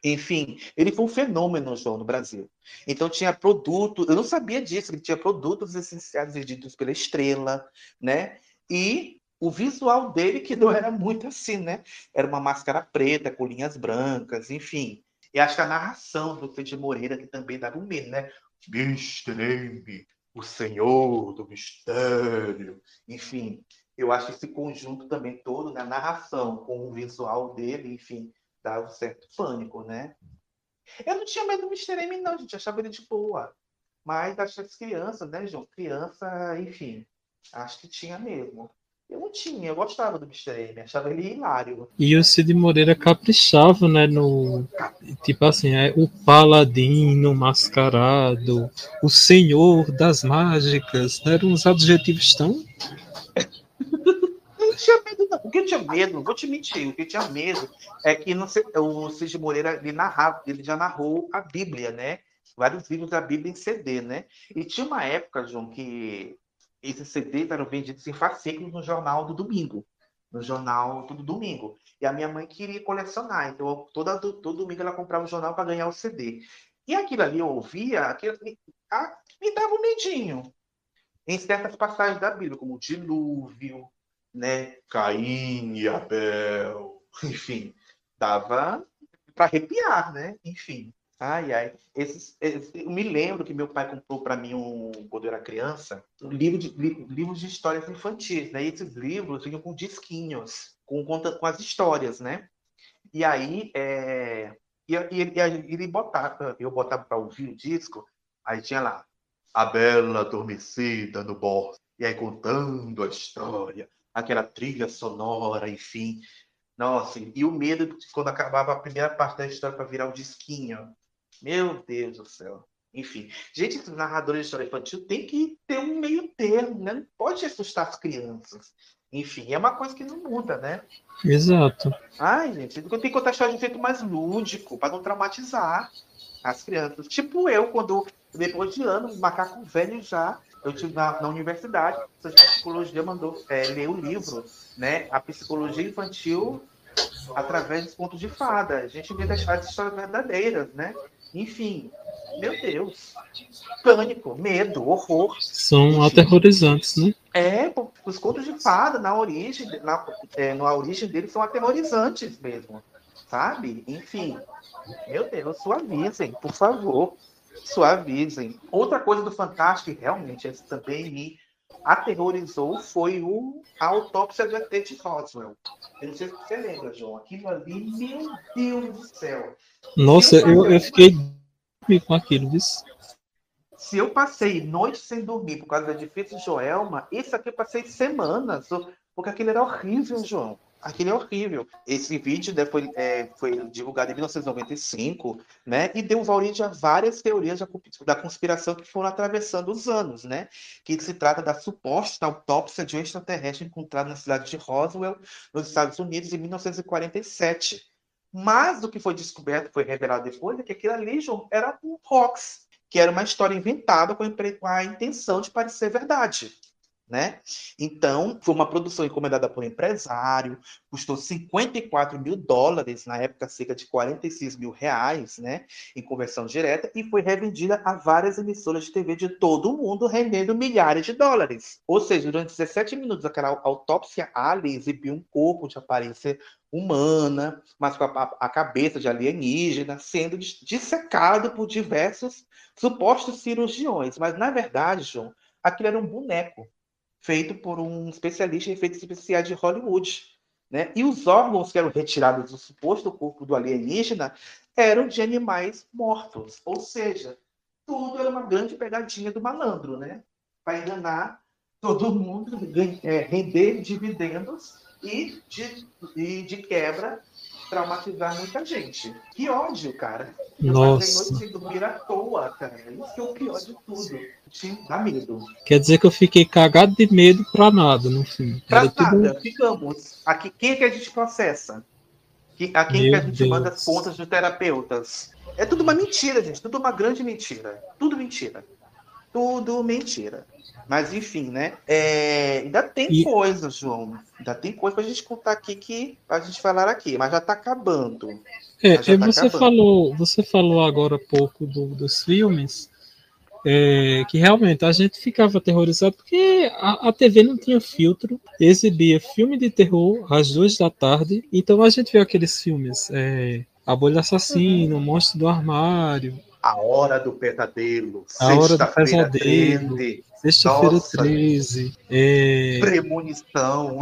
Enfim, ele foi um fenômeno, João, no Brasil. Então tinha produto, eu não sabia disso, ele tinha produtos essenciais vendidos pela Estrela, né? E o visual dele que não era muito assim, né? Era uma máscara preta com linhas brancas, enfim. E acho que a narração do Cid Moreira que também dava um medo, né? Mr. o Senhor do Mistério, enfim. Eu acho esse conjunto também todo, na né? narração, com o visual dele, enfim, dava um certo pânico, né? Eu não tinha medo do Mr. M, não, gente. achava ele de boa. Mas acho que as crianças, né, João? Criança, enfim, acho que tinha mesmo. Eu não tinha, eu gostava do Mr. M, achava ele hilário. E o Cid Moreira caprichava, né, no... Tipo assim, é o paladino mascarado, o senhor das mágicas, né? eram uns adjetivos tão... tinha medo, não. O que eu tinha medo, não vou te mentir, o que eu tinha medo é que não sei, o Cid Moreira, ele narrava, ele já narrou a Bíblia, né? Vários livros da Bíblia em CD, né? E tinha uma época, João, que esses CDs eram vendidos em fascículos no jornal do domingo, no jornal do domingo. E a minha mãe queria colecionar, então toda, todo domingo ela comprava o jornal para ganhar o CD. E aquilo ali eu ouvia, aquilo, me, a, me dava um medinho. Em certas passagens da Bíblia, como o dilúvio, né? Caim e Abel, enfim, dava para arrepiar, né? Enfim. Ai, ai. Esses, esses, eu me lembro que meu pai comprou para mim, um, quando eu era criança, um livro de, li, livros de histórias infantis, né? E esses livros vinham com disquinhos, com, com, as histórias, né? E aí, é, e, e, e ele botava, eu botava para ouvir o disco, aí tinha lá, a bela adormecida no bosque, e aí contando a história, aquela trilha sonora, enfim. Nossa, e o medo de quando acabava a primeira parte da história para virar um disquinho. Meu Deus do céu. Enfim, gente, narradores de história infantil tem que ter um meio termo, né? Não pode assustar as crianças. Enfim, é uma coisa que não muda, né? Exato. Ai, gente, tem que contar a história de um jeito mais lúdico, para não traumatizar as crianças. Tipo eu, quando, depois de anos, macaco velho já, eu tive na, na universidade, a psicologia mandou é, ler o livro, né? A psicologia infantil através dos contos de fada. A gente vê as histórias verdadeiras, né? Enfim, meu Deus. Pânico, medo, horror. São Enfim. aterrorizantes, né? É, os contos de fada, na origem, na, é, na origem deles, são aterrorizantes mesmo. Sabe? Enfim. Meu Deus, suavizem, por favor. Suavizem. Outra coisa do Fantástico, realmente, esse também me aterrorizou, foi o, a autópsia do ET de Roswell. Eu não sei se você lembra, João. Aquilo ali, meu Deus do céu. Nossa, eu, eu, eu fiquei com aquilo, viu? Se eu passei noites sem dormir por causa da difícil Joelma, esse aqui eu passei semanas, porque aquilo era horrível, João. Aquilo é horrível. Esse vídeo né, foi, é, foi, divulgado em 1995, né? E deu origem a várias teorias da conspiração que foram atravessando os anos, né? Que se trata da suposta autópsia de um extraterrestre encontrado na cidade de Roswell, nos Estados Unidos, em 1947. Mas o que foi descoberto, foi revelado depois, é que aquilo ali era um hoax, que era uma história inventada com a intenção de parecer verdade né? Então, foi uma produção encomendada por empresário, custou 54 mil dólares, na época cerca de 46 mil reais, né? Em conversão direta, e foi revendida a várias emissoras de TV de todo o mundo, rendendo milhares de dólares. Ou seja, durante 17 minutos, aquela autópsia ali exibiu um corpo de aparência humana, mas com a, a cabeça de alienígena, sendo dissecado por diversos supostos cirurgiões. Mas, na verdade, João, aquilo era um boneco feito por um especialista em efeitos especiais de Hollywood. Né? E os órgãos que eram retirados do suposto corpo do alienígena eram de animais mortos. Ou seja, tudo era uma grande pegadinha do malandro, né? Para enganar todo mundo, é, render dividendos e de, e de quebra traumatizar muita gente. Que ódio, cara. Eu Nossa. passei noite sem dormir à toa, cara. Isso que é o pior de tudo. Te dá medo. Quer dizer que eu fiquei cagado de medo pra nada, no fim. Pra Era nada, tudo... ficamos. Aqui, quem é que a gente processa? A quem Meu que a gente Deus. manda as contas de terapeutas? É tudo uma mentira, gente. Tudo uma grande mentira. Tudo mentira. Tudo mentira. Mas enfim, né? É, ainda tem e... coisa, João. Ainda tem coisa pra gente contar aqui que a gente falar aqui, mas já tá acabando. É, e tá você acabando. falou, você falou agora há pouco do- dos filmes, é, que realmente a gente ficava aterrorizado porque a, a TV não tinha filtro, exibia filme de terror às duas da tarde, então a gente viu aqueles filmes, é, A Bolha Assassina, O Monstro do Armário, A Hora do Pesadelo. Sexta-feira Pesadelo, 13, Sexta-feira Nossa. 13, é, Premonição.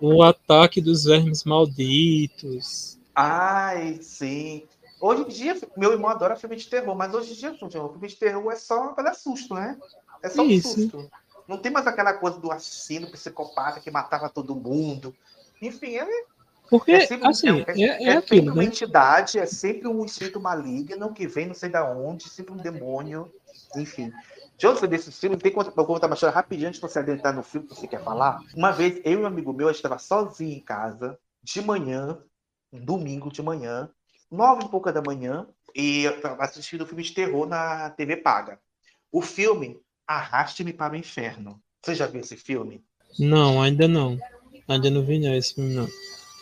o, o Ataque dos Vermes Malditos. Ai, sim. Hoje em dia, meu irmão adora filme de terror, mas hoje em dia, filme de terror é só para dar susto, né? É só um Isso. susto. Não tem mais aquela coisa do assassino psicopata que matava todo mundo. Enfim, é, Porque, é sempre, assim, é, é, é é sempre aquilo, uma né? entidade, é sempre um espírito maligno que vem não sei da onde, sempre um demônio, enfim. De onde foi desse filme? Tem conta, eu vou contar uma história rapidinho antes de você adentrar no filme que você quer falar. Uma vez, eu e um amigo meu, a gente estava sozinho em casa, de manhã, um domingo de manhã, nove e pouca da manhã, e eu estava assistindo um filme de terror na TV Paga. O filme Arraste-me para o Inferno. Você já viu esse filme? Não, ainda não. Ainda não vi não, esse filme não.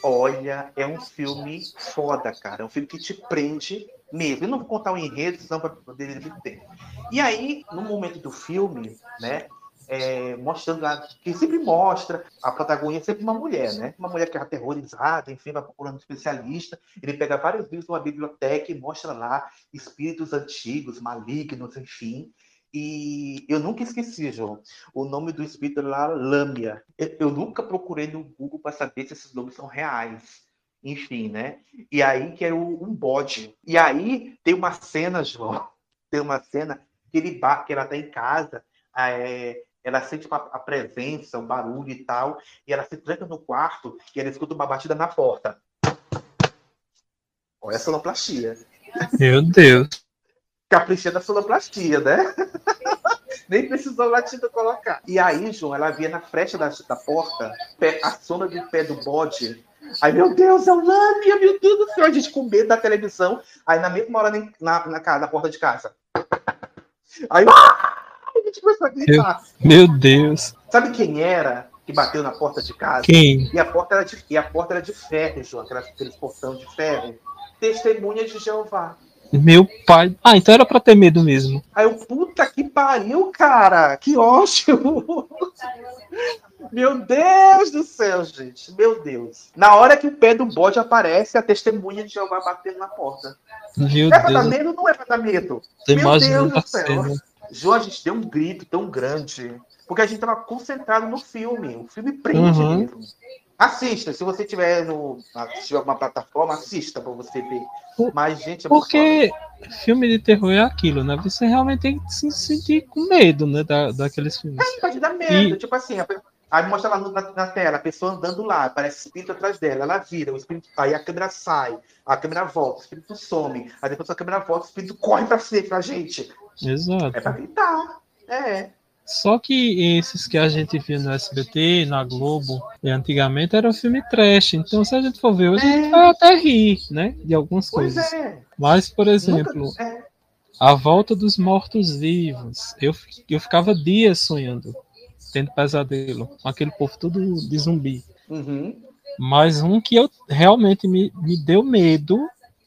Olha, é um filme foda, cara. É um filme que te prende mesmo. Eu não vou contar o enredo, senão para poder ter. E aí, no momento do filme, né? é, mostrando lá, que sempre mostra a protagonista é sempre uma mulher, né? Uma mulher que é aterrorizada, enfim, vai procurando um especialista. Ele pega vários livros de uma biblioteca e mostra lá espíritos antigos, malignos, enfim. E eu nunca esqueci, João. O nome do espírito lá, Lâmia. Eu, eu nunca procurei no Google para saber se esses nomes são reais. Enfim, né? E aí que é o- um bode. E aí tem uma cena, João. Tem uma cena que ele que ela tá em casa, é, ela sente uma- a presença, o barulho e tal, e ela se tranca no quarto e ela escuta uma batida na porta. Olha a sonoplastia. Meu Deus. Capricha da sonoplastia, né? Nem precisou latido colocar. E aí, João, ela via na fresta da, da porta pé- a sombra do pé do bode. Aí, meu Deus, é o Lâmia, meu Deus do céu, a gente com medo da televisão. Aí, na mesma hora, na, na, na, na porta de casa. Aí, ah! a gente começou a Meu, gritar. meu Deus. Sabe quem era que bateu na porta de casa? Quem? E a porta era de, e a porta era de ferro, João, aqueles portão de ferro. Testemunha de Jeová. Meu pai. Ah, então era pra ter medo mesmo. Aí eu, puta que pariu, cara! Que ótimo! Meu Deus do céu, gente. Meu Deus. Na hora que o pé do bode aparece, a testemunha de Jeová batendo na porta. Meu é pra dar Deus. medo ou não é pra dar medo? Meu Deus do céu. cena. João, a gente deu um grito tão grande. Porque a gente tava concentrado no filme. O filme prende Uhum. mesmo. Assista, se você tiver no. Se tiver alguma plataforma, assista pra você ver. Mas, gente, é Porque filme de terror é aquilo, né? Você realmente tem que se sentir com medo, né? Da, daqueles filmes. Pode dar medo. E- Tipo assim, aí mostra lá na, na tela, a pessoa andando lá, parece espírito atrás dela, ela vira, o espírito, aí a câmera sai, a câmera volta, o espírito some, aí depois a câmera volta, o espírito corre pra frente pra gente. Exato. É pra gritar. É. Só que esses que a gente via no SBT, na Globo, e antigamente era um filme trash. Então, se a gente for ver hoje, a gente vai até rir, né? De algumas Pois coisas. é. Mas, por exemplo, Nunca- é. A Volta dos Mortos-Vivos. Eu, eu ficava dias sonhando, tendo pesadelo, com aquele povo todo de zumbi. Uhum. Mas um que eu realmente me, me deu medo,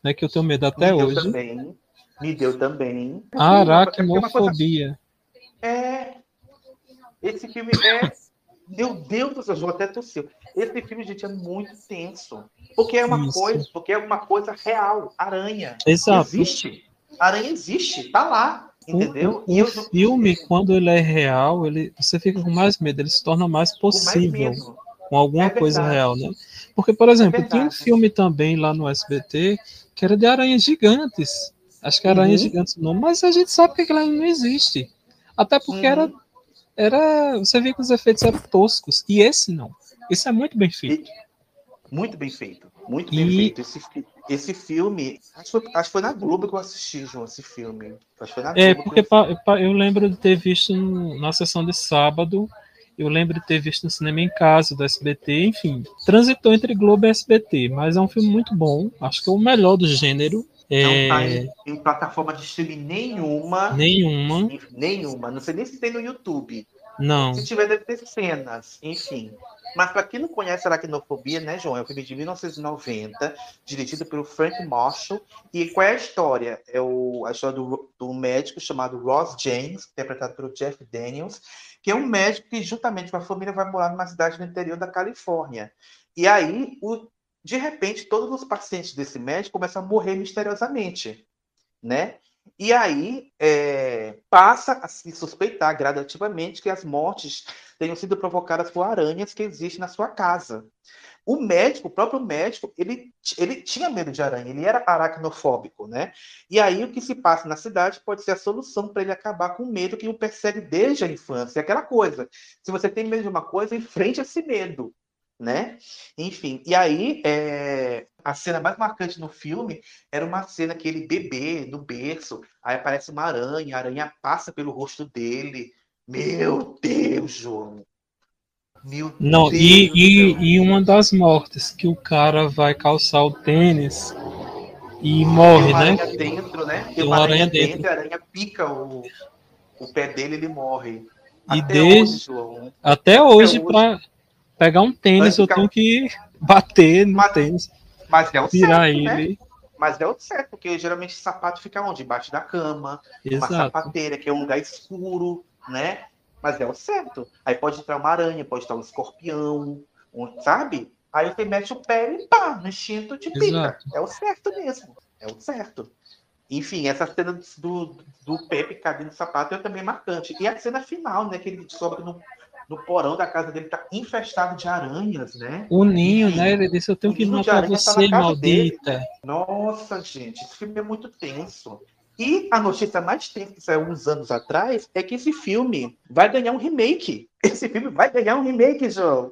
né? Que eu tenho medo até Me deu hoje. também. Me deu também. É é Aracnofobia. É. Esse filme é. Meu Deus do céu, eu até tossiu. Esse filme, gente, é muito tenso. Porque é uma Isso. coisa, porque é uma coisa real. Aranha. Exato. Existe. Aranha existe, tá lá. Entendeu? O, o filme, quando ele é real, ele, você fica com mais medo, ele se torna mais possível medo. com alguma É coisa real, né? Porque, por exemplo, É tinha um filme também lá no SBT que era de aranhas gigantes. Acho que aranhas Uhum. gigantes o nome, mas a gente sabe que aquilo não existe. Até porque Uhum. era, era. Você via que os efeitos eram toscos. E esse não. Esse é muito bem feito. Muito bem feito. Muito bem E- feito. Esse, esse filme. Acho que, foi, acho que foi na Globo que eu assisti, João, esse filme. Acho que foi na É, Globo. porque pa- pa- eu lembro de ter visto na sessão de sábado, eu lembro de ter visto no cinema em casa do SBT, enfim, transitou entre Globo e SBT, mas é um filme muito bom, acho que é o melhor do gênero. Não tá É, em, em plataforma de streaming nenhuma. Nenhuma. Nenhuma. Não sei nem se tem no YouTube. Não. Se tiver, deve ter cenas, enfim. Mas para quem não conhece Aracnofobia, né, João? É um filme de 1990, dirigido pelo Frank Marshall. E qual é a história? É o, a história do, do médico chamado Ross James, interpretado pelo Jeff Daniels, que é um médico que, juntamente com a família, vai morar numa cidade no interior da Califórnia. E aí, o, de repente, todos os pacientes desse médico começam a morrer misteriosamente, né? E aí é, passa a se suspeitar gradativamente que as mortes tenham sido provocadas por aranhas que existem na sua casa. O médico, o próprio médico, ele, ele tinha medo de aranha, ele era aracnofóbico, né? E aí o que se passa na cidade pode ser a solução para ele acabar com o medo que o persegue desde a infância. Aquela coisa, se você tem medo de uma coisa, enfrente esse medo, né? Enfim, e aí é, a cena mais marcante no filme era uma cena que ele bebê no berço, aí aparece uma aranha, a aranha passa pelo rosto dele. Meu Deus, João. Meu Não, Deus e, e, e uma das mortes, que o cara vai calçar o tênis e morre, né? aranha dentro, né? Tem Tem uma uma aranha aranha dentro, dentro. a aranha pica o, o pé dele ele morre. E Até desde- hoje, João. Até hoje, hoje. para pegar um tênis, eu tenho que bater no tênis, Mas é o tirar certo, né? ele. Mas é o certo, porque geralmente sapato fica onde? Embaixo da cama, uma Exato. sapateira, que é um lugar escuro, né? Mas é o certo. Aí pode entrar uma aranha, pode estar um escorpião, um- sabe? Aí você mete o pé e pá, no instinto de pica. Exato. É o certo mesmo. É o certo. Enfim, essa cena do, do pé picado no sapato é também marcante. E a cena final, né? Que ele sobe no, no porão da casa dele, tá infestado de aranhas, né? O ninho, né? Ele disse: Eu tenho que ninho de matar tá você, na casa dele. maldita. Nossa, gente, esse filme é muito tenso. E a notícia mais tensa que saiu uns anos atrás é que esse filme vai ganhar um remake. Esse filme vai ganhar um remake, João.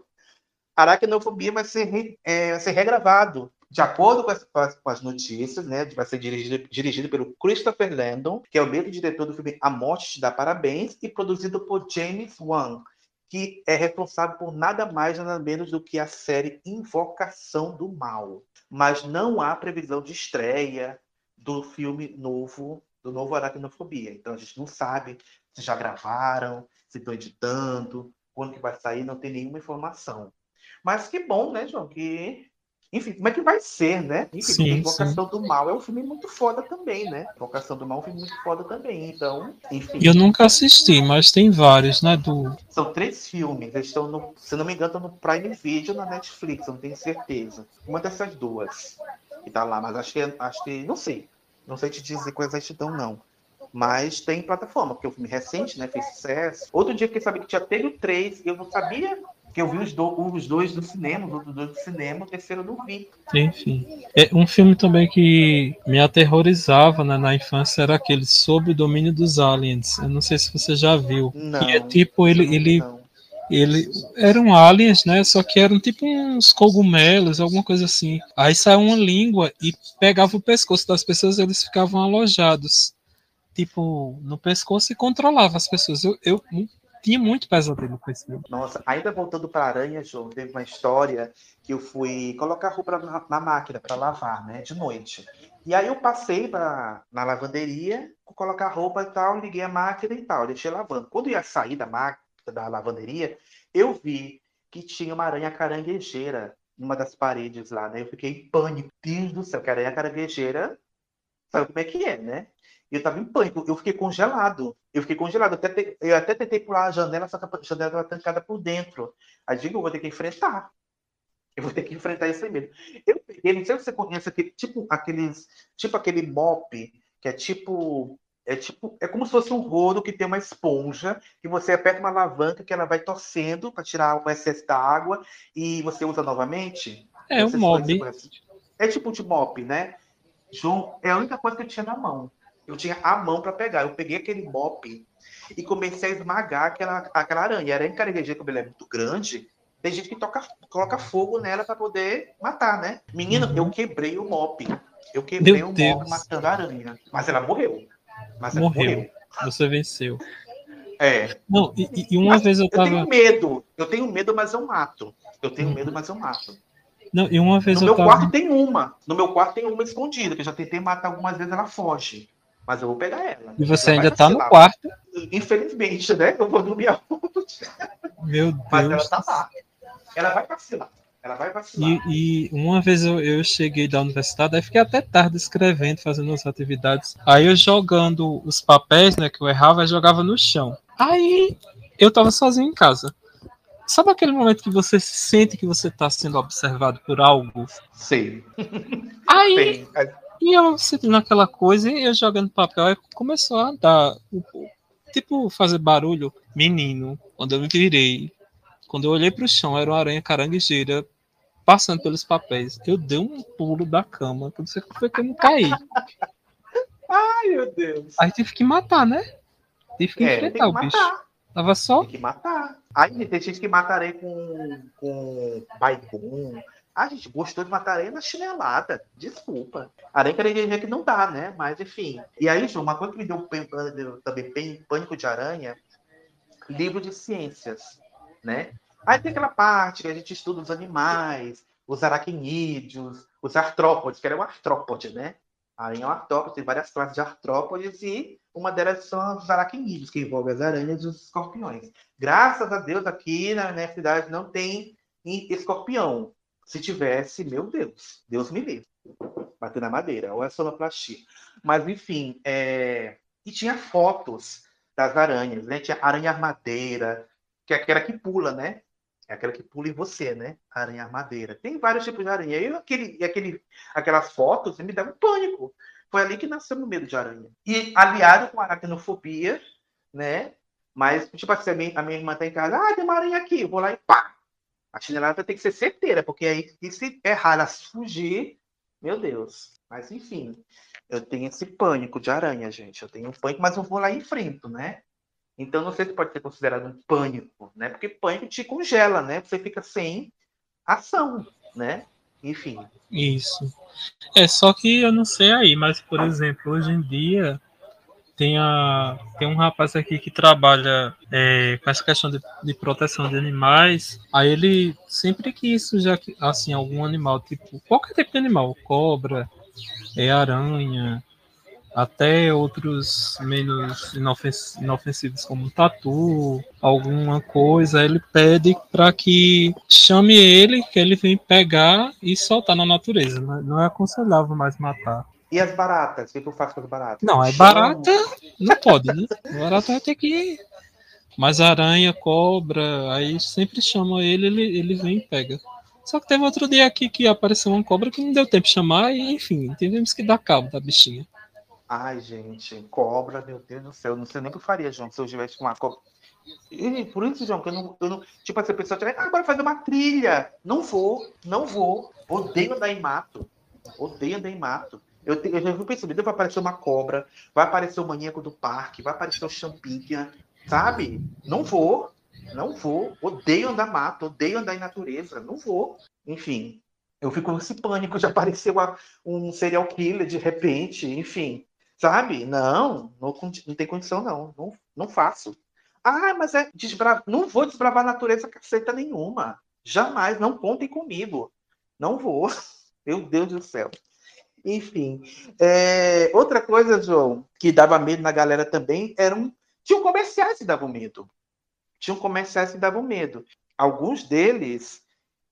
Aracnofobia vai ser, re- é, vai ser regravado. De acordo com as, com as- com as notícias, né, vai ser dirigido, dirigido pelo Christopher Landon, que é o mesmo diretor do filme A Morte Te Dá Parabéns, e produzido por James Wan, que é responsável por nada mais nada menos do que a série Invocação do Mal. Mas não há previsão de estreia do filme novo, do novo Aracnofobia. Então a gente não sabe se já gravaram, se estão editando, quando que vai sair, não tem nenhuma informação. Mas que bom, né, João? Que enfim, como é que vai ser, né? Enfim, Sim, Invocação do Mal é um filme muito foda também, né? Invocação do Mal é um filme muito foda também. Então, enfim. Eu nunca assisti, mas tem vários, né? Do... São três filmes, eles estão, no, se não me engano, estão no Prime Video na Netflix, eu não tenho certeza. Uma dessas duas que tá lá, mas acho que, acho que não sei. Não sei te dizer com exatidão, não. Mas tem plataforma, porque é um filme recente, né? Fez sucesso. Outro dia eu fiquei sabendo que tinha teve o três, e eu não sabia que eu vi os, do, os dois do cinema, os outros dois do cinema, o terceiro eu não vi. Enfim. É um filme também que me aterrorizava né, na infância era aquele Sob o Domínio dos Aliens. Eu não sei se você já viu. Não, que é tipo, ele, ele, ele eram aliens, né? Só que eram tipo uns cogumelos, alguma coisa assim. Aí saiu uma língua e pegava o pescoço das pessoas, eles ficavam alojados. Tipo, no pescoço e controlava as pessoas. Eu, eu tinha muito pesadelo com esse filme. Nossa, ainda voltando para Aranha, João, teve uma história que eu fui colocar roupa na, na máquina para lavar, né, de noite. E aí eu passei pra, na lavanderia, colocar roupa e tal, liguei a máquina e tal, deixei lavando. Quando eu ia sair da máquina, da lavanderia, eu vi que tinha uma aranha caranguejeira numa das paredes lá, né? Eu fiquei em pânico. Deus do céu, que aranha caranguejeira, sabe como é que é, né? Eu tava em pânico, eu fiquei congelado. Eu fiquei congelado. Eu até, eu até tentei pular a janela, só que a janela estava trancada por dentro. Aí digo, eu vou ter que enfrentar. Eu vou ter que enfrentar esse medo. Eu peguei, não sei se você conhece aquele, tipo aqueles, tipo aquele mop, que é tipo, é tipo, é como se fosse um rodo que tem uma esponja, que você aperta uma alavanca que ela vai torcendo para tirar o excesso da água e você usa novamente. É um conhece. É tipo de mop, né? João, é a única coisa que eu tinha na mão. Eu tinha a mão para pegar. Eu peguei aquele mop e comecei a esmagar aquela, aquela aranha. A aranha caranguejeira, como ela é muito grande, tem gente que toca, coloca fogo nela para poder matar, né? Menina, eu quebrei o mop. Eu quebrei Meu o Deus. mop matando a aranha. Mas ela morreu. Mas ela Morreu. morreu. Você venceu. É. Não, e, e- uma vez eu Eu tava. tenho medo. Eu tenho medo, mas eu mato. Eu tenho medo, mas eu mato. Não, e uma vez No eu meu tava. quarto tem uma. No meu quarto tem uma escondida, que eu já tentei matar algumas vezes, ela foge. Mas eu vou pegar ela. E você Ela ainda tá no vacilar. quarto. Infelizmente, né? Eu vou dormir aonde? Meu Mas Deus. ela tá lá. Ela vai vacilar. Ela vai vacilar. E, e uma vez eu, eu cheguei da universidade, aí fiquei até tarde escrevendo, fazendo as atividades. Aí eu jogando os papéis, né, que eu errava, eu jogava no chão. Aí eu tava sozinho em casa. Sabe aquele momento que você sente que você tá sendo observado por algo? Sei. Aí, Tem. E eu sentindo aquela coisa, e eu jogando papel, começou a dar, o- o- tipo, fazer barulho. Menino, quando eu me virei, quando eu olhei pro chão, era uma aranha caranguejeira passando pelos papéis. Eu dei um pulo da cama, não sei como foi que eu não caí. Ai, meu Deus. Aí tive que matar, né? Tive que É, enfrentar o bicho. matar. Tava só. Tem que matar. Aí tem gente que matarei com, com baigum. A gente gostou de matar aranha na chinelada. Desculpa. Aranha caranguejeira que não dá, né? Mas enfim. E aí, João, uma coisa que me deu deu também pân- pânico de aranha, livro de ciências, né? Aí tem aquela parte que a gente estuda os animais, os aracnídeos, os artrópodes, que era um artrópode, né? Aranha é um artrópode, tem várias classes de artrópodes e uma delas são os aracnídeos, que envolve as aranhas e os escorpiões. Graças a Deus, aqui na minha cidade não tem escorpião. Se tivesse, meu Deus, Deus me livre. Bater na madeira, ou é sonoplastia. Mas, enfim, é... e tinha fotos das aranhas, né? Tinha aranha armadeira, que é aquela que pula, né? É aquela que pula em você, né? Aranha armadeira. Tem vários tipos de aranha. E aquele, e aquele, aquelas fotos me davam pânico. Foi ali que nasceu o medo de aranha. E aliado com a aracnofobia, né? Mas, tipo assim, a minha, a minha irmã tá em casa, ah, tem uma aranha aqui, eu vou lá e pá! A chinelada ter que ser certeira, porque aí, se errar, ela fugir, meu Deus. Mas, enfim, eu tenho esse pânico de aranha, gente. Eu tenho um pânico, mas eu vou lá e enfrento, né? Então, não sei se pode ser considerado um pânico, né? Porque pânico te congela, né? Você fica sem ação, né? Enfim. Isso. É só que eu não sei aí, mas por exemplo, hoje em dia tem, a, tem um rapaz aqui que trabalha é, com essa questão de, de proteção de animais. Aí ele sempre que surge assim algum animal, tipo qualquer tipo de animal, cobra, é, aranha, até outros menos inofens inofensivos como tatu, alguma coisa, ele pede para que chame ele, que ele vem pegar e soltar na natureza. Não é- Não é aconselhável mais matar. E as baratas? O que que eu faço com as baratas? Não, é barata, não pode, né? Barata vai ter que. Mas aranha, cobra, aí sempre chama ele, ele, ele vem e pega. Só que teve outro dia aqui que apareceu uma cobra que não deu tempo de chamar e, enfim, tivemos que dar cabo da bichinha. Ai, gente, cobra, meu Deus do céu. Não sei nem o que eu faria, João, se eu tivesse uma cobra. E por isso, João, que eu não. Eu não tipo, essa pessoa tiver, ah, bora fazer uma trilha. Não vou, não vou. Odeio andar em mato. Odeio andar em mato. Eu, eu já fui percebendo, vai aparecer uma cobra, vai aparecer o maníaco do parque, vai aparecer o champinha, sabe? Não vou, não vou. Odeio andar mato, odeio andar em natureza, não vou. Enfim, eu fico nesse pânico de aparecer uma- um serial killer de repente, enfim. Sabe? Não, não, não tem condição, não. Não, não faço. Ah, mas é desbra... Não vou desbravar a natureza caceta nenhuma. Jamais, não contem comigo. Não vou. Meu Deus do céu. Enfim. é, Outra coisa, João, que dava medo na galera também, eram. Tinham comerciais que davam medo. Tinham comerciais que davam medo. Alguns deles.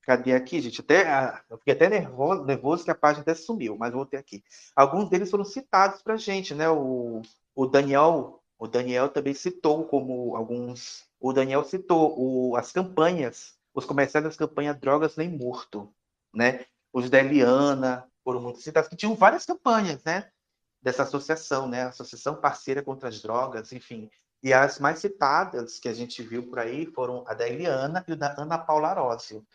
Cadê aqui, gente? Até, ah, eu fiquei até nervoso, nervoso que a página até sumiu, mas vou ter aqui. Alguns deles foram citados pra gente, né? O, o Daniel, o Daniel também citou como alguns. O Daniel citou o, as campanhas, os comerciais das campanhas Drogas Nem Morto, né? Os da Eliana foram muito citados, que tinham várias campanhas, né? Dessa associação, né? Associação Parceira contra as Drogas, enfim. E as mais citadas que a gente viu por aí foram a da Eliana e o da Ana Paula Arósio,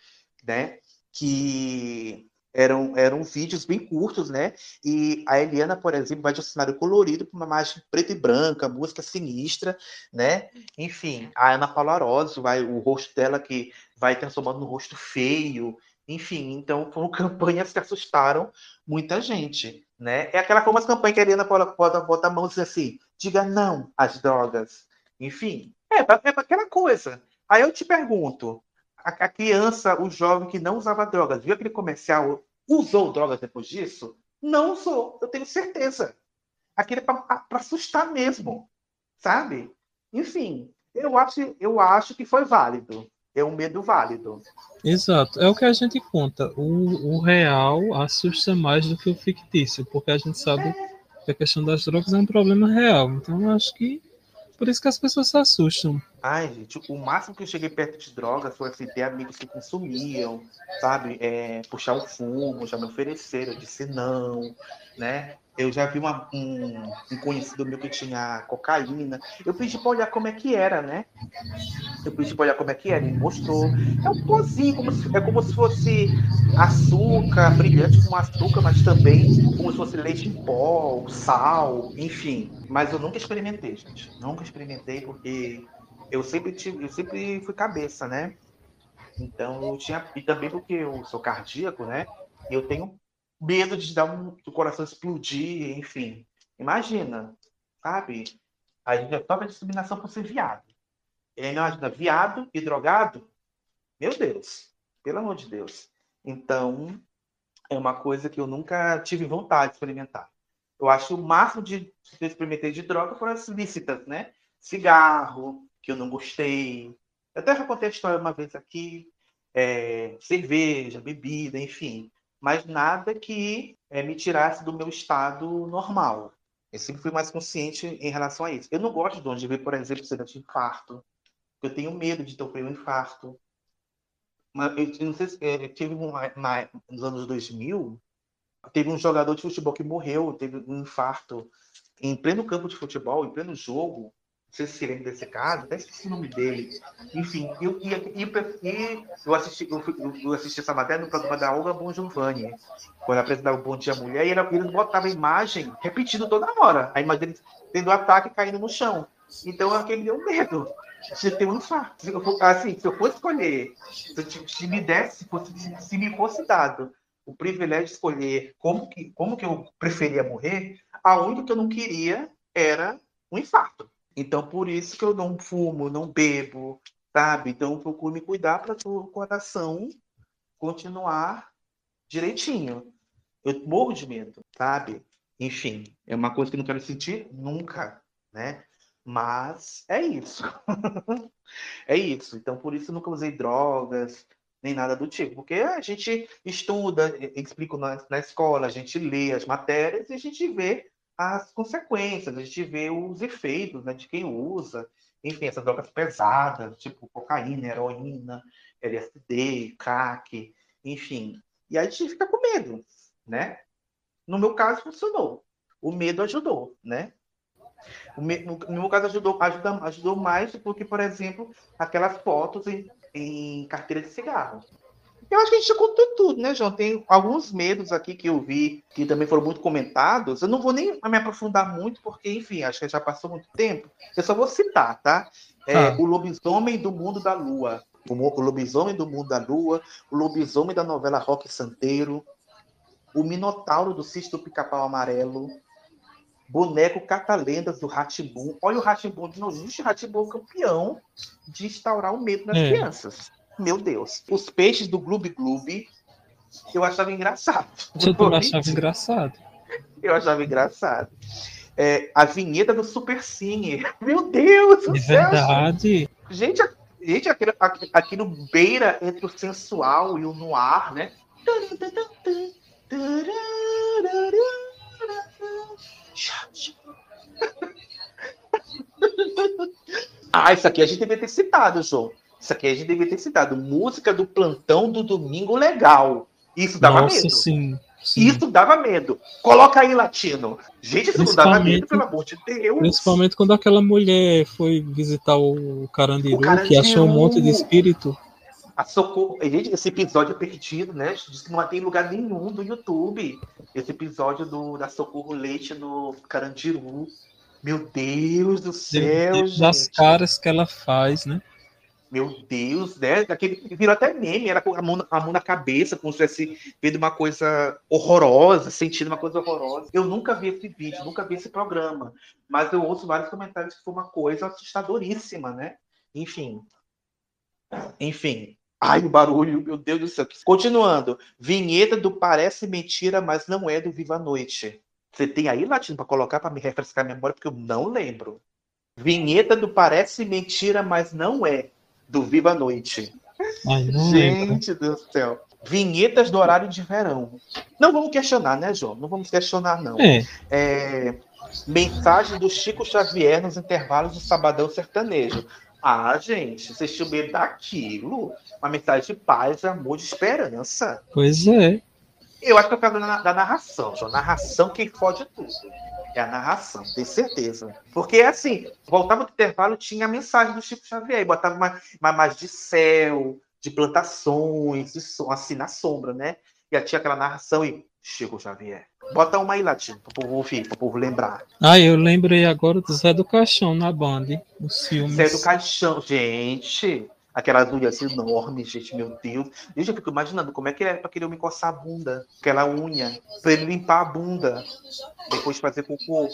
né? Que eram, eram vídeos bem curtos, né? E a Eliana, por exemplo, vai de um cenário colorido para uma imagem preta e branca, música sinistra, né? Enfim, a Ana Paula Arósio, vai, o rosto dela que vai transformando no rosto feio, enfim, então foram campanhas que assustaram muita gente, né? É aquela famosa campanha que a Eliana bota, bota, a mão e diz assim, diga não às drogas. Enfim, é, é pra aquela coisa. Aí eu te pergunto, a, a criança, o jovem que não usava drogas, viu aquele comercial, usou drogas depois disso? Não usou, eu tenho certeza. aquele para assustar mesmo, sabe? Enfim, eu acho, eu acho que foi válido. É um medo válido. Exato, é o que a gente conta. O, o real assusta mais do que o fictício, porque a gente sabe é. que a questão das drogas é um problema real. Então, acho que por isso que as pessoas se assustam. Ai, gente, o máximo que eu cheguei perto de drogas foi assim, ter amigos que consumiam, sabe? É, puxar o fumo, já me ofereceram, eu disse não, né? Eu já vi uma, um, um, conhecido meu que tinha cocaína. Eu pedi para olhar como é que era, né? Eu pedi para olhar como é que era. Ele mostrou. É um pozinho, como se, é como se fosse açúcar, brilhante com açúcar, mas também como se fosse leite em pó, sal, enfim. Mas eu nunca experimentei, gente. Nunca experimentei porque eu sempre tive, eu sempre fui cabeça, né? Então eu tinha e também porque eu sou cardíaco, né? Eu tenho medo de dar um, do coração explodir, enfim. Imagina, sabe? A gente já toca discriminação por ser viado. E aí, imagina, viado e drogado? Meu Deus, pelo amor de Deus. Então, é uma coisa que eu nunca tive vontade de experimentar. Eu acho o máximo de que eu experimentei de droga foram as lícitas, né? Cigarro, que eu não gostei. Eu até já contei a história uma vez aqui. É, cerveja, bebida, enfim mas nada que é, me tirasse do meu estado normal. Eu sempre fui mais consciente em relação a isso. Eu não gosto de onde ver, por exemplo, cena de infarto. Eu tenho medo de ter um infarto. Mas eu não sei se é, teve um, na, nos anos 2000, teve um jogador de futebol que morreu, teve um infarto em pleno campo de futebol, em pleno jogo, não sei se lembra desse caso, até esqueci o nome dele. Enfim, eu, eu, eu, eu, assisti, eu, eu assisti essa matéria no programa da Olga Bon Giovanni, quando apresentava o Bom Dia Mulher, e ele botava a imagem repetindo toda hora, a imagem dele tendo ataque e caindo no chão. Então aquele deu medo de ter um infarto. Assim, se eu fosse escolher, se, se me desse, se, se me fosse dado o privilégio de escolher como que, como que eu preferia morrer, a única que eu não queria era um infarto. Então, por isso que eu não fumo, não bebo, sabe? Então, eu procuro me cuidar para o coração continuar direitinho. Eu morro de medo, sabe? Enfim, é uma coisa que eu não quero sentir nunca, né? Mas é isso. é isso. Então, por isso nunca usei drogas, nem nada do tipo. Porque a gente estuda, explico na, na escola, a gente lê as matérias e a gente vê as consequências, a gente vê os efeitos né, de quem usa, enfim, essas drogas pesadas, tipo cocaína, heroína, LSD, crack, enfim. E a gente fica com medo, né? No meu caso, funcionou. O medo ajudou, né? Me... No meu caso, ajudou, ajuda, ajudou mais porque, por exemplo, aquelas fotos em, em carteira de cigarro. Eu acho que a gente já contou tudo, né, João? Tem alguns medos aqui que eu vi que também foram muito comentados. Eu não vou nem me aprofundar muito, porque, enfim, acho que já passou muito tempo. Eu só vou citar, tá? É, ah. O lobisomem do mundo da lua. O lobisomem do mundo da lua, o lobisomem da novela Rock Santeiro, o minotauro do Cisto do Pica-Pau Amarelo, boneco catalendas do Ratimbum. Olha o Ratimbum de novo. O Ratimbum é campeão de instaurar o medo nas é. crianças meu Deus. Os peixes do Gloob Gloob, eu achava engraçado. Eu também achava engraçado. Eu achava engraçado. É, a vinheta do Super Cine. Meu Deus do é céu! verdade. Gente, gente aqui, aqui, aqui no beira entre o sensual e o noir, né? Ah, isso aqui a gente devia ter citado, João. Isso aqui a gente devia ter citado. Música do plantão do domingo legal. Isso dava Nossa, medo. Sim, sim. Isso dava medo. Coloca aí, latino. Gente, isso não dava medo, pelo amor de Deus. Principalmente quando aquela mulher foi visitar o Carandiru, o Carandiru. que achou um monte de espírito. A Socorro. Gente, esse episódio é perdido, né? Diz que não tem lugar nenhum do YouTube. Esse episódio do, da Socorro Leite no Carandiru. Meu Deus do céu, Deus gente. Das caras que ela faz, né? Meu Deus, né? Aquele, virou até meme, era com a mão, a mão na cabeça, como se tivesse vendo uma coisa horrorosa, sentindo uma coisa horrorosa. Eu nunca vi esse vídeo, nunca vi esse programa, mas eu ouço vários comentários que foi uma coisa assustadoríssima, né? Enfim. Enfim. Ai, o barulho, meu Deus do céu. Continuando. Vinheta do Parece Mentira, mas não é do Viva a Noite. Você tem aí, Latino, para colocar para me refrescar a memória, porque eu não lembro. Vinheta do Parece Mentira, mas não é, do Viva a Noite. Ai, Gente do céu. Vinhetas do horário de verão. Não vamos questionar, né, João? Não vamos questionar, não. É. É, mensagem do Chico Xavier nos intervalos do Sabadão Sertanejo. Ah, gente, vocês tinham medo daquilo? Uma mensagem de paz, de amor, de esperança. Pois é. Eu acho que é por causa da, da narração, João. Narração quem fode tudo. É a narração, tenho certeza. Porque, assim, voltava do intervalo, tinha a mensagem do Chico Xavier, e botava uma, uma imagem de céu, de plantações, de som, assim, na sombra, né? E aí tinha aquela narração e Chico Xavier. Bota uma aí, Latino, pro povo ouvir, pro povo lembrar. Ah, eu lembrei agora do Zé do Caixão na Band, os filmes. Zé do Caixão, gente. Aquelas unhas enormes, gente, meu Deus. Gente, eu fico imaginando como é que é pra querer me coçar a bunda. Aquela unha. Pra ele limpar a bunda. Depois de fazer cocô.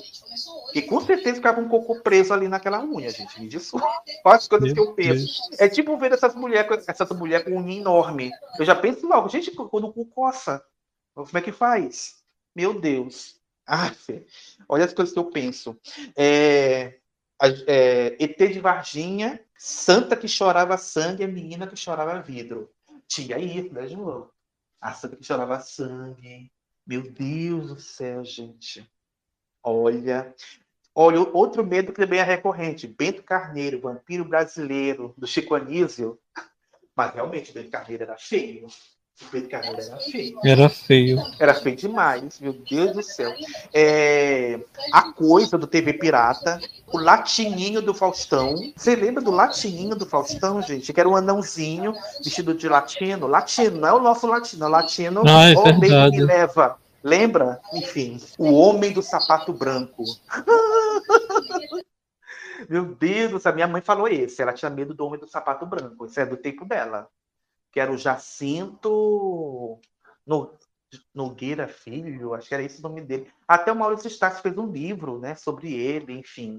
E com certeza ficava um cocô preso ali naquela unha, gente. Me desculpa. Olha as coisas que eu penso. É tipo ver essas mulheres essas mulher com unha enorme. Eu já penso logo, gente, quando o cu coça. Como é que faz? Meu Deus. Ah, olha as coisas que eu penso. É, é, ET de Varginha, Santa que chorava sangue, a menina que chorava vidro. Tinha isso, né, João? A Santa que chorava sangue. Meu Deus do céu, gente. Olha. Olha, outro medo que também é recorrente. Bento Carneiro, vampiro brasileiro, do Chico Anísio. Mas realmente, Bento Carneiro era feio. O Bento Carneiro era feio. Era feio. Era feio demais, meu Deus do céu. É, a coisa do TV Pirata, o latininho do Faustão. Você lembra do latininho do Faustão, gente? Que era um anãozinho vestido de latino. Latino, não é o nosso latino, é o latino Ah, é homem verdade. que leva. Lembra? Enfim, o homem do sapato branco. Meu Deus céu, minha mãe falou esse. Ela tinha medo do homem do sapato branco. Isso é do tempo dela. Que era o Jacinto no, Nogueira Filho, acho que era esse o nome dele. Até o Maurício Stassi fez um livro, né, sobre ele, enfim.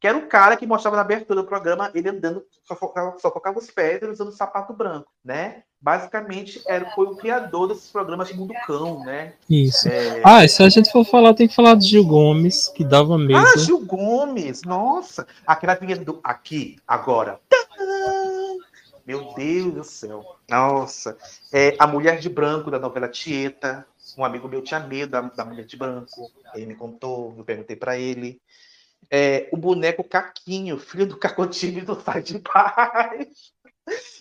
Que era o cara que mostrava na abertura do programa ele andando, só focava, só focava os pés e usando sapato branco, né? Basicamente, era, foi o criador desses programas de Mundo Cão, né? Isso. É, Ah, se a gente for falar, tem que falar de Gil Gomes, que dava medo. Ah, Gil Gomes, nossa! Aquela vinheta do Aqui, Agora. Tadã! Meu Deus do céu. Nossa. É, a Mulher de Branco, da novela Tieta. Um amigo meu tinha medo da, da Mulher de Branco. Ele me contou, eu perguntei para ele. É, o boneco Caquinho, filho do Cacotinho do Sai de Paz.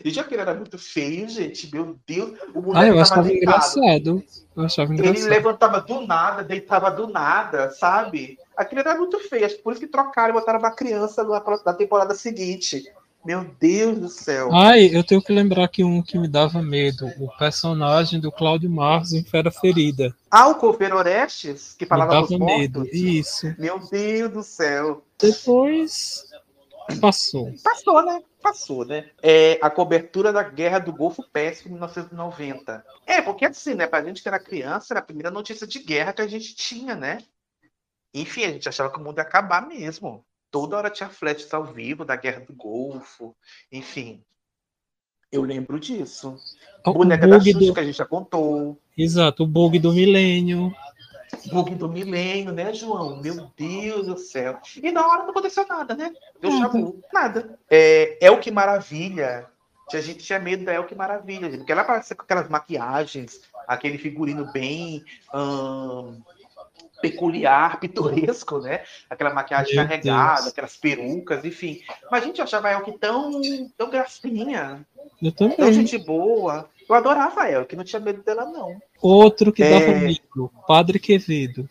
Gente, aquele era muito feio, gente. Meu Deus. O boneco Ah, eu achava deitado. engraçado. Eu achava Ele engraçado. levantava do nada, deitava do nada, sabe? Aquilo era muito feio. Acho que por isso que trocaram e botaram uma criança na, na temporada seguinte. Meu Deus do céu. Ai, eu tenho que lembrar que um que me dava medo, o personagem do Cláudio Marques em Fera Ferida. Ah, o Coveiro Orestes, que Me falava dava dos medo. mortos. Isso. Meu Deus do céu. Depois passou. Passou, né? Passou, né? É, a cobertura da Guerra do Golfo Pérsico em 1990. É, porque assim, né? Pra gente que era criança, era a primeira notícia de guerra que a gente tinha, né? Enfim, a gente achava que o mundo ia acabar mesmo. Toda hora tinha flashes ao vivo da Guerra do Golfo. Enfim. Eu lembro disso. O Boneca da Xuxa do- que a gente já contou. Exato, o bug do milênio. Bug do milênio, né, João? Meu Deus do céu. E na hora não aconteceu nada, né? Deu chabu. Nada. É, El que Maravilha. A gente tinha medo da El que Maravilha, gente, porque ela aparecia com aquelas maquiagens, aquele figurino bem ahn, peculiar, pitoresco, né? Aquela maquiagem Meu carregada, Deus. aquelas perucas, enfim. Mas a gente achava a El que tão, tão gracinha, Eu tão gente boa. Eu adorava a El, que não tinha medo dela, não. Outro que É. dava medo, Padre Quevedo.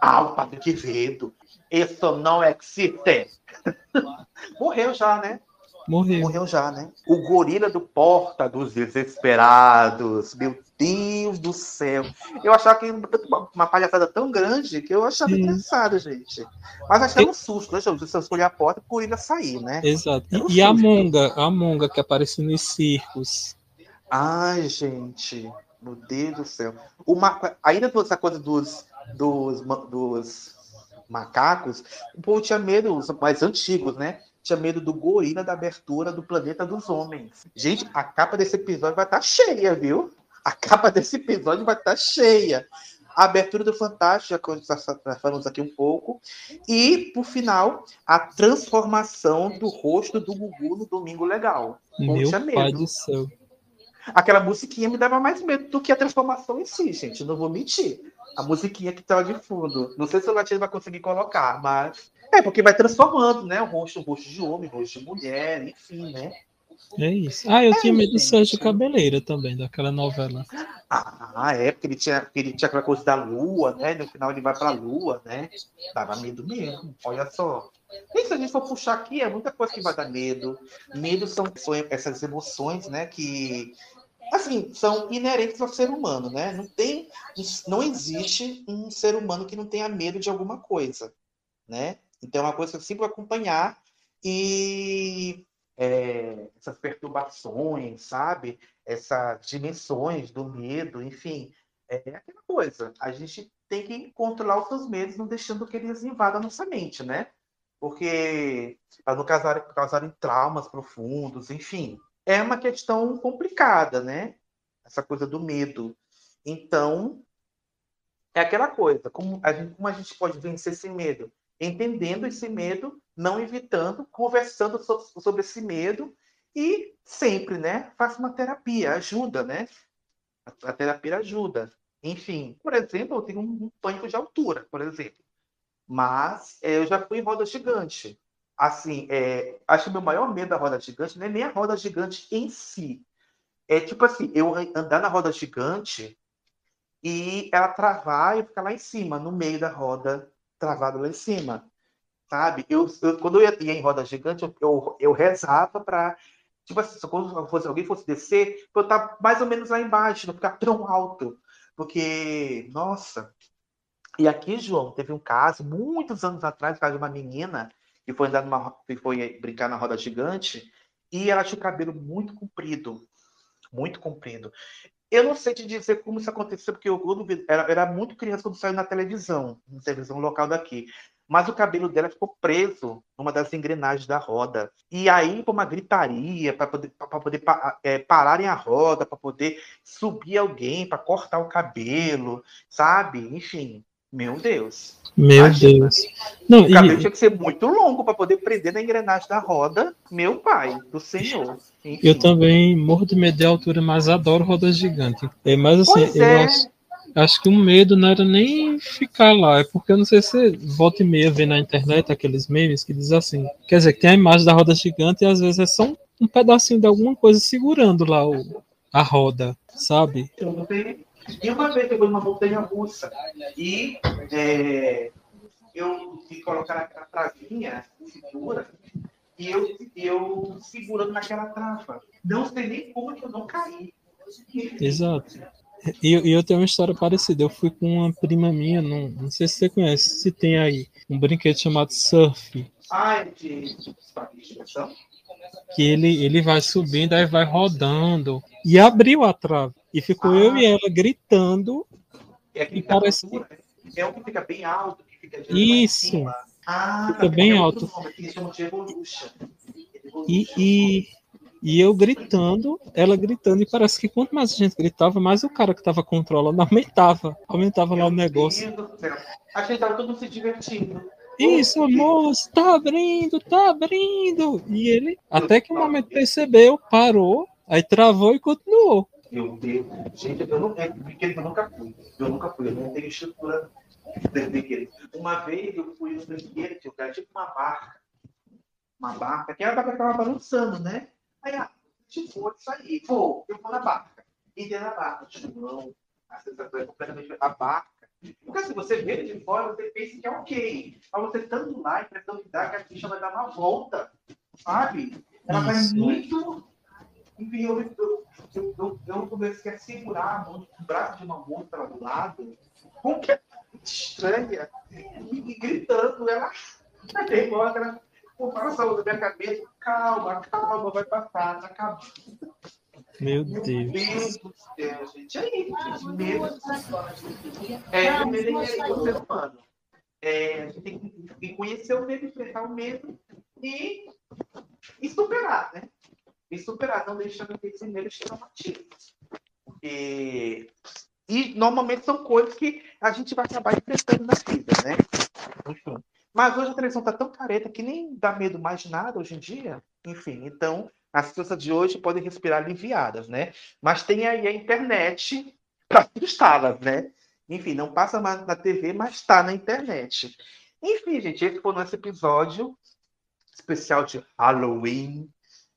Ah, o Padre Quevedo. Isso não existe. Morreu já, né? Morreu. Morreu já, né? O gorila do Porta dos Desesperados. Meu Deus do céu. Eu achava que uma- uma palhaçada tão grande que eu achava Sim. engraçado, gente. Mas achei um susto, né, gente? Se eu escolher a porta, o gorila sair, né? Exato. Um E, a. Monga, a Monga que aparecia nos circos. Ai, gente. Meu Deus do céu. O ma... Ainda toda essa coisa dos, dos, dos macacos, o povo tinha medo, os mais antigos, né? Tinha medo do gorila da abertura do Planeta dos Homens. Gente, a capa desse episódio vai estar cheia, viu? A capa desse episódio vai estar cheia. a abertura do Fantástico, já que falamos aqui um pouco, e, por final, a transformação do rosto do Gugu no Domingo Legal. Meu pai do céu. Aquela musiquinha me dava mais medo do que a transformação em si, gente. Não vou mentir. A musiquinha que tá de fundo. Não sei se o Latino vai conseguir colocar, mas. É, porque vai transformando, né? O rosto, o rosto de homem, o rosto de mulher, enfim, né? É isso. Ah, eu É tinha medo do Sérgio Cabeleira também, daquela novela. Ah, é, porque ele tinha, ele tinha aquela coisa da lua, né? No final ele vai pra lua, né? Dava medo mesmo, olha só. E se a gente for puxar aqui, é muita coisa que vai dar medo. Medo são, são essas emoções, né? Que, assim, são inerentes ao ser humano, né? Não tem, não existe um ser humano que não tenha medo de alguma coisa, né? Então é uma coisa que eu sempre vou acompanhar e é, essas perturbações, sabe? Essas dimensões do medo, enfim, é aquela coisa. A gente tem que controlar os seus medos, não deixando que eles invadam a nossa mente, né? Porque para não causarem, causarem traumas profundos, enfim. É uma questão complicada, né? Essa coisa do medo. Então, é aquela coisa, como a gente, como a gente pode vencer esse medo? Entendendo esse medo, não evitando, conversando so- sobre esse medo e sempre, né? Faça uma terapia, ajuda, né? A, terapia ajuda. Enfim, por exemplo, eu tenho um, um pânico de altura, por exemplo. Mas é, eu já fui em roda gigante. Assim, é, acho que o meu maior medo da roda gigante não é nem a roda gigante em si. É tipo assim, eu andar na roda gigante e ela travar e eu ficar lá em cima, no meio da roda, travado lá em cima. Sabe? Eu, eu- quando eu ia, ia em roda gigante, eu, eu, eu rezava para. Tipo assim, se quando fosse, alguém fosse descer, eu estar mais ou menos lá embaixo, não ficar tão alto. Porque, nossa. E aqui, João, teve um caso, muitos anos atrás, caso de uma menina que foi andar numa, que foi brincar na roda gigante, e ela tinha o cabelo muito comprido. Muito comprido. Eu não sei te dizer como isso aconteceu, porque eu quando vi- era, era muito criança quando saiu na televisão, na televisão local daqui. Mas o cabelo dela ficou preso numa das engrenagens da roda. E aí foi uma gritaria para poder, pra poder é, pararem a roda, para poder subir alguém, para cortar o cabelo, sabe? Enfim, meu Deus. Meu Imagina. Deus. Não, O cabelo e, tinha que ser muito longo para poder prender na engrenagem da roda, meu pai, do Senhor. Enfim. eu também morro de medo de altura, mas adoro roda gigante. É, mas assim, Pois eu é. acho, acho que o medo não era nem ficar lá, é porque eu não sei se você volta e meia vê na internet aqueles memes que diz assim, quer dizer, que tem a imagem da roda gigante e às vezes é só um, um pedacinho de alguma coisa segurando lá o, a roda, sabe? Tenho- E uma vez eu fui numa montanha russa e é, eu me colocar naquela travinha segura e eu, eu segurando naquela trava. Não sei nem como que eu não caí. Exato. E eu, eu tenho uma história parecida. Eu fui com uma prima minha, não, não sei se você conhece, se tem aí, um brinquedo chamado surf. Ai, de que ele, ele vai subindo, aí vai rodando. E abriu a trave. E ficou eu e ela gritando. É E parece que é o que fica bem alto, que fica Isso. cima. Ah, Fica bem tem alto. outro nome, que eles chamam de Evolution. E, e, e eu gritando, ela gritando. E parece que quanto mais a gente gritava, mais o cara que estava controlando aumentava. Aumentava lá o negócio. A gente tava todo mundo se divertindo. Isso, moço, tá abrindo, tá abrindo. E ele, até que um momento percebeu, parou, aí travou e continuou. Meu Deus. Gente, eu não é, que eu nunca fui. Eu nunca fui, eu não tenho estrutura. Uma vez eu fui no brinquedo, tinha cara, tipo uma barca. Uma barca, que a barca tava balançando, né? Aí, ah, tipo, isso aí. Vou, eu vou na barca. E dentro da barca, tipo, não. A sensação é completamente a barca. Porque se você vê de fora, você pensa que é ok. Mas você estando lá, a impressão que dá que a ficha vai dar uma volta, sabe? Ela vai Isso. muito. Enfim, eu, eu, eu, eu, comecei a segurar a mão, o braço de uma moça estava do lado, com que estranha, e, e gritando, ela nervosa, ela pô, passa a da minha cabeça, calma, calma, vai passar, tá acabando. Meu Meu Deus. Deus do céu, gente. É isso, gente. Medo. É, o medo é ao ser humano. É, a gente tem que conhecer o medo, enfrentar o medo e, e superar, né? E superar, não deixando que esse medo te traumatize. Porque E normalmente são coisas que a gente vai acabar enfrentando na vida, né? Enfim. Mas hoje a televisão tá tão careta que nem dá medo mais de nada hoje em dia. Enfim, então as crianças de hoje podem respirar aliviadas, né? Mas tem aí a internet para assustá-las, né? Enfim, não passa mais na TV, mas está na internet. Enfim, gente, esse foi o nosso episódio especial de Halloween.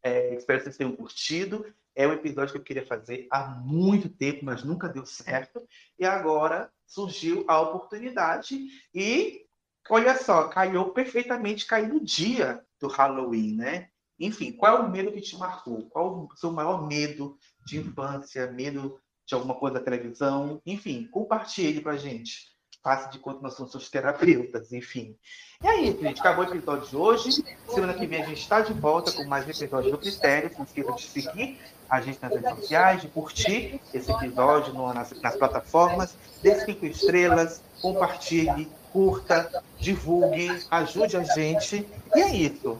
É, espero que vocês tenham curtido. É um episódio que eu queria fazer há muito tempo, mas nunca deu certo. E agora surgiu a oportunidade. E olha só, caiu perfeitamente, caiu no dia do Halloween, né? Enfim, qual é o medo que te marcou? Qual o seu maior medo de infância, medo de alguma coisa da televisão? Enfim, compartilhe pra gente faça de conta nós somos seus terapeutas, enfim. E aí, gente, acabou o episódio de hoje. Semana que vem a gente está de volta com mais um episódio do Critério. Não esqueça de seguir a gente nas redes sociais, de curtir esse episódio no, nas, nas, plataformas, dê cinco estrelas, compartilhe, curta, divulgue, ajude a gente. E é isso.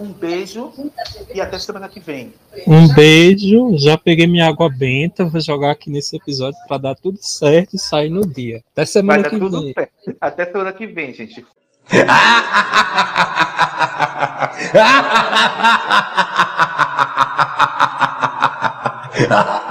Um beijo e até semana que vem. Um beijo. Já peguei minha água benta, vou jogar aqui nesse episódio para dar tudo certo e sair no dia. Até semana que vem. Certo. Até semana que vem, gente.